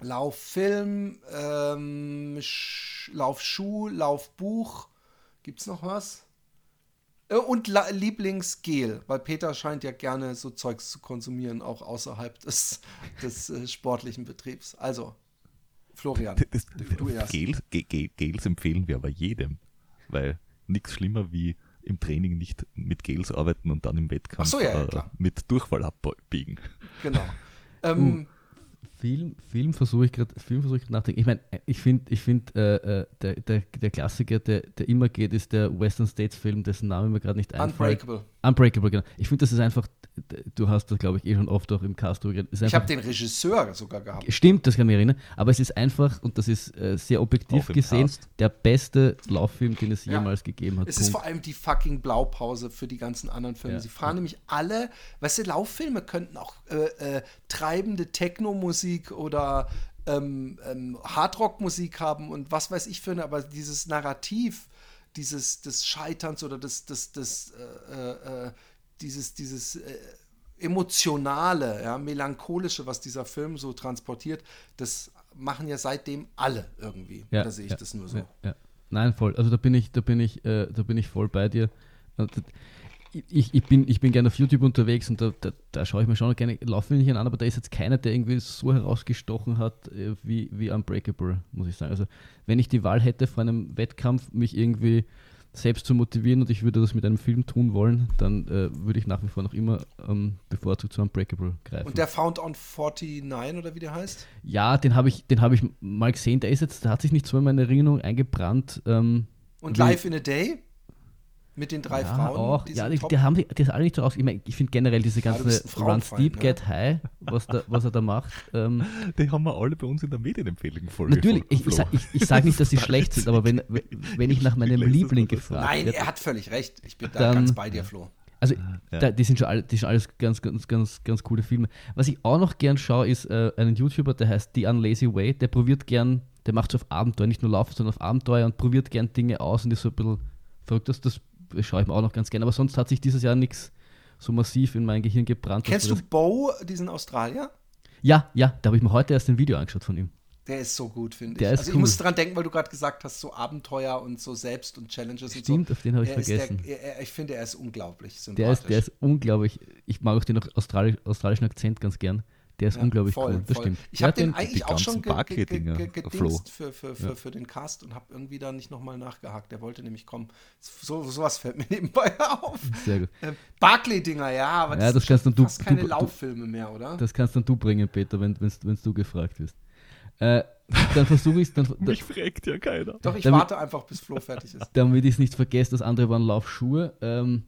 Lauffilm, ähm, Laufschuh, Laufbuch. Gibt's noch was? Äh, und La Lieblingsgel, weil Peter scheint ja gerne so Zeugs zu konsumieren, auch außerhalb des, des äh, sportlichen Betriebs. Also, Florian, das, du erst. Gels, Gels empfehlen wir aber jedem, weil nichts schlimmer wie im Training nicht mit Gels arbeiten und dann im Wettkampf so, ja, ja, äh, mit Durchfall abbiegen. Genau. Ähm, Film, Film versuche ich gerade versuch nachdenken. Ich meine, ich finde, ich find, äh, äh, der, der, der Klassiker, der, der immer geht, ist der Western States Film, dessen Name mir gerade nicht einfällt. Unbreakable. Unbreakable, genau. Ich finde, das ist einfach, du hast das, glaube ich, eh schon oft auch im Cast geredet. Ich habe den Regisseur sogar gehabt. Stimmt, das kann ich mich erinnern. Aber es ist einfach, und das ist äh, sehr objektiv gesehen, Cast. der beste Lauffilm, den es jemals ja. gegeben hat. Es Punkt. ist vor allem die fucking Blaupause für die ganzen anderen Filme. Ja. Sie fahren ja. nämlich alle, weißt du, Lauffilme könnten auch äh, äh, treibende Techno-Musik oder ähm, ähm, Hardrock-Musik haben und was weiß ich für eine, aber dieses Narrativ dieses des Scheiterns oder des, des, des äh, äh, dieses, dieses äh, emotionale, ja, melancholische, was dieser Film so transportiert, das machen ja seitdem alle irgendwie. Ja, da sehe ich ja, das nur so. Ja, Nein, voll. Also da bin ich, da bin ich, äh, da bin ich voll bei dir. Ich, ich, bin, ich bin gerne auf YouTube unterwegs und da, da, da schaue ich mir schon gerne Laufmänchen an, aber da ist jetzt keiner, der irgendwie so herausgestochen hat äh, wie, wie Unbreakable, muss ich sagen. Also wenn ich die Wahl hätte vor einem Wettkampf, mich irgendwie selbst zu motivieren und ich würde das mit einem Film tun wollen, dann äh, würde ich nach wie vor noch immer ähm, bevorzugt zu Unbreakable greifen. Und der Found on 49 oder wie der heißt? Ja, den habe ich, hab ich mal gesehen. Der ist jetzt, der hat sich nicht so in meine Erinnerung eingebrannt. Ähm, und Live in a Day? Mit den drei ja, Frauen? Auch. Ja, die, die, haben die, die ist alle nicht so aus. Ich, mein, ich finde generell diese ganze ja, Run Steep, ne? Get High, was, da, was er da macht. Ähm, die haben wir alle bei uns in der Medienempfehlung folge Natürlich, ich, ich, ich, ich sage nicht, dass sie schlecht sind, aber wenn, wenn ich nach meinem Liebling gefragt Nein, er hat völlig recht. Ich bin da dann, ganz bei dir, Flo. Also, ja. da, die, sind schon alle, die sind alles ganz, ganz, ganz, ganz coole Filme. Was ich auch noch gern schaue, ist äh, einen YouTuber, der heißt The Unlazy Way. Der probiert gern, der macht so auf Abenteuer, nicht nur Laufen, sondern auf Abenteuer und probiert gern Dinge aus und ist so ein bisschen verrückt. Das, das schaue ich mir auch noch ganz gerne. Aber sonst hat sich dieses Jahr nichts so massiv in mein Gehirn gebrannt. Kennst du Bo, diesen Australier? Ja, ja, da habe ich mir heute erst ein Video angeschaut von ihm. Der ist so gut, finde ich. also cool. ich muss dran denken, weil du gerade gesagt hast, so Abenteuer und so Selbst und Challenges Stimmt, und so. auf den habe ich er vergessen. Der, er, ich finde, er ist unglaublich sympathisch. Der ist, der ist unglaublich. Ich mag auch den australisch, australischen Akzent ganz gern. Der ist ja, unglaublich voll, cool, das voll. stimmt. Ich habe den eigentlich auch schon ge ge ge gedingst für, für, für, ja. für den Cast und habe irgendwie da nicht nochmal nachgehakt. Der wollte nämlich kommen. So, sowas fällt mir nebenbei auf. Sehr gut. Äh, Barclay-Dinger, ja, aber ja, das, das kannst dann du, keine du, Lauffilme mehr, oder? Das kannst dann du bringen, Peter, wenn du gefragt wirst. Äh, dann versuche ich es. Mich fragt ja keiner. Doch, ich damit, warte einfach, bis Flo fertig ist. Damit ich es nicht vergesse, das andere waren Laufschuhe. Ähm,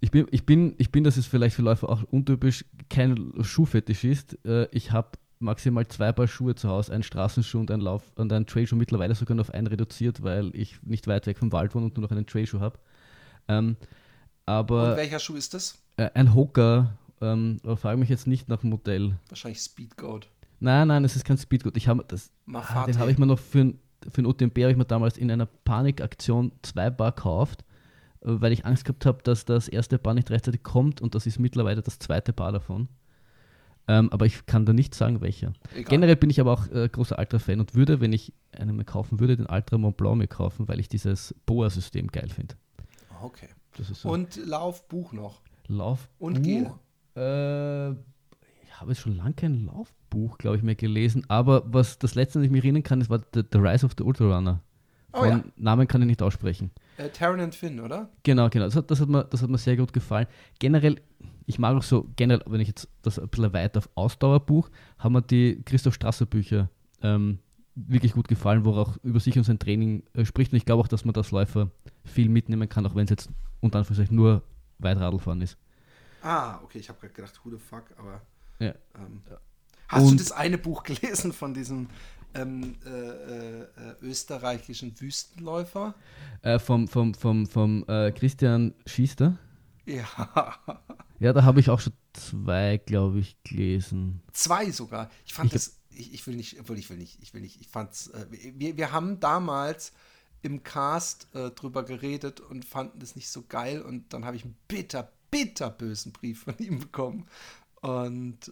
ich bin, ich bin, ich bin, das ist vielleicht für Läufer auch untypisch, kein Schuhfetischist. Äh, ich habe maximal zwei Paar Schuhe zu Hause, einen Straßenschuh und einen Lauf und einen Trailschuh mittlerweile sogar noch auf einen reduziert, weil ich nicht weit weg vom Wald wohne und nur noch einen Trailschuh habe. Ähm, aber und welcher Schuh ist das? Äh, ein Hoka. Ähm, frage mich jetzt nicht nach dem Modell. Wahrscheinlich Speedgoat. Nein, nein, es ist kein Speedgoat. Ich habe das. Ah, den habe ich mir noch für, für ein UTMB habe ich mir damals in einer Panikaktion zwei Paar gekauft weil ich Angst gehabt habe, dass das erste Paar nicht rechtzeitig kommt und das ist mittlerweile das zweite Paar davon. Ähm, aber ich kann da nicht sagen, welcher. Egal. Generell bin ich aber auch äh, großer Ultra-Fan und würde, wenn ich einen mir kaufen würde, den Ultra Mont Blanc mir kaufen, weil ich dieses Boa-System geil finde. Okay. So. Und Laufbuch noch. Laufbuch? Und Gel? Äh, ich habe jetzt schon lange kein Laufbuch, glaube ich, mehr gelesen, aber was das letzte, was ich mich erinnern kann, ist war The, the Rise of the Ultra Runner. Von oh, ja. Namen kann ich nicht aussprechen. Äh, Taron and Finn, oder? Genau, genau. Das hat, das, hat mir, das hat mir sehr gut gefallen. Generell, ich mag auch so generell, wenn ich jetzt das ein bisschen weiter auf Ausdauerbuch, haben mir die Christoph Strasser Bücher ähm, wirklich gut gefallen, wo er auch über sich und sein Training äh, spricht. Und ich glaube auch, dass man das Läufer viel mitnehmen kann, auch wenn es jetzt unter Anführungszeichen nur Weitradlfahren ist. Ah, okay, ich habe gerade gedacht, who the fuck, aber. Ja. Ähm, hast du Und- das eine Buch gelesen von diesem ähm, äh, äh, österreichischen Wüstenläufer? Äh, vom vom, vom, vom äh, Christian Schiester. Ja, Ja, da habe ich auch schon zwei, glaube ich, gelesen. zwei sogar. Ich fand Ich das, ich, ich will nicht, obwohl ich will nicht, ich will nicht, ich fand's, äh, wir, wir haben damals im Cast äh, drüber geredet und fanden das nicht so geil und dann habe ich einen bitter, bitter bösen Brief von ihm bekommen und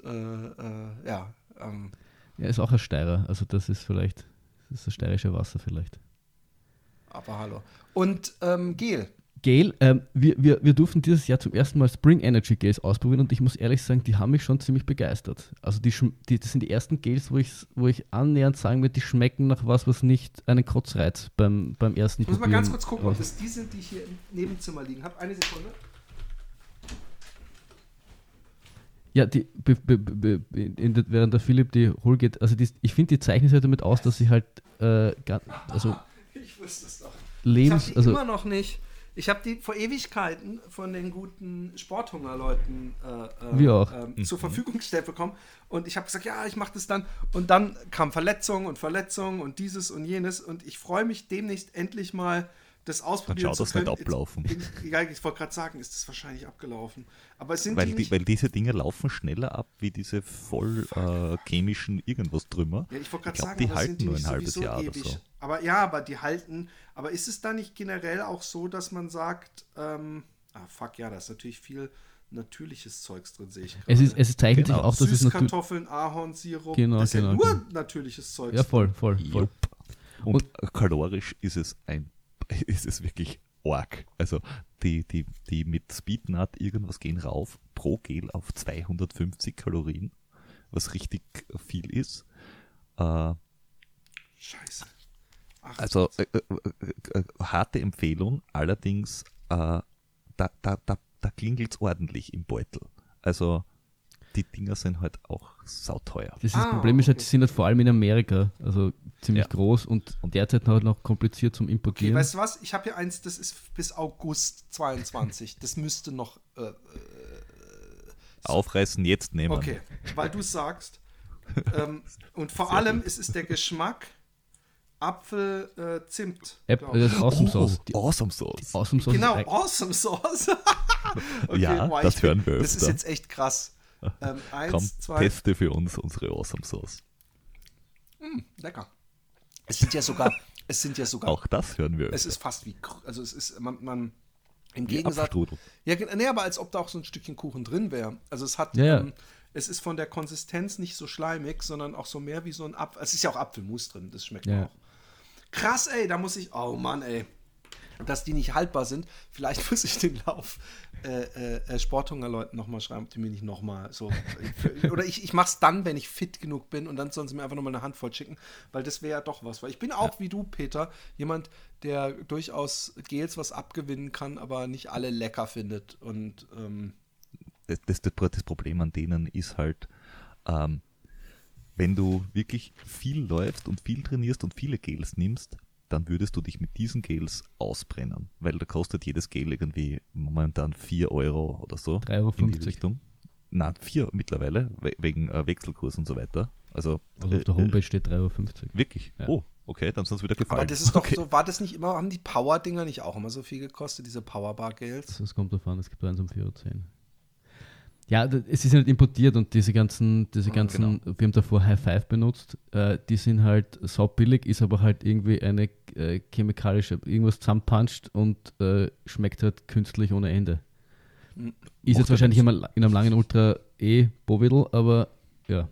ja, ähm, Er ist auch ein Steirer, also das ist vielleicht, das ist das steirische Wasser vielleicht. aber hallo. Und ähm, Gel, Gel, ähm, wir, wir, wir durften dieses Jahr zum ersten Mal Spring Energy Gels ausprobieren und ich muss ehrlich sagen, die haben mich schon ziemlich begeistert. Also die, die das sind die ersten Gels, wo ich, wo ich annähernd sagen würde, die schmecken nach was, was nicht einen Kotzreiz beim, beim ersten Ich muss mal ganz kurz Probieren gucken, ob das die sind, die ich hier im Nebenzimmer liegen habe. Eine Sekunde. Ja, die, be, be, be, der, während der Philipp die Hol geht, also die, ich finde, die zeichnen sich damit aus, dass sie halt äh, gar, also Ich wusste es doch. Lebens, ich habe die also immer noch nicht. Ich habe die vor Ewigkeiten von den guten Sporthungerleuten äh, äh, ähm, zur Verfügung gestellt bekommen. Und ich habe gesagt, ja, ich mache das dann. Und dann kam Verletzung und Verletzung und dieses und jenes. Und ich freue mich demnächst endlich mal, das ausprobieren schaut zu das nicht ablaufen. In- Ja, ich wollte gerade sagen, ist das wahrscheinlich abgelaufen. Aber es sind Weil, die, die, nicht, weil diese Dinge laufen schneller ab wie diese voll äh, chemischen irgendwas Trümmer. Ja, ich wollte gerade sagen, die halten sind die nur nicht ein halbes sowieso Jahr ewig? oder so. Aber ja, aber die halten. Aber ist es da nicht generell auch so, dass man sagt, ähm, ah fuck ja, da ist natürlich viel natürliches Zeugs drin, sehe ich gerade. es ist, es zeichnet Genau. sich auch, dass es. Süßkartoffeln, Ahornsirup, Genau, das ist genau, ja nur genau. natürliches Zeugs. Ja, voll, voll, voll. Jupp. Und, kalorisch ist es ein, ist es wirklich arg. Also die, die, die mit Speednut irgendwas gehen rauf pro Gel auf 250 Kalorien, was richtig viel ist. Äh, Scheiße. Ach, also äh, äh, äh, äh, harte Empfehlung, allerdings äh, da, da, da, da klingelt es ordentlich im Beutel. Also die Dinger sind halt auch sauteuer. Das, ist Ah, das Problem ist halt, okay. die sind halt vor allem in Amerika, also ziemlich Ja. groß und derzeit halt noch kompliziert zum okay, Importieren. weißt du was? Ich habe hier eins, das ist bis August 22. Das müsste noch. Äh, Aufreißen, jetzt nehmen. okay, weil du sagst. ähm, und vor allem ist es der Geschmack Apfel, äh, Zimt. App, äh, das Awesome Sauce. Die Awesome Sauce. Awesome Sauce Genau, ist Awesome Sauce. Ja, boah, das hören wir Das ist öfter. jetzt echt krass. Ähm, eins, Komm, zwei, teste für uns unsere Awesome Sauce. lecker. Es sind ja sogar, es sind ja sogar, Auch das hören wir es öfter. ist fast wie, also es ist, man, man im Wie Gegensatz, ja, nee, aber als ob da auch so ein Stückchen Kuchen drin wäre. Also es hat, Ja, ja. Ähm, es ist von der Konsistenz nicht so schleimig, sondern auch so mehr wie so ein Apfel. Es ist ja auch Apfelmus drin, das schmeckt Ja. auch. Krass, ey, da muss ich, oh Mann, ey, dass die nicht haltbar sind. Vielleicht muss ich den Lauf äh, äh, äh, Sporthungerleuten nochmal schreiben, ob die mir nicht nochmal so. Oder ich, ich mach's dann, wenn ich fit genug bin und dann sollen sie mir einfach nochmal eine Handvoll schicken, weil das wäre ja doch was. Weil ich bin auch wie du, Peter, jemand, der durchaus Gels was abgewinnen kann, aber nicht alle lecker findet. Und ähm, Das, das, das Problem an denen ist halt, ähm, wenn du wirklich viel läufst und viel trainierst und viele Gels nimmst, dann würdest du dich mit diesen Gels ausbrennen, weil da kostet jedes Gel irgendwie momentan 4 Euro oder so. 3,50 Euro. in die Richtung. Na, 4 mittlerweile, we wegen äh, Wechselkurs und so weiter. Also, Also auf der äh, Homepage steht 3,50 Euro. Wirklich? Ja. Oh, okay, dann sind es wieder gefallen. aber das ist doch okay. so, war das nicht immer, haben die Power-Dinger nicht auch immer so viel gekostet, diese Powerbar-Gels? Das kommt davon, es gibt eins um 4,10 Euro. Ja, es ist halt importiert und diese ganzen, diese Ah, ganzen, wir haben davor High Five benutzt, äh, die sind halt sau billig, ist aber halt irgendwie eine äh, chemikalische, irgendwas zusammenpuncht und äh, schmeckt halt künstlich ohne Ende. Mhm. Ist Macht jetzt ja wahrscheinlich immer in einem langen Ultra eh Bovidel, aber ja.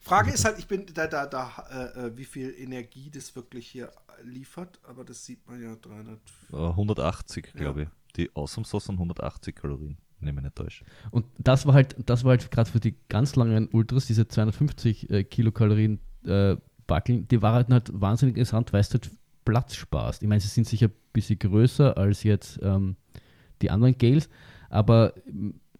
Frage ist halt, ich bin da, da, da, äh, äh, wie viel Energie das wirklich hier liefert, aber das sieht man ja 300. Äh, 180, Ja. glaube ich. Die Awesome Sauce sind 180 Kalorien, wenn ich nicht täusche. Und das war halt, das war halt gerade für die ganz langen Ultras, diese 250 äh, Kilokalorien äh, Backeln, die waren halt wahnsinnig interessant, weil es halt Platz sparst. Ich meine, sie sind sicher ein bisschen größer als jetzt ähm, die anderen Gels, aber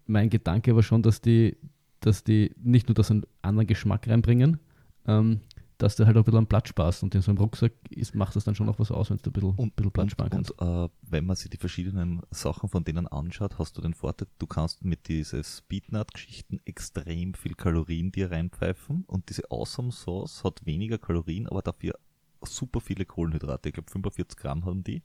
mein Gedanke war schon, dass die, dass die nicht nur das einen anderen Geschmack reinbringen, ähm, dass der halt auch ein bisschen am Platz spaßt und in so einem Rucksack ist, macht das dann schon noch was aus, wenn du ein bisschen, ein bisschen Platz sparen kannst. Und äh, wenn man sich die verschiedenen Sachen von denen anschaut, hast du den Vorteil, du kannst mit diesen Speednut-Geschichten extrem viel Kalorien dir reinpfeifen und diese Awesome Sauce hat weniger Kalorien, aber dafür super viele Kohlenhydrate. Ich glaube 45 Gramm haben die.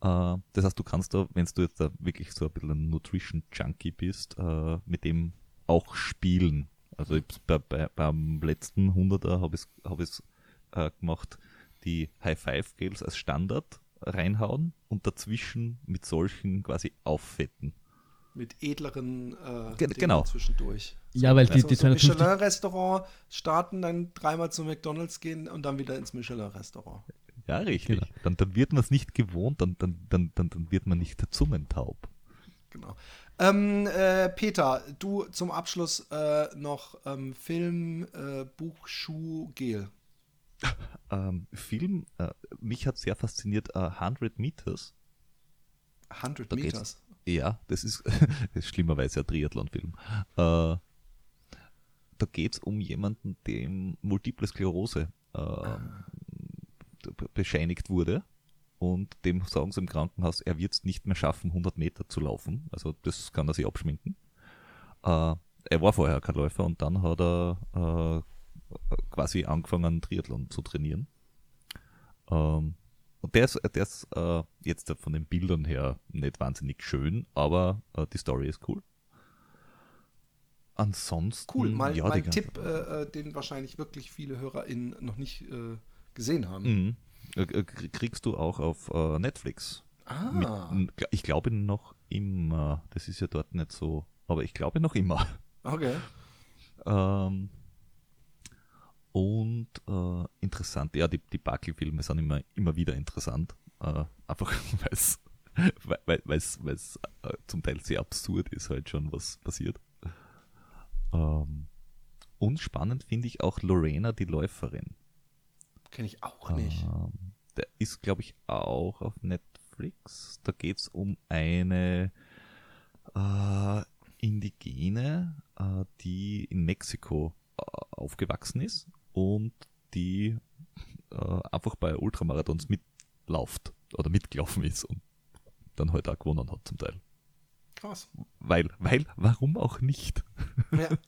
Äh, das heißt, du kannst da, wenn du jetzt da wirklich so ein bisschen ein Nutrition-Junkie bist, äh, mit dem auch spielen. Also ich, bei, bei, beim letzten 100er habe ich es hab ich's, äh, gemacht, die High-Five-Gels als Standard reinhauen und dazwischen mit solchen quasi auffetten. Mit edleren äh, Ge- Dingen genau. zwischendurch. Ja, weil die, Also die so 250, Michelin-Restaurant starten, dann dreimal zu McDonalds gehen und dann wieder ins Michelin-Restaurant. Ja, richtig. Genau. Dann, dann wird man es nicht gewohnt, dann, dann, dann, dann, dann wird man nicht zungentaub. Genau. Ähm, äh, Peter, du zum Abschluss äh, noch ähm, Film, äh, Buch, Schuh, Gel. Ähm, Film, äh, mich hat sehr fasziniert äh, 100 Meters. 100 Da Meters. Ja, das ist, das ist schlimmerweise ein Triathlon-Film. Äh, da geht es um jemanden, dem Multiple Sklerose äh, be- bescheinigt wurde. Und dem sagen sie im Krankenhaus, er wird es nicht mehr schaffen, 100 Meter zu laufen. Also das kann er sich abschminken. Äh, er war vorher kein Läufer und dann hat er äh, quasi angefangen, Triathlon zu trainieren. Ähm, und der ist, der ist äh, jetzt von den Bildern her nicht wahnsinnig schön, aber äh, die Story ist cool. Ansonsten, Cool, mein, ja, mein ganze- Tipp, äh, äh, den wahrscheinlich wirklich viele HörerInnen noch nicht gesehen haben. Mhm. Äh, äh, krie- Kriegst du auch auf äh, Netflix. Ah, Mit, ich glaube noch immer. Das ist ja dort nicht so, aber ich glaube noch immer. okay. Ähm, und äh, interessant, ja, die, die Buckley-Filme sind immer, immer wieder interessant. Äh, einfach weil's, weil weil's, äh, zum Teil sehr absurd ist, halt schon, was passiert. Ähm, und spannend finde ich auch Lorena, die Läuferin. Kenne ich auch nicht. Ähm, der ist, glaube ich, auch auf Netflix. Da geht es um eine äh, Indigene, äh, die in Mexiko äh, aufgewachsen ist und die äh, einfach bei Ultramarathons mitlauft oder mitgelaufen ist und dann halt auch gewonnen hat zum Teil. Krass. Weil, weil, warum auch nicht? Ja.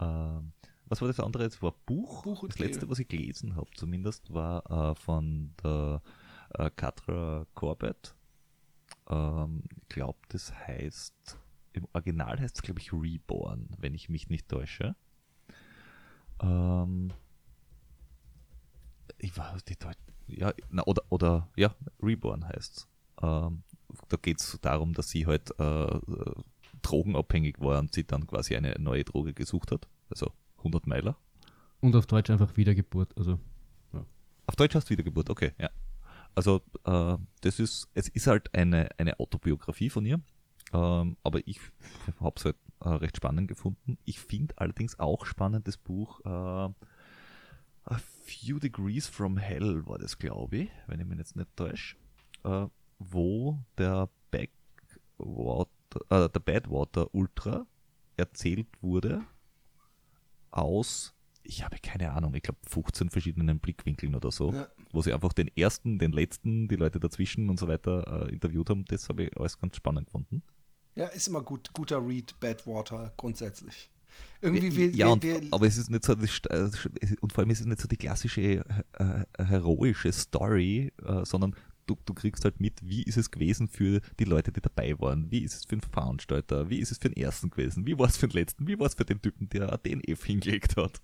Ähm, was war das andere? Das war Buch. Buch das letzte, was ich gelesen habe, zumindest, war äh, von der äh, Katra Corbett. Ähm, ich glaube, das heißt, im Original heißt es, glaube ich, Reborn, wenn ich mich nicht täusche. Ähm, ich war die Deut ja, na, oder, oder, ja, Reborn heißt es. Ähm, da geht es darum, dass sie halt äh, drogenabhängig war und sie dann quasi eine neue Droge gesucht hat. Also 100 Meiler. und auf Deutsch einfach Wiedergeburt. Also, Auf Deutsch heißt Wiedergeburt, okay, ja. Also äh, das ist, es ist halt eine, eine Autobiografie von ihr, ähm, aber ich habe es halt äh, recht spannend gefunden. Ich finde allerdings auch spannend das Buch äh, A Few Degrees from Hell war das, glaube ich, wenn ich mich jetzt nicht täusche, äh, wo der Backwater, äh, der Badwater Ultra erzählt wurde aus, ich habe keine Ahnung, ich glaube 15 verschiedenen Blickwinkeln oder so, Ja. wo sie einfach den ersten, den letzten, die Leute dazwischen und so weiter äh, interviewt haben. Das habe ich alles ganz spannend gefunden. ja, ist immer gut. Guter Read, Badwater grundsätzlich. Irgendwie will, ja, will, und, will, aber es ist nicht so, äh, und vor allem ist es nicht so die klassische äh, äh, heroische Story, äh, sondern du, du kriegst halt mit, wie ist es gewesen für die Leute, die dabei waren, wie ist es für den Veranstalter, wie ist es für den ersten gewesen, wie war es für den letzten, wie war es für den Typen, der den F hingelegt hat.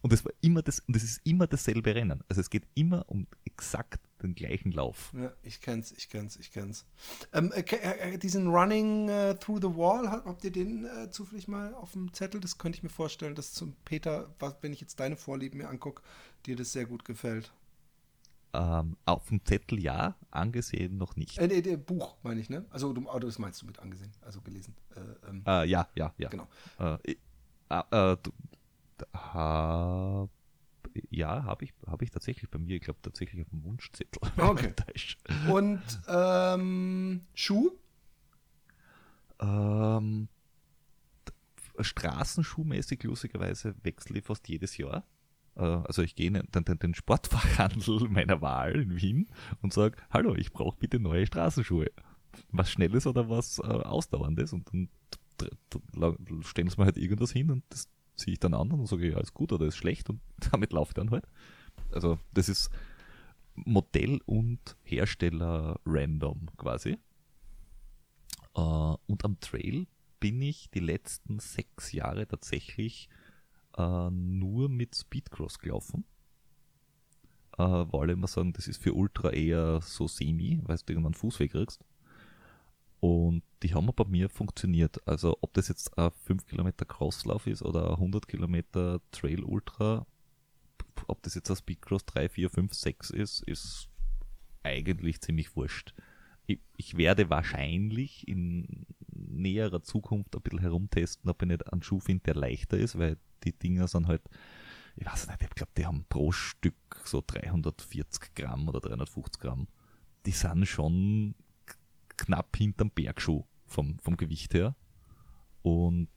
Und es war immer das, und es ist immer dasselbe Rennen. Also es geht immer um exakt den gleichen Lauf. Ja, ich kenn's, ich kenn's, ich kenn's. Ähm, äh, äh, äh, diesen Running äh, Through the Wall, habt habt ihr den äh, zufällig mal auf dem Zettel? Das könnte ich mir vorstellen, dass zum Peter, was, wenn ich jetzt deine Vorlieben mir angucke, dir das sehr gut gefällt. Ähm, auf dem Zettel ja, angesehen noch nicht. Äh, nee, der Buch, meine ich, ne? Also, du, oh, das meinst du mit angesehen, also gelesen. Äh, ähm, Äh, ja, ja, ja. Genau. Äh, äh, äh, du- hab, ja, habe ich, hab ich tatsächlich bei mir, ich glaube tatsächlich auf dem Wunschzettel. Okay. Da ist- Und ähm, Schuh? Ähm, straßenschuhmäßig lustigerweise wechsle ich fast jedes Jahr. Äh, also ich gehe in den, den, Sportfachhandel meiner Wahl in Wien und sage, hallo, ich brauche bitte neue Straßenschuhe. Was Schnelles oder was äh, Ausdauerndes. Und dann stellen sie mir halt irgendwas hin und das ziehe ich dann an und sage, ja, ist gut oder ist schlecht und damit laufe ich dann halt. Also das ist Modell und Hersteller random quasi. Äh, und am Trail bin ich die letzten sechs Jahre tatsächlich äh, nur mit Speedcross gelaufen. Äh, weil immer sagen, das ist für Ultra eher so semi, weil du irgendwann Fußweg kriegst. Und die haben bei mir funktioniert. Also ob das jetzt ein 5 Kilometer Crosslauf ist oder ein 100 Kilometer Trail Ultra, ob das jetzt ein Speedcross 3, 4, 5, 6 ist, ist eigentlich ziemlich wurscht. Ich, ich werde wahrscheinlich in näherer Zukunft ein bisschen herumtesten, ob ich nicht einen Schuh finde, der leichter ist, weil die Dinger sind halt, ich weiß nicht, ich glaube, die haben pro Stück so 340 Gramm oder 350 Gramm. Die sind schon knapp hinterm Bergschuh vom, vom Gewicht her. Und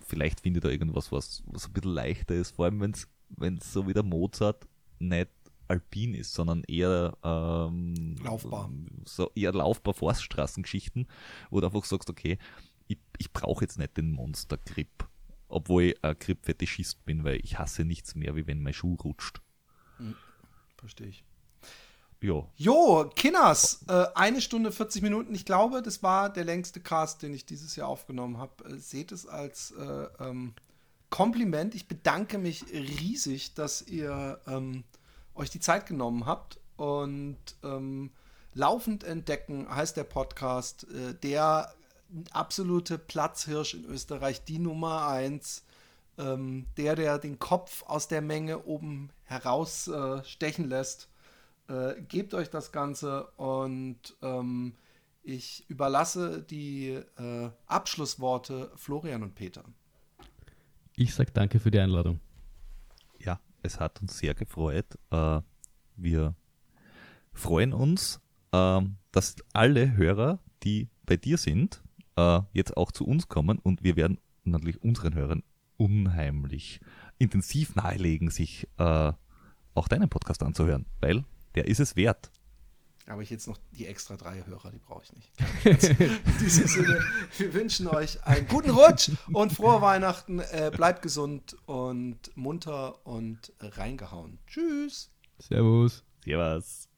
vielleicht finde ich da irgendwas, was, was ein bisschen leichter ist, vor allem wenn es so wie der Mozart nicht alpin ist, sondern eher ähm, laufbar. So eher laufbar Forststraßengeschichten, wo du einfach sagst, okay, ich, ich brauche jetzt nicht den Monster-Grip, obwohl ich ein Grip-Fetischist bin, weil ich hasse nichts mehr, wie wenn mein Schuh rutscht. Hm, verstehe ich. Jo. Jo, Kinners, äh, eine Stunde 40 Minuten. Ich glaube, das war der längste Cast, den ich dieses Jahr aufgenommen habe. Äh, seht es als äh, ähm, Kompliment. Ich bedanke mich riesig, dass ihr ähm, euch die Zeit genommen habt. Und ähm, Laufend entdecken heißt der Podcast, äh, der absolute Platzhirsch in Österreich, die Nummer eins. Ähm, der, der den Kopf aus der Menge oben herausstechen lässt äh, gebt euch das Ganze und ähm, ich überlasse die äh, Abschlussworte Florian und Peter. Ich sage danke für die Einladung. Ja, es hat uns sehr gefreut. Äh, wir freuen uns, äh, dass alle Hörer, die bei dir sind, äh, jetzt auch zu uns kommen und wir werden natürlich unseren Hörern unheimlich intensiv nahelegen, sich äh, auch deinen Podcast anzuhören, weil der ist es wert. Aber ich jetzt noch die extra drei Hörer, die brauche ich nicht. In diesem Sinne, wir wünschen euch einen guten Rutsch und frohe Weihnachten. Äh, bleibt gesund und munter und reingehauen. Tschüss. Servus. Servus.